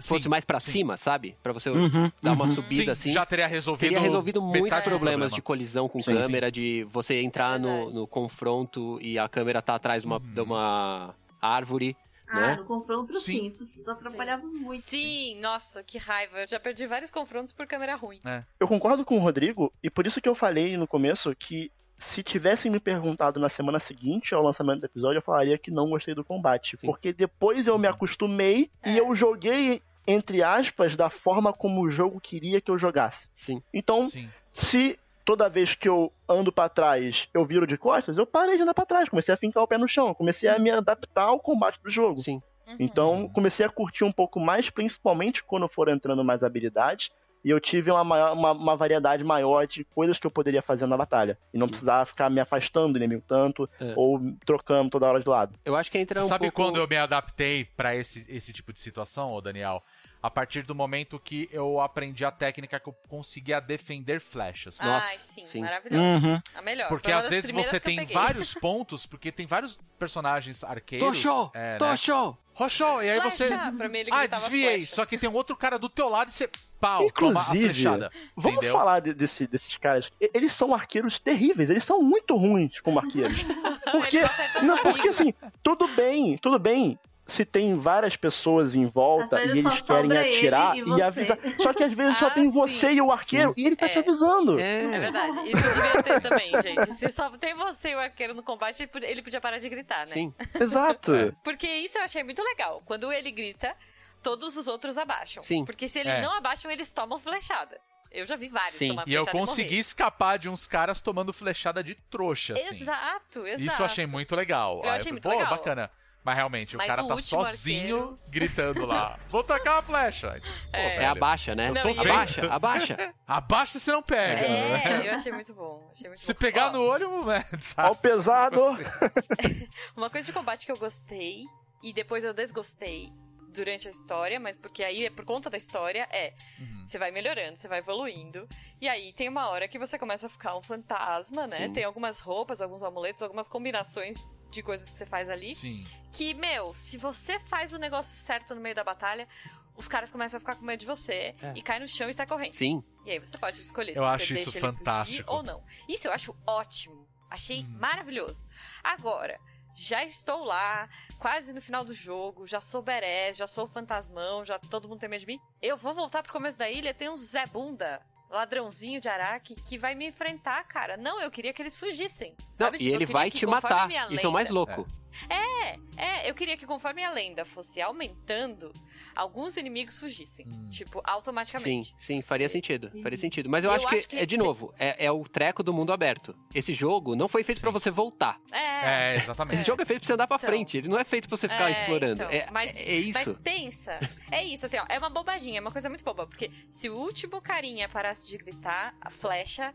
fosse mais pra sim. cima, sabe? Pra você Uhum, dar uma uhum. subida Sim, assim. já teria resolvido Teria resolvido muitos problemas de problema. colisão com Sim, câmera, de você entrar no, no confronto e a câmera tá atrás de uma, Uhum. de uma árvore. Ah, né? no confronto Sim. sim, isso atrapalhava muito. Sim, nossa, que raiva. Eu já perdi vários confrontos por câmera ruim. Eu concordo com o Rodrigo, e por isso que eu falei no começo que se tivessem me perguntado na semana seguinte ao lançamento do episódio, eu falaria que não gostei do combate. Sim. Porque depois eu me acostumei É. e eu joguei, entre aspas, da forma como o jogo queria que eu jogasse. Sim. Então, Sim. se toda vez que eu ando pra trás eu viro de costas, eu parei de andar pra trás, comecei a fincar o pé no chão, comecei a me adaptar ao combate do jogo. Sim. Uhum. Então, comecei a curtir um pouco mais, principalmente quando foram entrando mais habilidades. E eu tive uma, maior- uma, uma variedade maior de coisas que eu poderia fazer na batalha. E não precisava ficar me afastando do inimigo tanto, É. ou trocando toda hora de lado. Eu acho que entra Você um sabe pouco... quando eu me adaptei pra esse, esse tipo de situação, ô Daniel? A partir do momento que eu aprendi a técnica que eu conseguia defender flechas. Nossa, Ai, sim, sim. maravilhoso. A melhor. Porque às vezes você tem peguei. vários pontos, porque tem vários personagens arqueiros. Tosho! É, né? Tosho! Rochou! E aí você. Flecha, pra mim ele Ah, desviei. flecha. Só que tem um outro cara do teu lado e você. Pau, Inclusive, flechada. Vamos entendeu? falar de- desse- desses caras. Eles são arqueiros terríveis, eles são muito ruins como arqueiros. Porque. Não, porque assim, tudo bem, tudo bem. Se tem várias pessoas em volta e eles só querem sobra ele atirar e e, você. avisar. Só que às vezes só Ah, tem você sim. e o arqueiro e ele tá te É. avisando. É É. verdade. Isso devia ter também, gente. Se só tem você e o arqueiro no combate, ele podia- parar de gritar, né? Sim. Exato. Porque isso eu achei muito legal. Quando ele grita, todos os outros abaixam. Sim. Porque se eles É. não abaixam, eles tomam flechada. Eu já vi vários Sim. tomar E eu consegui morrer. escapar de uns caras tomando flechada de trouxa, assim. Exato, exato. Isso eu achei muito legal. Eu Aí achei falei, muito Pô, legal. bacana. Mas realmente, o Mas cara o tá sozinho arqueiro- gritando lá. Vou tacar uma flecha. Tipo, Pô, É. É abaixa, né? Não, e- abaixa, abaixa. Abaixa se não pega. né? É, eu achei muito bom. Achei muito Se bom. pegar Ó, no olho, né, sabe? Ao pesado. Uma coisa de combate que eu gostei e depois eu desgostei durante a história, mas porque aí é por conta da história, é Uhum. você vai melhorando, você vai evoluindo, e aí tem uma hora que você começa a ficar um fantasma, né? Sim. Tem algumas roupas, alguns amuletos, algumas combinações de coisas que você faz ali, Sim. que, meu, se você faz o negócio certo no meio da batalha, os caras começam a ficar com medo de você É. e cai no chão e sai correndo. Sim. E aí você pode escolher se Eu você deixa isso ele fugir fantástico. ou não. Isso eu acho ótimo. Achei Uhum. maravilhoso. Agora, já estou lá, quase no final do jogo, já sou berés, já sou fantasmão, já todo mundo tem medo de mim. Eu vou voltar pro começo da ilha, tem um Zé Bunda, ladrãozinho de Araque, que vai me enfrentar, cara. Não, eu queria que eles fugissem. Não, Sabe? e Tipo, eu ele vai te matar. a minha Isso é o mais lenda- louco. É, é, eu queria que conforme a lenda fosse aumentando, alguns inimigos fugissem. Hum. Tipo, Sim, automaticamente. sim, faria sentido. Faria sentido. Mas eu, Eu acho, que, acho que é de cê- novo, é, é o treco do mundo aberto. Esse jogo não foi feito Sim. pra você voltar. É. É, exatamente. Esse jogo é feito pra você andar pra Então. frente. Ele não é feito pra você ficar É, explorando. então, é, mas- é isso. Mas pensa, é isso, assim, ó, é uma bobaginha, é uma coisa muito boba, porque se o último carinha parasse de gritar, a flecha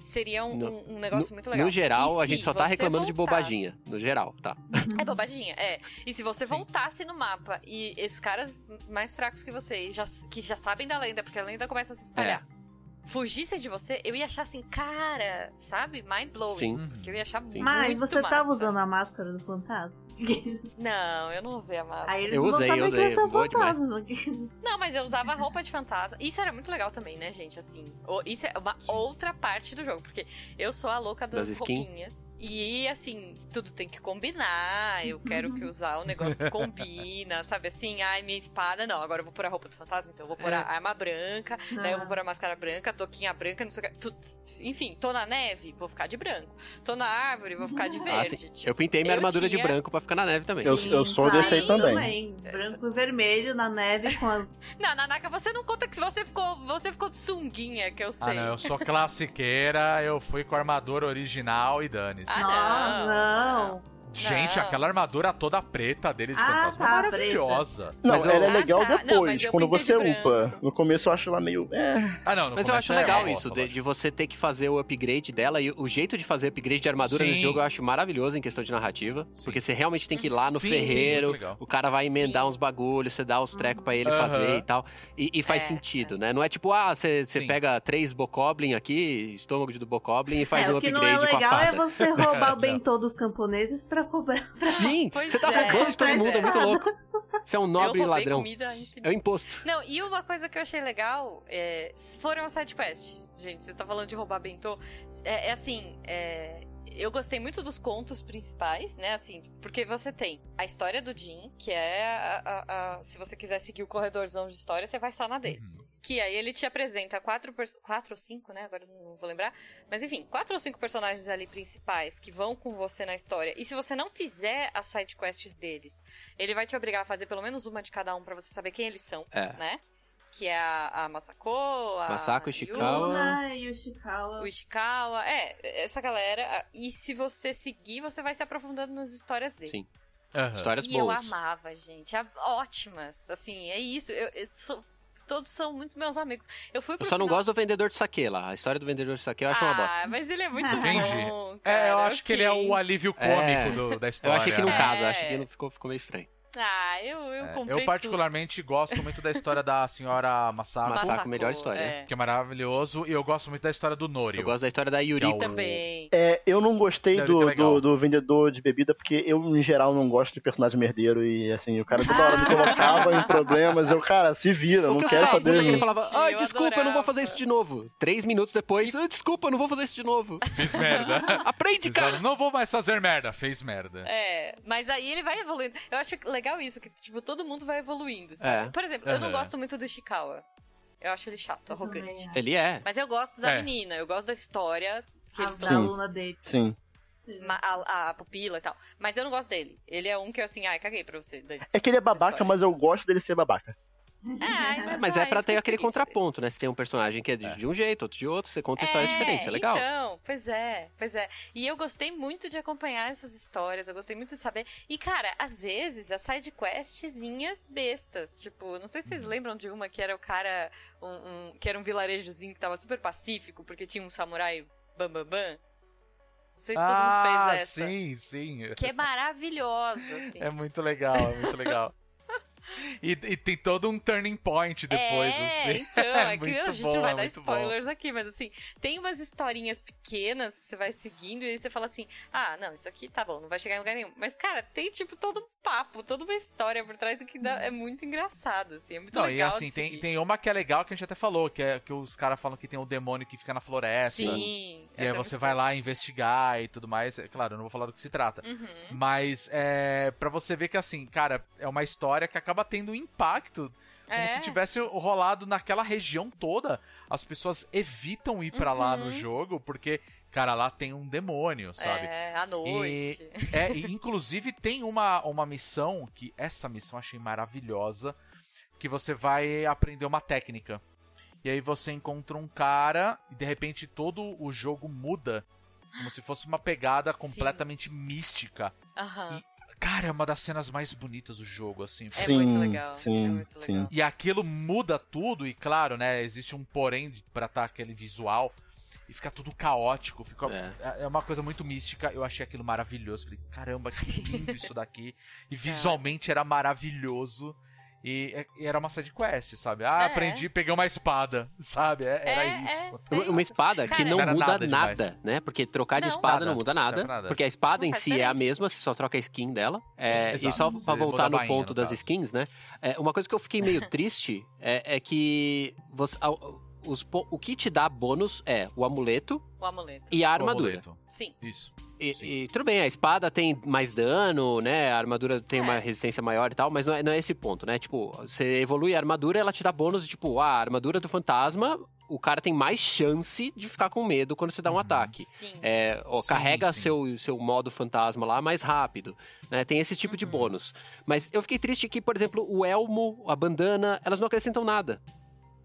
seria um, No- um- negócio no, muito legal. no geral, E a gente só tá reclamando de voltar- bobaginha. No geral, tá. É bobaginha, é. E se você Sim. voltasse no mapa e esses caras mais fracos que você, já, que já sabem da lenda, porque a lenda começa a se espalhar, É. fugissem de você, eu ia achar assim, cara, sabe? Mind blowing. Sim. Porque eu ia achar Sim. Mas muito você massa. tava usando a máscara do fantasma? Não, eu não usei a máscara. Aí eles Eu não usei, sabem eu que usei, você é demais. fantasma. Não, mas eu usava roupa de fantasma. Isso era muito legal também, né, gente? Assim, isso é uma outra parte do jogo, porque eu sou a louca das, Das skin? E assim, tudo tem que combinar. Eu quero que usar o negócio que combina, sabe assim? Ai, minha espada, não. Agora eu vou pôr a roupa do fantasma, então eu vou pôr a É. arma branca, daí eu vou pôr a máscara branca, a toquinha branca, não sei o que. Tu- Enfim, tô na neve, vou ficar de branco. Tô na árvore, vou ficar de Ah, verde. sim. Tipo, Eu pintei minha eu armadura tinha- de branco pra ficar na neve também. Eu, eu sou desse aí Sim, também. Branco e vermelho na neve com as. Não, Nanaka, você não conta que você ficou, você ficou de sunguinha, que eu sei. Ah, não, eu sou classiqueira, eu fui com a armadura original e dane-se. Ah, Não, não. não. Gente, não. aquela armadura toda preta dele de Ah, fantasma tá, é maravilhosa. Não, Mas eu- ela é Ah, legal tá. Não, depois, eu quando você upa. No começo eu acho ela meio. É. Ah, não, no Mas eu acho é legal uma isso, de, de você ter que fazer o upgrade dela. E o jeito de fazer upgrade de armadura Sim. nesse jogo eu acho maravilhoso em questão de narrativa. Sim. Porque você realmente tem que ir lá no Sim, ferreiro, o cara vai emendar Sim. uns bagulhos, você dá os trecos pra ele Aham. fazer e tal. E, e faz É, sentido, né? Não é tipo, ah, você pega três Bokoblin aqui, estômago de do Bokoblin e faz é, um o que upgrade não é com a legal é você roubar o bentô dos camponeses pra cobrar. Sim, Pois você tá é, roubando de todo mundo, é é. muito louco. Você é um nobre ladrão. comida. É o imposto. Não, e uma coisa que eu achei legal é, foram as sidequests, gente. Você está falando de roubar bentô. É, é assim, é, eu gostei muito dos contos principais, né? Assim, porque você tem a história do Jim, que é a, a- a- se você quiser seguir o corredorzão de história, você vai só na dele. Uhum. Que aí ele te apresenta quatro, quatro ou cinco, né? Agora eu não vou lembrar. Mas enfim, quatro ou cinco personagens ali principais que vão com você na história. E se você não fizer as sidequests deles, ele vai te obrigar a fazer pelo menos uma de cada um pra você saber quem eles são, É. né? Que é a, a Masako, a Masako, Ishikawa. E o Ishikawa. o Ishikawa. É, essa galera. E se você seguir, você vai se aprofundando nas histórias dele. Sim. Aham. Histórias E eu boas. amava, gente. Ótimas. Assim, é isso. Eu, eu sou- todos são muito meus amigos. Eu fui pro Eu só não final- gosto do vendedor de saque lá. A história do vendedor de saque eu acho uma bosta. Ah, mas ele é muito Entendi. bom. É, eu cara, acho que ele é o alívio cômico É. do- da Eu história. achei que não casa, É. acho que não ficou, ficou meio estranho. Ah, eu, eu É, comprei eu particularmente gosto muito da história da senhora tudo. Masako, Masako, melhor história. é. que é maravilhoso, e eu gosto muito da história do Norio. Eu gosto da história da Yuri. É o- Também. É, eu não gostei do, legal. do, do vendedor de bebida, porque eu, em geral, não gosto de personagem merdeiro e, assim, o cara toda hora me colocava em problemas. Eu, cara, se vira, O não que quero puto é saber. que ele falava, ai, eu desculpa, eu não vou fazer isso de novo. Três minutos depois, "Ah, desculpa, eu não vou fazer isso de novo. Fiz merda. Aprende, cara! Não vou mais fazer merda. Fez merda. É, mas aí ele vai evoluindo. Eu acho legal isso, que, tipo, todo mundo vai evoluindo, sabe? É. Por exemplo, eu não gosto muito do Ishikawa. Eu acho ele chato, arrogante. Ele é. Mas eu gosto da É. menina, eu gosto da história que eles da Sim. aluna dele. Sim. a, a pupila e tal. Mas eu não gosto dele. Ele é um que eu assim, ai, caguei pra você. É que ele é babaca, história. mas eu gosto dele ser babaca. É, Mas é ai, pra eu ter aquele contraponto, né? Você tem um personagem que é de, de um jeito, outro de outro, você conta histórias diferentes, é legal. Então, pois é, pois é. E eu gostei muito de acompanhar essas histórias, eu gostei muito de saber. E, cara, às vezes, as sidequestzinhas bestas. Tipo, não sei se vocês Uhum. lembram de uma que era o cara. Um, um- que era um vilarejozinho que tava super pacífico, porque tinha um samurai bambambam. Bam, bam. Não sei se todo ah, mundo fez essa. sim, sim. Que é maravilhosa, assim. É muito legal, é muito legal. E, e tem todo um turning point depois, é, assim. Então, é, que muito a gente bom, vai é dar muito bom. spoilers aqui, mas assim, tem umas historinhas pequenas que você vai seguindo e aí você fala assim: ah, não, isso aqui tá bom, não vai chegar em lugar nenhum. Mas, cara, tem tipo todo um papo, toda uma história por trás que dá- é muito engraçado, assim, é muito Não, legal. e assim, tem, tem uma que é legal que a gente até falou, que é que os caras falam que tem um demônio que fica na floresta. Sim. E aí é você vai lá investigar e tudo mais. É Claro, eu não vou falar do que se trata. Uhum. Mas é para você ver que assim, cara, é uma história que acaba tendo um impacto. Como É. se tivesse rolado naquela região toda. As pessoas evitam ir pra lá no Uhum. jogo, porque, cara, lá tem um demônio, sabe? É, à noite. É, e inclusive tem uma, uma missão que essa missão eu achei maravilhosa, que você vai aprender uma técnica. E aí você encontra um cara e de repente todo o jogo muda, como se fosse uma pegada completamente mística. Aham. Cara, é uma das cenas mais bonitas do jogo, assim. É sim, muito legal, sim, é muito sim. legal. E aquilo muda tudo, e claro, né, existe um porém pra estar aquele visual, e fica tudo caótico, fica, É. é. uma coisa muito mística, eu achei aquilo maravilhoso, falei, caramba, que lindo isso daqui, e visualmente era maravilhoso, e, e era uma side quest, sabe? Ah, É. aprendi, peguei uma espada, sabe? É- Era É, isso. é. Uma, uma espada que Cara, não Não era muda nada nada, né? Porque trocar de Não. espada Nada, não muda não nada. nada. Porque a espada Não em si é a mesma, você só troca a skin dela. É, Exato. e só pra voltar no bainha, ponto no das caso. skins, né? É, uma coisa que eu fiquei meio triste é, é que você, a- os o que te dá bônus é o amuleto O amuleto. e a O armadura. amuleto. Sim. Isso. E, Sim. e tudo bem, a espada tem mais dano, né? A armadura tem É. uma resistência maior e tal, mas não é, não é esse ponto, né? Tipo, você evolui a armadura, ela te dá bônus de tipo, ah, a armadura do fantasma, o cara tem mais chance de ficar com medo quando você dá um Uhum. ataque. Sim. É, ó, Sim, carrega sim. Seu, seu modo fantasma lá mais rápido, né? Tem esse tipo de Uhum. bônus. Mas eu fiquei triste que, por exemplo, o elmo, a bandana, elas não acrescentam nada.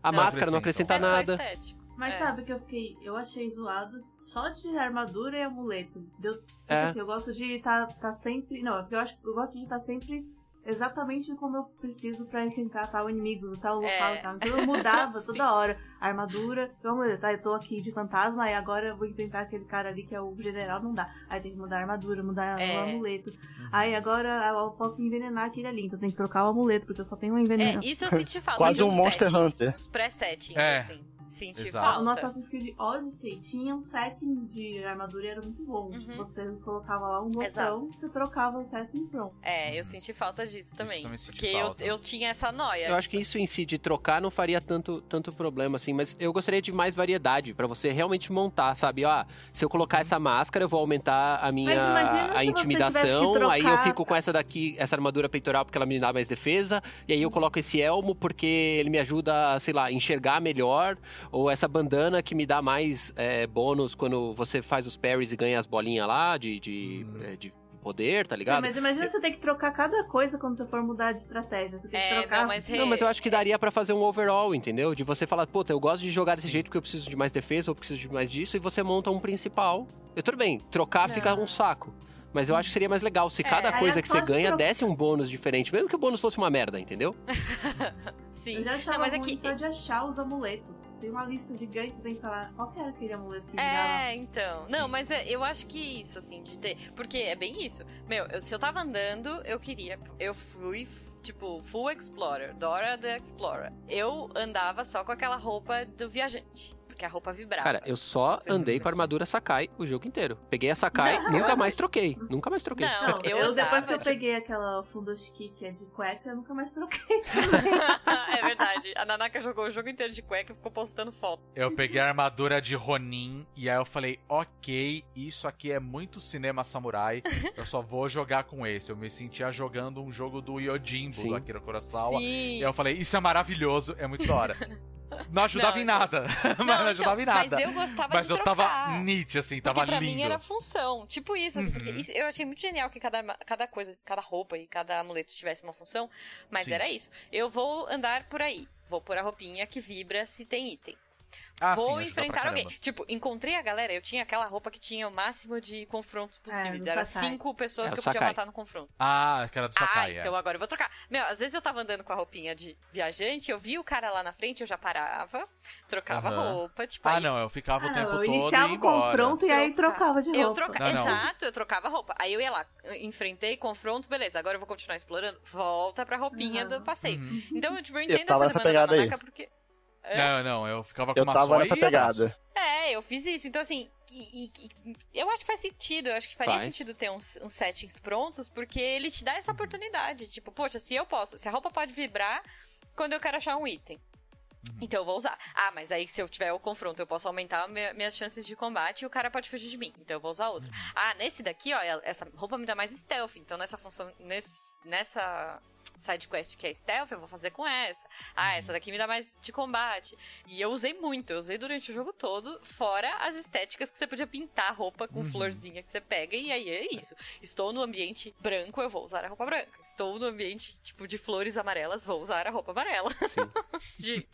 A Não máscara não acrescenta é só nada. estético. Mas É. sabe que eu fiquei. Eu achei zoado só de armadura e amuleto. Deu, porque, É. assim, eu gosto de estar tá, sempre. Não, eu acho que eu gosto de estar sempre exatamente como eu preciso pra enfrentar tal inimigo, tal local É. e tal. Então eu mudava toda hora. A armadura, amuleto. Tá, eu tô aqui de fantasma, aí agora eu vou enfrentar aquele cara ali que é o general, não dá. Aí tem que mudar a armadura, mudar É. o amuleto. Aí agora eu posso envenenar aquele ali, então tem que trocar o amuleto, porque eu só tenho um envenenamento. É, isso eu senti falta. Quase de um uns Monster settings, Hunter. Uns pré-settings, É. assim. Senti Exato. No falta. Assassin's Creed Odyssey tinha um setting de armadura e era muito bom. Uhum. Você colocava lá um botão, você trocava o setting e pronto. É, eu senti falta disso também. também senti porque eu, falta. eu tinha essa noia. Eu acho que isso em si de trocar não faria tanto, tanto problema assim, mas eu gostaria de mais variedade pra você realmente montar, sabe? Ah, se eu colocar essa máscara, eu vou aumentar a minha a intimidação, aí eu fico com essa daqui, essa armadura peitoral porque ela me dá mais defesa, e aí eu coloco esse elmo porque ele me ajuda, sei lá, enxergar melhor, ou essa bandana que me dá mais é, bônus quando você faz os parries e ganha as bolinhas lá de, de, Hum. é, de poder, tá É, ligado? mas imagina você ter que trocar cada coisa quando você for mudar de estratégia. Você tem que É, trocar. não, mas Não, mas eu acho que daria pra fazer um overall, entendeu? De você falar, puta, eu gosto de jogar desse jeito porque eu preciso de mais defesa ou preciso de mais disso, e você monta um principal. Eu tudo bem, trocar fica Não. um saco. Mas eu acho que seria mais legal se É, cada coisa é que você ganha trocar. desse um bônus diferente, mesmo que o bônus fosse uma merda, entendeu? Sim. Eu já achava não, mas é que. só de achar os amuletos. Tem uma lista gigante, que falar qual que era aquele amuleto que. É, então. Não, mas é- eu acho que isso, assim, de ter. Porque é bem isso. Meu, eu- se eu tava andando, eu queria. Eu fui. Tipo, full explorer, Dora the Explorer. Eu andava só com aquela roupa do viajante. Porque a roupa vibrava. Cara, eu só Você andei fez com a armadura Sakai o jogo inteiro. Peguei a Sakai, Não, nunca mais troquei. Nunca mais troquei. Não, eu, eu, andava, depois que eu tipo, peguei aquela Fundoshiki que é de cueca, eu nunca mais troquei. é verdade. A Nanaka jogou o jogo inteiro de cueca e ficou postando foto. Eu peguei a armadura de Ronin e aí eu falei, ok, isso aqui é muito cinema samurai, eu só vou jogar com esse. Eu me sentia jogando um jogo do Yojimbo, Sim. do Akira Kurosawa. Sim. E aí eu falei, isso é maravilhoso, é muito da hora. Não ajudava Não, em então- nada, mas não, ajudava em então, nada. Mas eu gostava Mas de eu trocar. tava nit, assim, Porque tava pra lindo. mim era função. Tipo isso, assim, porque Uhum. isso- eu achei muito genial que cada, cada coisa, cada roupa e cada amuleto tivesse uma função, mas Sim. era isso. Eu vou andar por aí, vou pôr a roupinha que vibra se tem item. Ah, sim, vou pra enfrentar alguém. Tipo, encontrei a galera, eu tinha aquela roupa que tinha o máximo de confrontos possíveis. do Era Sakai. cinco pessoas É, que o eu podia Sakai. matar no confronto. Ah, que era do Sakai, ah, é. então agora eu vou trocar. Meu, às vezes eu tava andando com a roupinha de viajante, eu vi o cara lá na frente, eu já parava, trocava roupa, tipo, Ah, aí não, eu ficava o Ah, tempo eu todo iniciava ia o confronto e aí trocava de roupa. Eu troca... Não, não. Exato, eu trocava a roupa. Aí eu ia lá, enfrentei, confronto, beleza. Agora eu vou continuar explorando. Volta pra roupinha Uhum. do passeio. Uhum. Então, tipo, eu entendo tava essa demanda da pegada aí. Nanaka porque. É. Não, não, eu ficava com Eu uma tava só nessa e pegada. É, eu fiz isso. Então, assim, e- e- e- eu acho que faz sentido. Eu acho que faria Faz. sentido ter uns, uns settings prontos, porque ele te dá essa oportunidade. Tipo, poxa, se eu posso, se a roupa pode vibrar quando eu quero achar um item. Então eu vou usar. Ah, mas aí se eu tiver o confronto, eu posso aumentar mi- minhas chances de combate e o cara pode fugir de mim. Então eu vou usar outra. Ah, nesse daqui, ó, essa roupa me dá mais stealth. Então nessa função, nesse, nessa side quest que é stealth, eu vou fazer com essa. Ah, essa daqui me dá mais de combate. E eu usei muito, eu usei durante o jogo todo, fora as estéticas que você podia pintar a roupa com florzinha que você pega, e aí é isso. Estou no ambiente branco, eu vou usar a roupa branca. Estou no ambiente, tipo, de flores amarelas, vou usar a roupa amarela. Sim. De-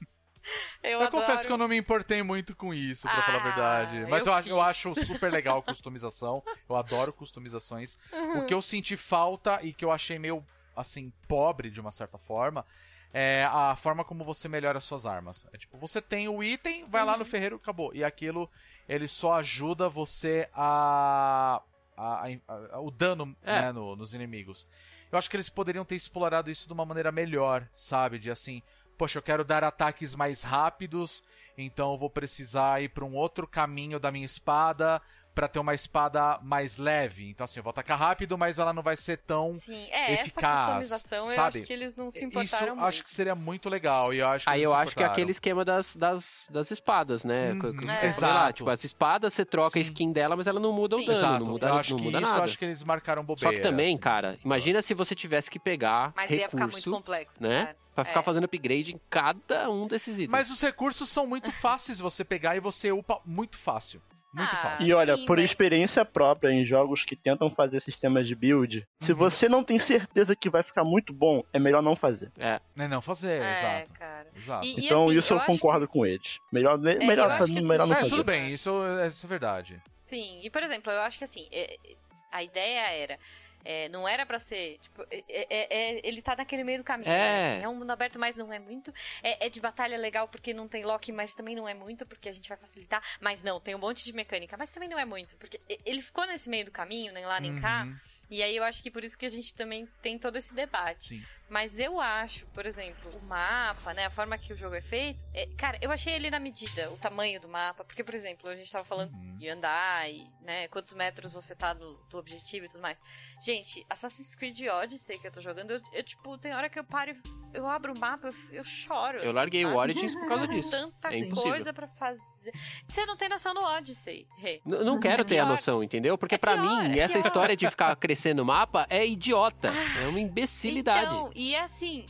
Eu, adoro- confesso que eu não me importei muito com isso, pra Ah, falar a verdade. Mas eu eu, acho, eu acho super legal customização. Eu adoro customizações. Uhum. O que eu senti falta e que eu achei meio, assim, pobre de uma certa forma. É a forma como você melhora suas armas. É tipo, você tem o item, vai lá no Uhum. ferreiro, acabou. E aquilo, ele só ajuda você a. a- a- a- o dano É. né, no- nos inimigos. Eu acho que eles poderiam ter explorado isso de uma maneira melhor, sabe? De assim, poxa, eu quero dar ataques mais rápidos, então eu vou precisar ir para um outro caminho da minha espada pra ter uma espada mais leve. Então, assim, eu vou atacar rápido, mas ela não vai ser tão Sim, é, eficaz. essa customização eu sabe? acho que eles não se Isso importaram muito. acho que seria muito legal. E eu acho que Aí eu acho que é aquele esquema das, das, das espadas, né? Co- é. Exato. lá, tipo, as espadas você troca Sim. a skin dela, mas ela não muda o Sim. dano, Exato. não muda, eu acho não que muda isso, nada. eu acho que eles marcaram bobeira. Só que também, assim. cara, imagina se você tivesse que pegar Mas ia ficar muito recurso, complexo, né? cara. Pra ficar É. fazendo upgrade em cada um desses itens. Mas os recursos são muito fáceis de você pegar e você upa muito fácil. Muito Ah, fácil. E olha, Sim, por mas- experiência própria em jogos que tentam fazer sistemas de build, se Uhum. você não tem certeza que vai ficar muito bom, é melhor não fazer. É, Não, não fazer, É, exato. cara. Exato. E- então assim, isso eu, acho concordo com eles. Melhor, melhor, eu fazer- que melhor não isso- É, fazer. tudo bem, isso, isso é verdade. Sim, e por exemplo, eu acho que assim, é- é- a ideia era. É, não era pra ser. Tipo, é- é- é- ele tá naquele meio do caminho. É. né? Assim, é um mundo aberto, mas não é muito. É, é de batalha legal porque não tem lock, mas também não é muito, porque a gente vai facilitar. Mas não, tem um monte de mecânica, mas também não é muito. Porque ele ficou nesse meio do caminho, nem lá nem cá. E aí eu acho que por isso que a gente também tem todo esse debate. Sim. Mas eu acho, por exemplo, o mapa, né, a forma que o jogo é feito, é- cara, eu achei ele na medida, o tamanho do mapa, porque, por exemplo, a gente tava falando Uhum. de andar e, né, quantos metros você tá do, do objetivo e tudo mais. Gente, Assassin's Creed Odyssey que eu tô jogando, eu, eu, tipo, tem hora que eu paro e eu abro o mapa, eu, eu choro. eu assim, larguei o sabe? Origins por causa disso. Tanta É impossível. coisa pra fazer. Você não tem noção do Odyssey, Rê. Não quero ter a pior. noção, entendeu? Porque É pra pior, mim, é essa pior. história de ficar crescendo o mapa é idiota. É uma imbecilidade. Então, e assim.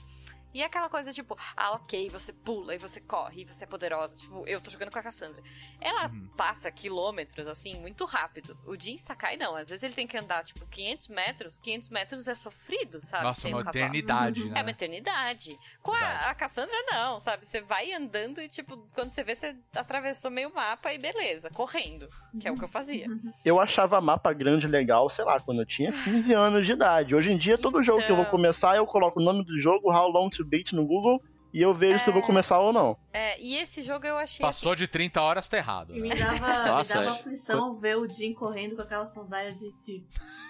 E é aquela coisa tipo, ah, ok, você pula e você corre e você é poderosa. Tipo, eu tô jogando com a Cassandra. Ela Uhum. passa quilômetros, assim, muito rápido. O Jin Sakai não. Às vezes ele tem que andar, tipo, 500 metros. 500 metros é sofrido, sabe? Nossa, uma um eternidade, É né? uma eternidade. Com a, a Cassandra, não, sabe? Você vai andando e, tipo, quando você vê, você atravessou meio mapa e beleza, correndo. Que é o que eu fazia. Eu achava mapa grande legal, sei lá, quando eu tinha 15 anos de idade. Hoje em dia, todo jogo que eu vou Então. começar, eu coloco o nome do jogo, How Long to Beat no Google, e eu vejo se eu vou É. começar ou não. É, e esse jogo eu achei. Passou de 30 horas, tá errado. E Né? me dava, Nossa, me dava é. aflição ver o Jim correndo com aquela sandália de, de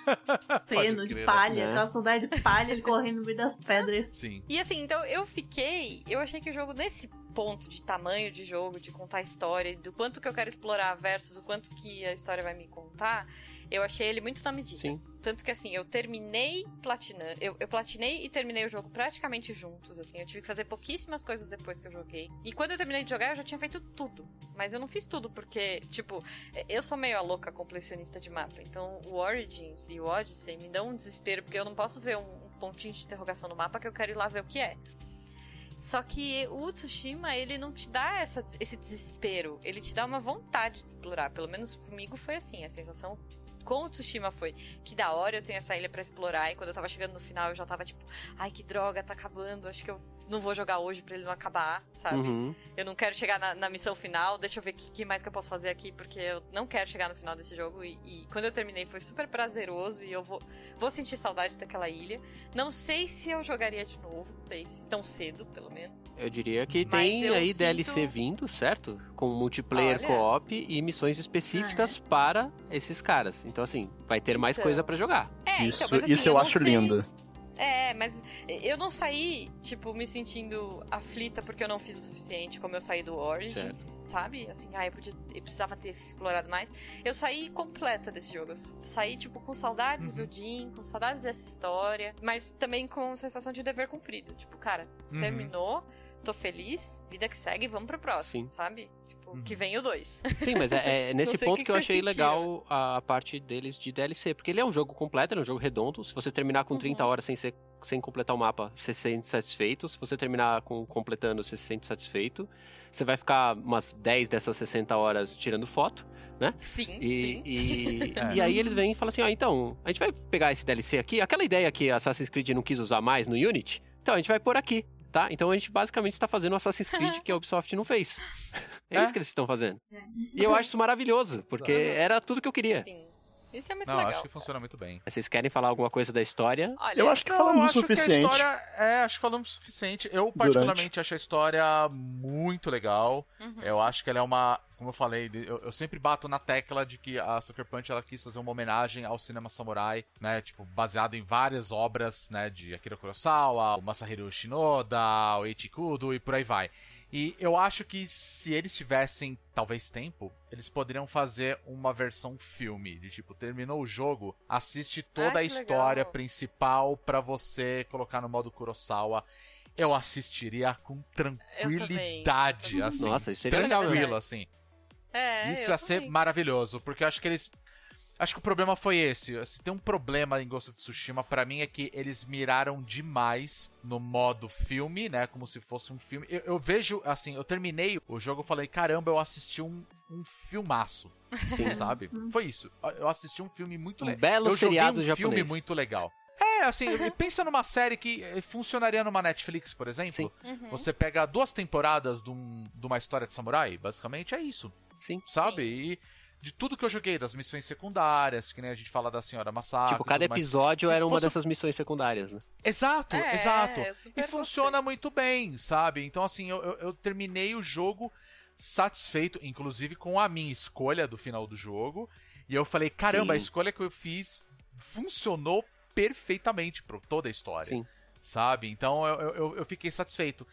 feno, de palha. né? Aquela sandália de palha, ele correndo no meio das pedras. Sim. E assim, então eu fiquei. Eu achei que o jogo, nesse ponto de tamanho de jogo, de contar história, do quanto que eu quero explorar versus o quanto que a história vai me contar, eu achei ele muito na medida. Sim. Tanto que assim, eu terminei platinando. Eu, eu platinei e terminei o jogo praticamente juntos, assim. Eu tive que fazer pouquíssimas coisas depois que eu joguei. E quando eu terminei de jogar, eu já tinha feito tudo. Mas eu não fiz tudo porque, tipo, eu sou meio a louca completionista de mapa. Então o Origins e o Odyssey me dão um desespero, porque eu não posso ver um, um pontinho de interrogação no mapa que eu quero ir lá ver o que é. Só que o Tsushima, ele não te dá essa, esse desespero. Ele te dá uma vontade de explorar. Pelo menos comigo foi assim. A sensação com o Tsushima foi que da hora eu tenho essa ilha pra explorar. E quando eu tava chegando no final, eu já tava tipo, ai que droga, tá acabando. Acho que eu não vou jogar hoje pra ele não acabar, sabe? Uhum. Eu não quero chegar na, na missão final. Deixa eu ver o que, que mais que eu posso fazer aqui, porque eu não quero chegar no final desse jogo. E, e quando eu terminei foi super prazeroso e eu vou, vou sentir saudade daquela ilha. Não sei se eu jogaria de novo, não sei se tão cedo, pelo menos. Eu diria que Mas tem eu aí sinto- DLC vindo, certo? Com multiplayer co-op e missões específicas para esses caras. Então, assim, vai ter mais Então. coisa pra jogar. É, isso então, assim, isso eu, não acho sei- lindo. É, mas eu não saí, tipo, me sentindo aflita porque eu não fiz o suficiente, como eu saí do Origins, sabe? Assim, ah, eu, podia, eu precisava ter explorado mais. Eu saí completa desse jogo. Eu saí, tipo, com saudades Uhum. do Jim, com saudades dessa história, mas também com sensação de dever cumprido. Tipo, cara, Uhum. terminou, tô feliz, vida que segue, vamos pro próximo, Sim. sabe? Tipo, Uhum. que vem o dois. Sim, mas é, é nesse ponto que que eu achei sentiram. legal a, parte deles de DLC. Porque ele é um jogo completo, ele é um jogo redondo. Se você terminar com 30 Uhum. horas sem, ser, sem completar o mapa, você se sente satisfeito. Se você terminar com completando, você se sente satisfeito. Você vai ficar umas 10 dessas 60 horas tirando foto. Sim, E, sim. e, É. e aí eles vêm e falam assim: ó, então, a gente vai pegar esse DLC aqui, aquela ideia que Assassin's Creed não quis usar mais no Unity, então a gente vai pôr aqui, tá? Então a gente basicamente está fazendo o Assassin's Creed que a Ubisoft não fez. É, É. isso que eles estão fazendo. É. E eu acho isso maravilhoso, porque era tudo que eu queria. Sim. Isso é muito Não, legal. acho que funciona muito bem. Vocês querem falar alguma coisa da história? Olha, Eu acho que Não, falamos eu o acho que a suficiente. história. É, acho que falamos o suficiente. Eu, particularmente, achei a história muito legal. Uhum. Eu acho que ela é uma. Como eu falei, eu, eu sempre bato na tecla de que a Sucker Punch ela quis fazer uma homenagem ao cinema samurai, né? Tipo, baseado em várias obras, né? De Akira Kurosawa, o Masahiro Shinoda, o Eiichi Kudo e por aí vai. E eu acho que se eles tivessem, talvez, tempo, eles poderiam fazer uma versão filme. De tipo, terminou o jogo, assiste toda Ah, a que história legal. principal pra você colocar no modo Kurosawa. Eu assistiria com tranquilidade, assim. Nossa, isso seria legal tranquilo, mesmo. assim. É, Isso eu ia ser também. maravilhoso, porque eu acho que eles. Acho que o problema foi esse. Se tem um problema em Ghost of Tsushima, pra mim, é que eles miraram demais no modo filme, né? Como se fosse um filme. Eu, eu vejo, assim, eu terminei o jogo e falei, caramba, eu assisti um, um filmaço. Sim. Sabe? Foi isso. Eu assisti um filme muito Um legal. belo eu joguei seriado um filme japonês. muito legal. É, assim, pensa numa série que eh, funcionaria numa Netflix, por exemplo. Sim. Uhum. Você pega duas temporadas de, um- de uma história de samurai, basicamente é isso Sim. sabe? E de tudo que eu joguei, das missões secundárias, que nem a gente fala da senhora Massacre. Tipo, cada episódio era uma fosse- dessas missões secundárias, né? Exato, É, exato. super E funciona muito bem, sabe? Então, assim, eu, eu, eu terminei o jogo satisfeito, inclusive com a minha escolha do final do jogo. E eu falei, caramba, a Sim. escolha que eu fiz funcionou perfeitamente pra toda a história. Sim. Sabe? Então eu, eu- eu, eu fiquei satisfeito.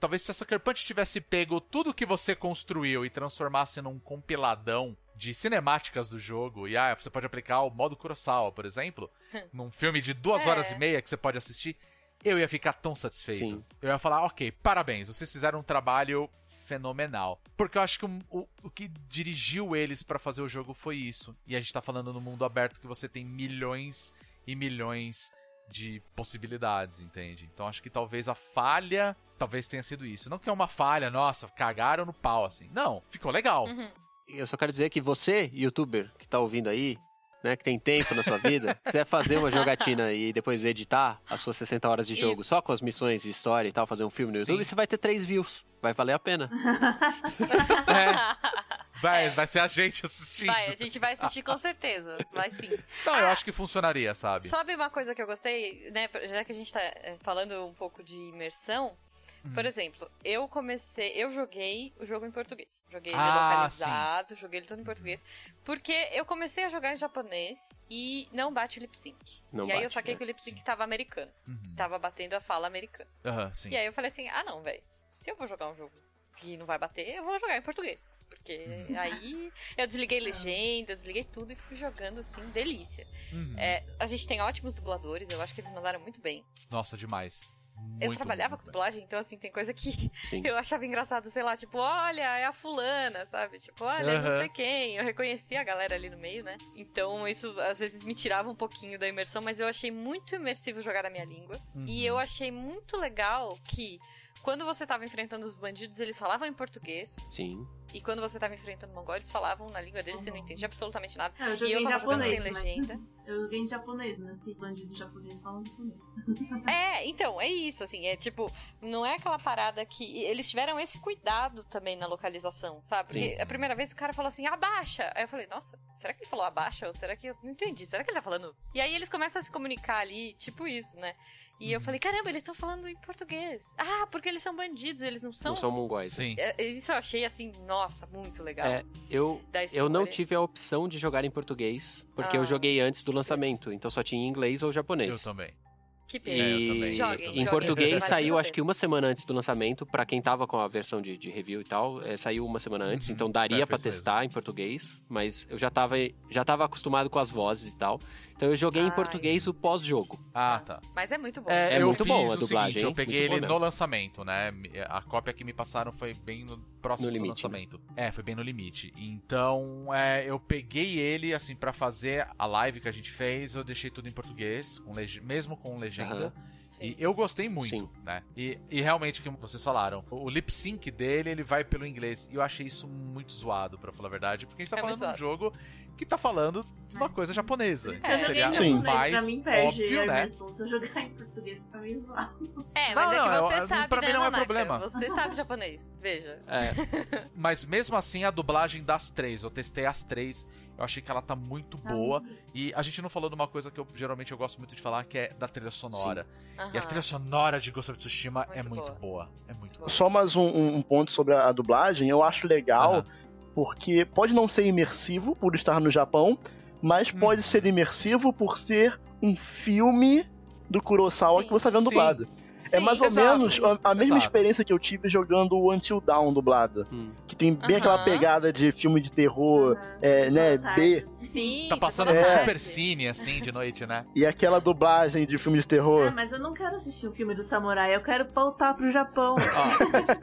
Talvez se a Sucker Punch tivesse pego tudo que você construiu e transformasse num compiladão de cinemáticas do jogo, e ah, você pode aplicar o modo Kurosawa, por exemplo, num filme de duas É. horas e meia que você pode assistir, eu ia ficar tão satisfeito. Sim. Eu ia falar, ok, parabéns, vocês fizeram um trabalho fenomenal. Porque eu acho que o, o, o que dirigiu eles pra fazer o jogo foi isso. E a gente tá falando no mundo aberto que você tem milhões e milhões de possibilidades, entende? Então acho que talvez a falha, talvez tenha sido isso. Não que é uma falha, nossa, cagaram no pau, assim. Não, ficou legal. Uhum. Eu só quero dizer que você, youtuber, que tá ouvindo aí, né, que tem tempo na sua vida, quiser fazer uma jogatina e depois editar as suas 60 horas de jogo Isso. só com as missões e história e tal, fazer um filme no Sim. YouTube, você vai ter 3 views. Vai valer a pena. Vai, vai ser a gente assistindo. Vai, a gente vai assistir com certeza. Vai sim. Não, eu acho que funcionaria, sabe? Sabe uma coisa que eu gostei, né? Já que a gente tá é, falando um pouco de imersão. Hum. Por exemplo, eu comecei. Eu joguei o jogo em português. Joguei ele Ah, localizado, joguei ele todo em português. Porque eu comecei a jogar em japonês e não bate o lip sync. Não e aí eu bate, saquei né? que o lip sync tava americano. Uhum. Tava batendo a fala americana. Aham, sim. E aí eu falei assim: ah, não, velho. Se eu vou jogar um jogo que não vai bater, eu vou jogar em português. Porque Uhum. aí eu desliguei legenda, desliguei tudo e fui jogando assim, delícia. Uhum. É, a gente tem ótimos dubladores, eu acho que eles mandaram muito bem. Nossa, demais. Eu Muito, trabalhava muito com bem. dublagem, então assim, tem coisa que Sim. eu achava engraçado, sei lá, tipo, olha, é a fulana, sabe? Tipo, olha, não Aham. sei quem. Eu reconhecia a galera ali no meio, né? Então isso às vezes me tirava um pouquinho da imersão, mas eu achei muito imersivo jogar na minha língua. Uhum. E eu achei muito legal que quando você tava enfrentando os bandidos, eles falavam em português. Sim. E quando você tava enfrentando mongol, eles falavam na língua deles, você não entendia absolutamente nada. É, eu E joguei eu em tava jogando sem japonês, né? legenda. Eu joguei em japonês, né? Esse bandido japonês falando japonês. É, então, é isso, assim, é tipo, não é aquela parada que. Eles tiveram esse cuidado também na localização, sabe? Porque Sim. a primeira vez o cara falou assim, abaixa! Aí eu falei, nossa, será que ele falou abaixa? Ou será que eu não entendi? Será que ele tá falando? E aí eles começam a se comunicar ali, tipo isso, né? E eu falei, caramba, eles estão falando em português. Ah, porque eles são bandidos, eles não são. Não são mongóis. Sim. É, Isso eu achei assim, nossa, muito legal. É, eu, eu não tive a opção de jogar em português, porque Ah. eu joguei antes do lançamento, então só tinha em inglês ou Eu japonês. também. Que E pena. É, eu também, eu Joguem, também. em joguem, português saiu, acho que uma semana antes do lançamento, pra quem tava com a versão de, de review e tal, é, saiu uma semana antes, Uhum. então daria É, isso testar em português, mas eu já tava, já tava acostumado com as vozes e tal. Então eu joguei em Ai. português o pós-jogo. Ah, tá. Mas é muito bom. É eu muito fiz bom a o dublagem, seguinte, eu peguei Muito ele no lançamento, né? A cópia que me passaram foi bem no próximo No do limite, né? lançamento. É, foi bem no limite. Então, é, eu peguei ele, assim, pra fazer a live que a gente fez, eu deixei tudo em português, com mesmo com legenda. Sim. E eu gostei muito, Sim. né? E, e realmente, como vocês falaram, o, lip sync dele, ele vai pelo inglês. E eu achei isso muito zoado, pra falar a verdade, porque a gente tá É muito falando de um jogo que tá falando de uma coisa japonesa. Então joguei seria japonês, mais pra mim óbvio, a né? Se eu jogar em português, pra mim zoado. É, Não, mas é não, que você eu- sabe, pra mim né, não é problema. Você sabe japonês, veja. É, Mas mesmo assim, a dublagem das três, eu testei as três, eu achei que ela tá muito boa. E a gente não falou de uma coisa que eu geralmente eu gosto muito de falar, que é da trilha sonora. E a trilha sonora de Ghost of Tsushima é Muito muito boa. boa. É muito boa. Só mais um, um- ponto sobre a, dublagem, eu acho legal, Aham. Porque pode não ser imersivo por estar no Japão, mas Hum. pode ser imersivo por ser um filme do Kurosawa Sim. que você tá vendo Sim. Dublado. É mais ou Exato. menos a, a mesma experiência que eu tive jogando o Until Dawn dublado. Hum. Que tem bem aquela Aham. pegada de filme de terror, Ah, é, né, B. Sim. Tá passando no É. super cine, assim, de noite, né? E aquela dublagem de filme de Ah, terror. mas eu não quero assistir o filme do samurai, eu quero voltar pro Japão.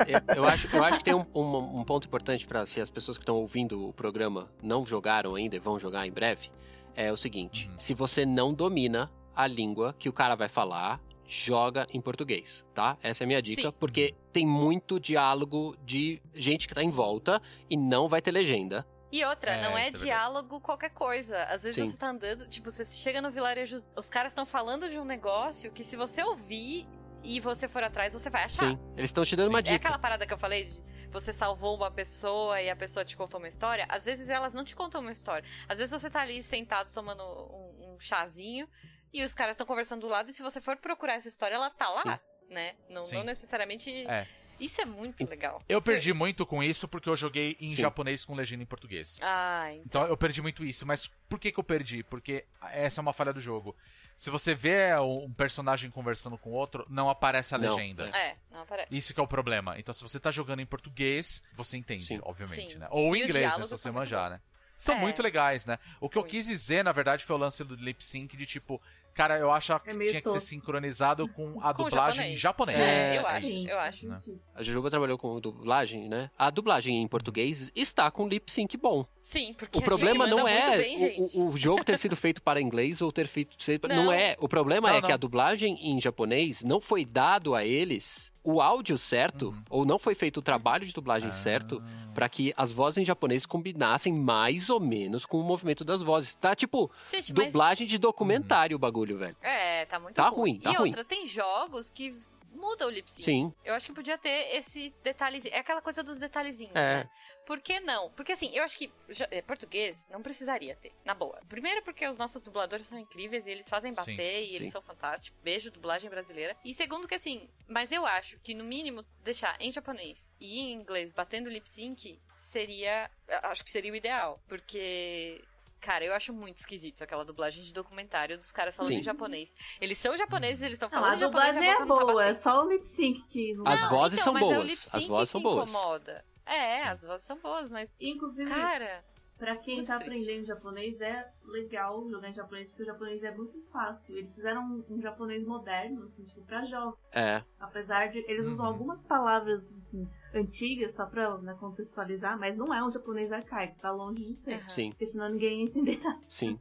Eu, eu acho, eu acho que tem um, um- um ponto importante para se as pessoas que estão ouvindo o programa não jogaram ainda e vão jogar em breve, é o seguinte: Uhum. se você não domina a língua que o cara vai falar, joga em português, tá? Essa é a minha dica, Sim. porque tem muito diálogo de gente que tá em volta e não vai ter legenda. E outra, É, não é, é verdade. diálogo qualquer coisa. Às vezes Sim. você tá andando, tipo, você chega no vilarejo, os caras estão falando de um negócio que se você ouvir e você for atrás, você vai achar. Sim, eles estão te dando uma É dica. aquela parada que eu falei de você salvou uma pessoa e a pessoa te contou uma história. Às vezes elas não te contam uma história. Às vezes você tá ali sentado tomando um, um chazinho e os caras estão conversando do lado e se você for procurar essa história, ela tá lá, né? Não, Sim. não necessariamente. É. Isso é muito legal. Eu Isso perdi é... muito com isso porque eu joguei em Sim. japonês com legenda em português. Ah, então. Então eu perdi muito isso. Mas por que, que eu perdi? Porque essa é uma falha do jogo. Se você vê um personagem conversando com outro, não aparece a Não, legenda. É, não aparece. Isso que é o problema. Então, se você tá jogando em português, você entende, Sim. obviamente, Sim. né? Ou em inglês, né? Se você são muito manjar, né? São É. muito legais, né? O que eu quis dizer, na verdade, foi o lance do lip sync de tipo, cara, eu acho que É tinha que ser sincronizado com a Com dublagem em japonês. É, É, eu acho, Sim, eu acho. sentido. A Jujuba trabalhou com dublagem, né? A dublagem em português está com lip sync bom. Sim, porque O problema não é muito bem, gente. o, o- jogo ter sido feito para inglês ou ter feito. Não, Não. é. O problema Não, é que não. a dublagem em japonês não foi dado a eles o áudio certo, Uhum. ou não foi feito o trabalho de dublagem Ah. certo, para que as vozes em japonês combinassem mais ou menos com o movimento das vozes. Tá tipo Gente, mas- dublagem de documentário o bagulho, velho. É, tá muito Tá ruim. ruim, tá e ruim. outra, tem jogos que mudam o lip sync. Sim. Eu acho que podia ter esse detalhezinho. É aquela coisa dos detalhezinhos, É. né? Por que não? Porque assim, eu acho que já- é, português não precisaria ter, na boa. Primeiro porque os nossos dubladores são incríveis e eles fazem bater Sim, e eles sim. são fantásticos. Beijo, dublagem brasileira. E segundo que assim, mas eu acho que no mínimo deixar em japonês e em inglês batendo lip sync seria. Acho que seria o ideal. Porque. Cara, eu acho muito esquisito aquela dublagem de documentário dos caras falando Sim. em japonês. Eles são japoneses, eles estão Não, falando a em japonês. dublagem a é boca não tá boa, é só o lip sync que não As Não, vozes então, são mas É o boas, lip as vozes são que boas. incomoda. É, as vozes são boas, mas. Inclusive, Cara, pra quem muito tá triste. aprendendo japonês, é legal jogar em japonês, porque o japonês é muito fácil. Eles fizeram um, um japonês moderno, assim, tipo, pra jovem. É. Apesar de. Eles usam Uhum. algumas palavras, assim, antigas, só pra né, contextualizar, mas não é um japonês arcaico, tá longe de ser. Aham. Sim. Porque senão ninguém ia entender nada. Sim.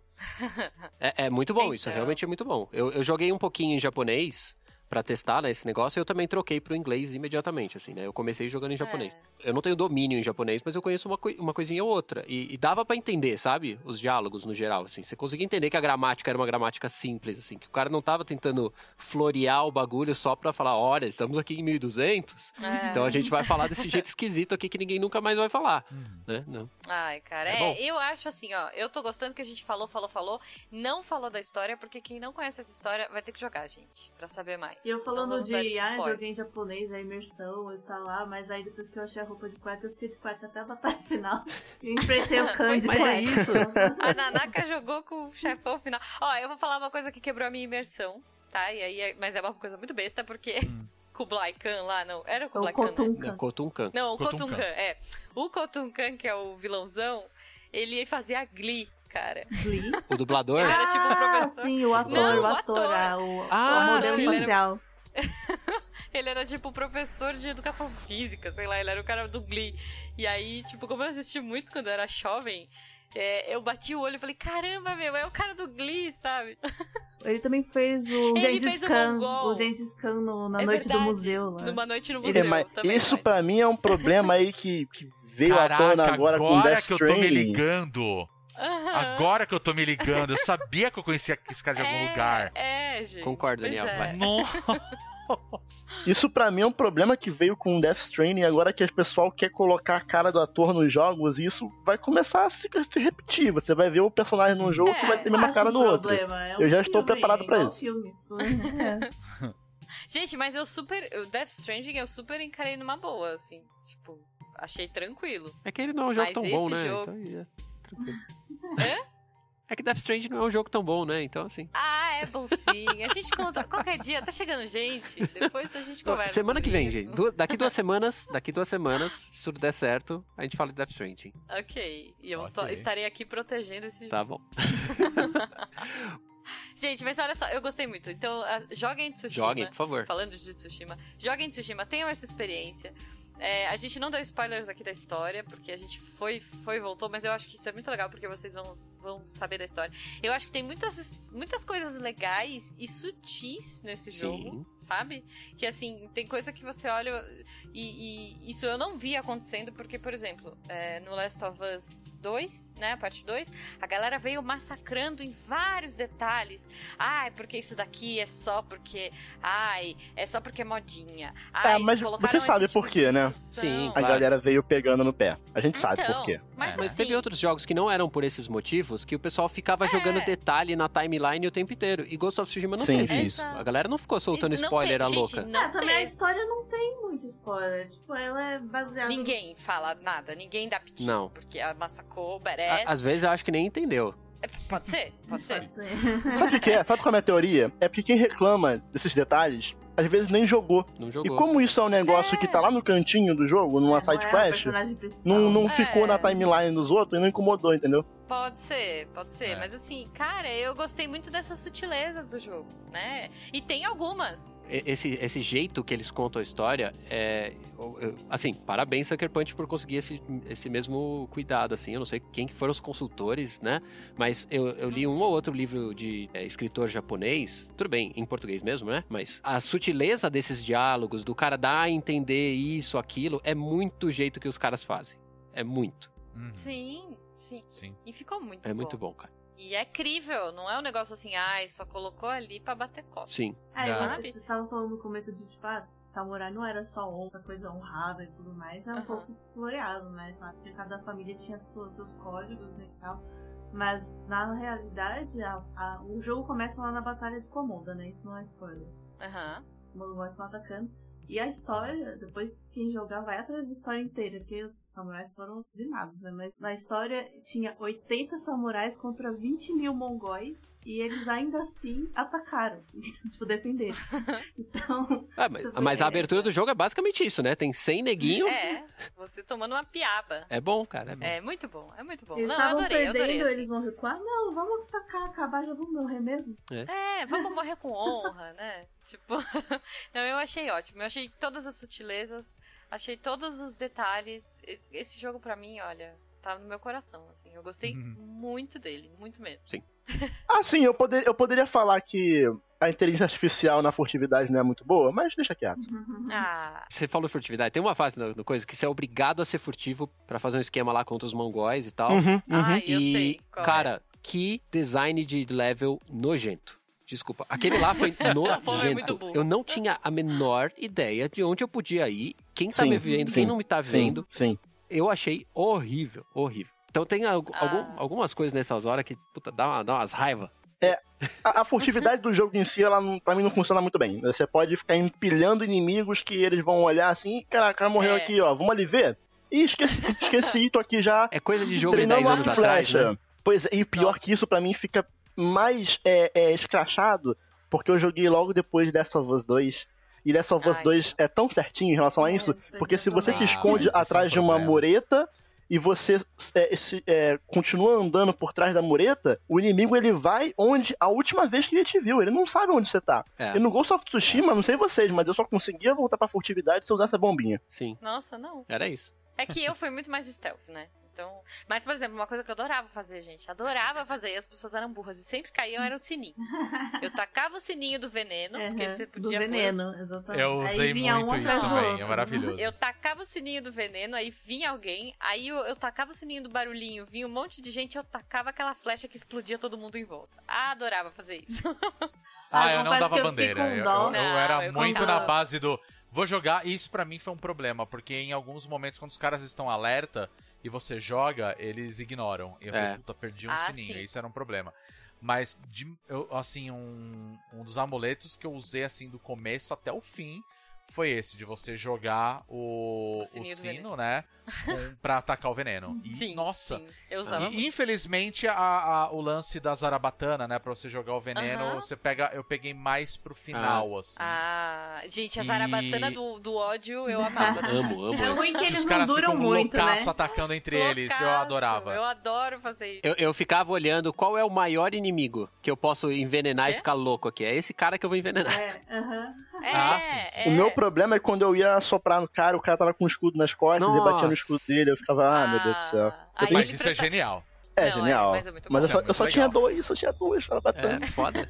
É, é muito bom isso, Então. realmente é muito bom. Eu, eu joguei um pouquinho em japonês pra testar né, esse negócio eu também troquei pro inglês imediatamente, assim, né? Eu comecei jogando em japonês. É. Eu não tenho domínio em japonês, mas eu conheço uma, uma coisinha ou outra. E, e dava pra entender, sabe? Os diálogos no geral, assim. Você conseguia entender que a gramática era uma gramática simples, assim. Que o cara não tava tentando florear o bagulho só pra falar, olha, estamos aqui em 1200, É. então a gente vai falar desse jeito esquisito aqui que ninguém nunca mais vai falar, Uhum. né? Não. Ai, cara, É é, bom. eu acho assim, ó, eu tô gostando que a gente falou, falou, falou, não falou da história, porque quem não conhece essa história vai ter que jogar, gente, pra saber mais. E eu falando de, ah, joguei em japonês, a imersão está lá, mas aí depois que eu achei a roupa de cueca, eu fiquei de cueca até a batalha final. E enfrentei o Khan de Mas cueca. é isso. A Nanaka jogou com o chefão final. Ó, eu vou falar uma coisa que quebrou a minha imersão, tá? E aí, é- mas é uma coisa muito besta, porque Kublai Khan lá, não, era o É o Kublai Khan, né? Kotunka. Kotunkan. Não, o Kotunkan. Kotunkan, é. O Kotunkan, que é o vilãozão, ele fazia Glee, cara. Glee. O dublador. Ele era tipo um Ah, professor. sim, o ator, Não, o o ator, ator. ah, o, Ah, o modelo sim. Ele era tipo professor de educação física, sei lá, ele era o cara do Glee. E aí, tipo, como eu assisti muito quando eu era jovem, é, eu bati o olho e falei, caramba, meu, é o cara do Glee, sabe? Ele também fez o Ele Gengis fez o Khan, o Gengis Khan no- na É noite verdade. do museu. Lá. Numa noite no É, museu. mas também, isso vai. pra mim é um problema aí que, que veio à Caraca, tona agora, com Death que eu tô me ligando. Aham. Agora que eu tô me ligando. Eu sabia que eu conhecia esse cara de algum É, lugar. É, gente. Concordo, Daniel, é. Nossa. Isso pra mim é um problema que veio com Death Stranding agora que o pessoal quer colocar a cara do ator nos jogos e isso vai começar a se, se repetir. Você vai ver o personagem num jogo É, que vai ter a mesma Acho cara um no outro. é um Eu já estou filme, preparado pra igual isso. filme, isso. É. Gente, mas eu super. O Death Stranding eu super encarei numa boa, assim. Tipo, achei tranquilo. É que ele não é um jogo Mas tão bom, né? jogo- Então, é tranquilo. Hã? É que Death Stranding não é um jogo tão bom, né? Então, assim. Ah, É, bolsinha. A gente conta. Qualquer dia, tá chegando gente. Depois a gente conversa. Semana que vem, isso. gente. Du- daqui duas semanas, daqui duas semanas, se tudo der certo, a gente fala de Death Stranding. Ok. E eu tô- Ok. estarei aqui protegendo esse Tá bom. Gente, mas olha só, eu gostei muito. Então, ah, joguem Tsushima. Joguem, por favor. Falando de Tsushima. Joguem Tsushima, tenham essa experiência. É, a gente não deu spoilers aqui da história, porque a gente foi, foi e voltou, mas eu acho que isso é muito legal, porque vocês vão, vão saber da história. Eu acho que tem muitas, muitas coisas legais e sutis nesse Sim. jogo, sabe? Que assim, tem coisa que você olha e, e isso eu não vi acontecendo, porque, por exemplo, é, no Last of Us 2, né, a parte 2, a galera veio massacrando em vários detalhes. Ai, porque isso daqui é só porque. Ai, é só porque é modinha. Ai, Ah, mas você sabe tipo por quê, né? Sim, A Claro. galera veio pegando no pé. A gente sabe Então, por quê. Mas, Mas assim, teve outros jogos que não eram por esses motivos que o pessoal ficava É. jogando detalhe na timeline o tempo inteiro. E Ghost of Tsushima não Sim, teve sim. isso. A galera não ficou soltando não spoiler tem- a gente, louca. Não Ah, também a história não tem muito spoiler. Tipo, ela é baseada. Ninguém fala nada, ninguém dá piti. Não. Porque a massacou, A- Beres. Às vezes eu acho que nem entendeu. Pode ser, pode ser. Pode ser. Sabe o que, é? Sabe qual é a minha teoria? É porque quem reclama desses detalhes, às vezes nem jogou. Não E jogou. como isso é um negócio É. que tá lá no cantinho do jogo, numa É, side não é quest, não, não É. ficou na timeline dos outros e não incomodou, entendeu? Pode ser, pode ser. É. Mas assim, cara, eu gostei muito dessas sutilezas do jogo, né? E tem algumas. Esse, esse jeito que eles contam a história é. Assim, parabéns, Sucker Punch, por conseguir esse, esse mesmo cuidado, assim. Eu não sei quem que foram os consultores, né? Mas eu, eu li um ou outro livro de é, escritor japonês, tudo bem, em português mesmo, né? Mas a sutileza desses diálogos, do cara dar a entender isso, aquilo, é muito o jeito que os caras fazem. É muito. Uhum. Sim, sim. Sim. E ficou muito É bom. muito bom, cara. E é crível, não é um negócio assim, ai, só colocou ali pra bater copo. Sim. Ah, eu- Sabe? vocês estavam falando no começo de, tipo, ah, samurai não era só outra coisa honrada e tudo mais, é um pouco floreado, né? Porque cada família tinha suas, seus códigos né, e tal. Mas, na realidade, a- a- o jogo começa lá na Batalha de Komoda, né? Isso não é spoiler. Aham. Os mongols estão atacando. E a história, depois quem jogar vai atrás da história inteira, porque os samurais foram dizimados, né? Mas na história tinha 80 samurais contra 20 mil mongóis e eles ainda assim atacaram. tipo, defenderam. Então, Ah, mas, Super mas a é. abertura do jogo é basicamente isso, né? Tem 100 neguinho. É, você tomando uma piaba. É bom, cara. É bom. É muito bom, é muito bom. eles não, eu estavam adorei, eu perdendo, adorei. assim. eles vão recuar. Não, vamos atacar, acabar, já vamos morrer mesmo. É, vamos morrer com honra, né? Tipo, não, eu achei ótimo. Eu achei todas as sutilezas, achei todos os detalhes. Esse jogo pra mim, olha, tá no meu coração, assim. Eu gostei Uhum. muito dele, muito mesmo. Ah, sim, eu, poder, eu poderia falar que a inteligência artificial na furtividade não é muito boa, mas deixa quieto. Ah, Você falou furtividade. Tem uma fase no, no coisa que você é obrigado a ser furtivo pra fazer um esquema lá contra os mongóis e tal. Uhum, uhum. ai, eu e, sei. Qual é. cara, que design de level nojento. Desculpa. Aquele lá foi é nojento. burro. eu não tinha a menor ideia de onde eu podia ir, quem tá Sim, me vendo, sim, quem não me tá Sim, vendo. sim. Eu achei horrível, horrível. Então tem Ah. algum- algumas coisas nessas horas que, puta, dá, uma- dá umas raivas. A, a furtividade do jogo em si, ela não- pra mim não funciona muito bem. Você pode ficar empilhando inimigos que eles vão olhar assim, caraca, o cara morreu É. aqui, ó, vamos ali ver? Ih, esqueci, esqueci, tô aqui já É coisa de jogo de treinando 10 arco anos e atrás, flecha. né? Pois é, e pior Nossa. que isso, pra mim, fica mais é, é, escrachado, porque eu joguei logo depois de Last of Us 2. E Last of Us Ai, 2 é tão certinho em relação a É, isso, porque se você se Ah, esconde é um atrás de uma problema. mureta e você é, se- é, continua andando por trás da mureta, o inimigo ele vai onde a última vez que ele te viu. Ele não sabe onde você tá. É, E no Ghost of Tsushima, não sei vocês, mas eu só conseguia voltar pra furtividade se eu usasse a bombinha. sim. Nossa, não. Era isso. É que eu fui muito mais stealth, né? Então, mas, por exemplo, uma coisa que eu adorava fazer, gente, adorava fazer, e as pessoas eram burras e sempre caíam, era o sininho. Eu tacava o sininho do veneno, porque Uhum, você do podia pôr veneno, exatamente. Eu Aí usei vinha um muito isso do também, é maravilhoso. Eu tacava o sininho do veneno, aí vinha alguém, aí eu, eu tacava o sininho do barulhinho, vinha um monte de gente, eu tacava aquela flecha que explodia todo mundo em volta. Ah, adorava fazer isso. Ah, Ah, eu não dava eu bandeira. Eu, eu- Não, era eu muito ficava- na base do. Vou jogar, e isso pra mim foi um problema, porque em alguns momentos, quando os caras estão alerta e você joga, eles ignoram. E eu É. falei, puta, perdi um Ah, sininho. sim. Isso era um problema. Mas, de- eu- assim, um, um dos amuletos que eu usei, assim, do começo até o fim foi esse, de você jogar o, O o sino, né? Com, pra atacar o veneno. E, Sim, nossa, sim. Eu usava e, infelizmente, a- a- o lance da Zarabatana, né? Pra você jogar o veneno, Aham. você pega. Eu peguei mais pro final, assim. Ah, gente, a E- zarabatana do, do ódio eu amava. Amo, amo. É ruim que eles os não caras duram ficam muito, né? loucaço atacando entre eles. Eu Loucaço, adorava. Eu adoro fazer isso. Eu, eu ficava olhando qual é o maior inimigo que eu posso envenenar e ficar louco aqui. É esse cara que eu vou envenenar. É, aham. É, Ah, sim, sim. é. O meu problema é quando eu ia soprar no cara, o cara tava com um escudo nas costas e batia no Nossa. escudo dele. Eu ficava, ah, meu Deus do céu. Aí Mas isso é genial. É Não, é, genial. mas é mas eu só, é eu só muito tinha dois, só tinha dois, tava batendo. É, foda.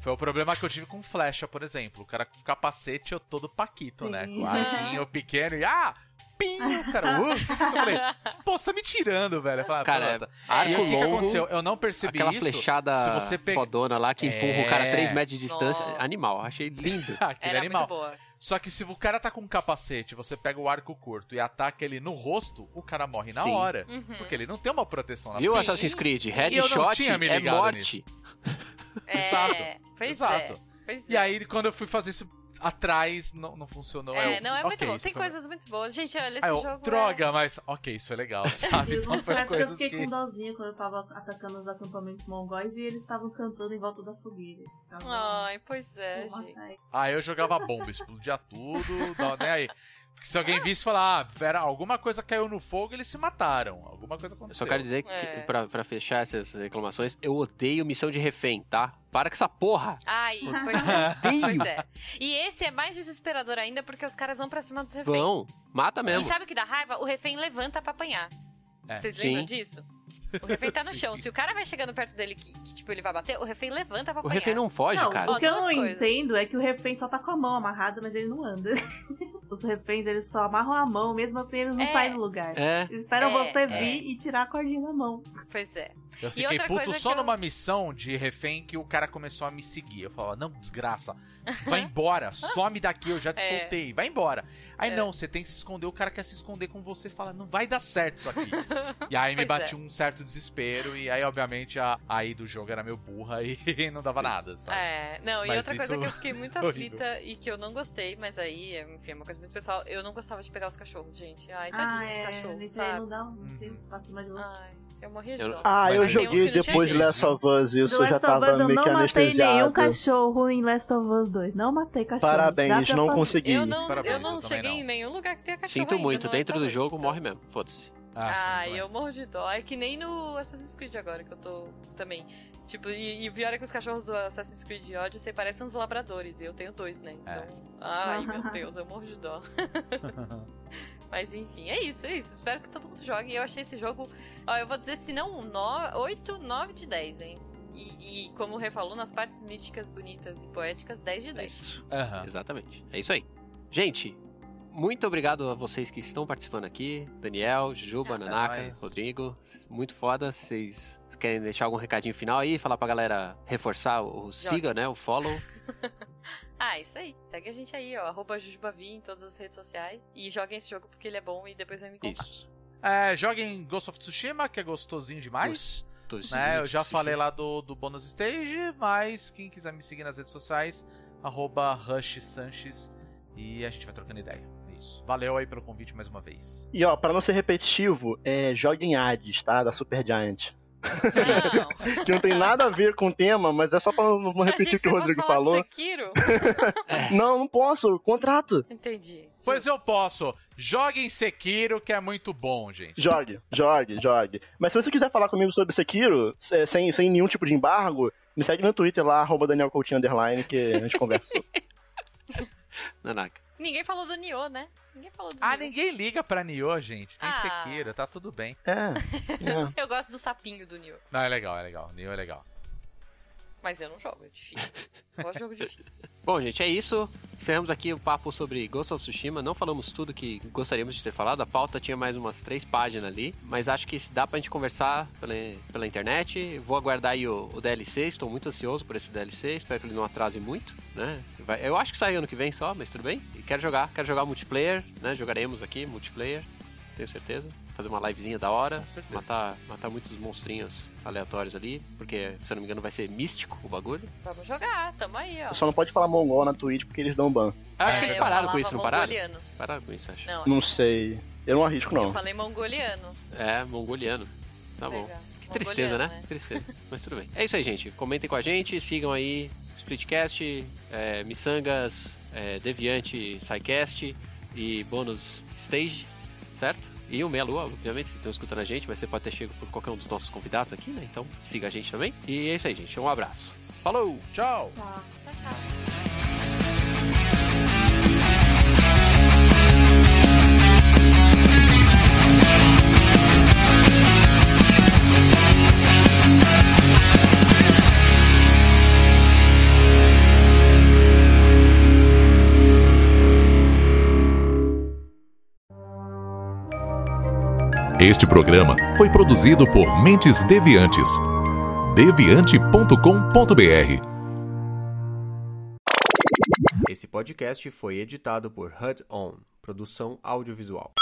Foi o problema que eu tive com flecha, por exemplo. O cara com capacete, eu todo paquito, Sim. né? Com arquinho pequeno e. Ah! Pim! O cara. Uh! Eu falei, pô, você tá me tirando, velho. Eu falei, ah, Cara, arco E o que, que aconteceu? Eu não percebi Aquela isso. flechada Se você pega- fodona lá que empurra o cara É. 3 metros de distância. Nossa. Animal, achei lindo. Aquele Era animal. muito boa. Só que se o cara tá com um capacete, você pega o arco curto e ataca ele no rosto, o cara morre na Sim. hora. Uhum. Porque ele não tem uma proteção na Viu frente. Assassin's Creed? eu não Headshot é morte. É, Exato, Pois exato. é. Pois E é. aí, quando eu fui fazer isso atrás, não, não funcionou. É, eu, não, é muito bom. isso Tem foi- coisas muito boas. Gente, olha, esse eu, jogo. droga, mas ok, isso é legal, sabe? E Então foi que eu coisas fiquei que. com dozinha quando eu tava atacando os acampamentos mongóis e eles estavam cantando em volta da fogueira. É... Ficava, Ai, pois é, "Pô, gente. mata aí." Ah, eu jogava bomba, explodia tudo, não, nem aí. Porque se alguém visse falar, ah, Vera, alguma coisa caiu no fogo, eles se mataram. Alguma coisa Eu aconteceu. só quero dizer que, É. pra, pra fechar essas reclamações, eu odeio missão de refém, tá? Para com essa porra! Ai, pois é. pois é. E esse é mais desesperador ainda porque os caras vão pra cima dos reféns. Vão, mata E mesmo. sabe o que dá raiva? O refém levanta pra apanhar. É. Vocês Sim. lembram disso? O refém tá no Sim. chão. Se o cara vai chegando perto dele que, que, tipo, ele vai bater, o refém levanta pra O apanhar. refém não foge, Não, cara. o que eu não coisas. entendo é que o refém só tá com a mão amarrada, mas ele não anda. Os reféns, eles só amarram a mão, mesmo assim eles não É. saem do lugar. É, Eles esperam É, você é. vir e tirar a cordinha da mão. Pois é. Eu E fiquei puto só eu- numa missão de refém que o cara começou a me seguir. Eu falava, não, desgraça, vai embora, some daqui, eu já te É. soltei, vai embora. Aí É. não, você tem que se esconder, o cara quer se esconder com você e fala, não vai dar certo isso aqui. e aí me Pois bati é. um certo desespero, e aí, obviamente, a aí do jogo era meio burra e não dava nada, sabe? É, não, e Mas outra coisa que eu fiquei muito aflita e que eu não gostei, mas aí, enfim, é uma coisa muito pessoal, eu não gostava de pegar os cachorros, gente. Ai, tadinho Ah, é. cachorro, sabe? não dá um Uhum. tempo cima de outro. Ai, eu morria de Eu- dó. Ah, Mas eu que joguei depois de Last of Us, isso Do eu já Last of Us tava eu meio não que matei nenhum anestesiado. cachorro em Last of Us 2. Não matei cachorro. Parabéns, não consegui. Eu não, Parabéns, eu não cheguei não. em nenhum lugar que tenha cachorro sinto ainda muito. no Dentro do jogo então. morre mesmo. Foda-se. Ah, também. eu morro de dó. É que nem no Assassin's Creed agora, que eu tô também. Tipo, e, e o pior é que os cachorros do Assassin's Creed Odyssey parecem uns labradores, e eu tenho dois, né? Então, É. ai meu Deus, eu morro de dó. Mas enfim, é isso, é isso. Espero que todo mundo jogue. E eu achei esse jogo, ó, eu vou dizer, se não no, 8, 9 de 10, hein? E, e como o Rê falou, nas partes místicas, bonitas e poéticas, 10 de 10. Isso. Aham. Exatamente. É isso aí. Gente, muito obrigado a vocês que estão participando aqui. Daniel, Jujuba, Ah, Nanaka, é. Rodrigo. Muito foda. Vocês querem deixar algum recadinho final aí? Falar pra galera reforçar o siga, né? O follow. Ah, isso aí. Segue a gente aí, ó. Arroba Jujubavi em todas as redes sociais. E joguem esse jogo porque ele é bom e depois vai me contar. Isso. É, joguem Ghost of Tsushima, que é gostosinho demais. Todos né? Eu já falei lá do, do Bonus Stage, mas quem quiser me seguir nas redes sociais, arroba Rush Sanches, e a gente vai trocando ideia. É isso. Valeu aí pelo convite mais uma vez. E ó, pra não ser repetitivo, é, joguem Hades, tá? Da Super Giant. Não. Que não tem nada a ver com o tema, mas é só pra não não repetir o que o Rodrigo falou. Sekiro? Não, não posso, contrato. Entendi. Pois eu posso. Joguem Sekiro, que é muito bom, gente. Jogue, jogue, jogue. Mas se você quiser falar comigo sobre Sekiro, é, sem, sem nenhum tipo de embargo, me segue no Twitter lá, arroba Daniel Coutinho Underline, que a gente conversa. Nanaka. Ninguém falou do Nioh, né? Ninguém falou do Ah, Nioh. ninguém liga pra Nioh, gente. Tem Ah. Sekiro, tá tudo bem. É, é. Eu gosto do sapinho do Nioh. Não, é legal, é legal. Nioh é legal. Mas eu não jogo, é difícil. Eu gosto de jogo difícil. Bom, gente, é isso. Encerramos aqui o papo sobre Ghost of Tsushima. Não falamos tudo que gostaríamos de ter falado. A pauta tinha mais umas três páginas ali. Mas acho que dá pra gente conversar pela, pela internet. Vou aguardar aí o, o DLC. Estou muito ansioso por esse DLC. Espero que ele não atrase muito, né? Vai- eu acho que sai ano que vem só, mas tudo bem. E quero jogar. Quero jogar multiplayer, né? Jogaremos aqui, multiplayer. tenho certeza. Fazer uma livezinha da hora, matar, matar muitos monstrinhos aleatórios ali, porque, se eu não me engano, vai ser místico o bagulho. Vamos jogar, tamo aí, ó. Só não pode falar mongol na Twitch porque eles dão ban. Acho É, que eles eu pararam com isso, não pararam? mongoliano. Pararam com isso, acho. Não, Não sei. Eu não arrisco, eu não. falei mongoliano. É, mongoliano. Tá bom. Legal. Que tristeza, né? Que tristeza. Mas tudo bem. É isso aí, gente. Comentem com a gente, sigam aí Splitcast, é, Missangas, é, Deviante, SciCast e Bônus Stage, certo? E o Meia Lua, obviamente, vocês estão escutando a gente, mas você pode ter chego por qualquer um dos nossos convidados aqui, né? Então siga a gente também. E é isso aí, gente. Um abraço. Falou! Tchau! Tchau, tchau. Este programa foi produzido por Mentes Deviantes. deviante.com.br Esse podcast foi editado por HUD On, produção audiovisual.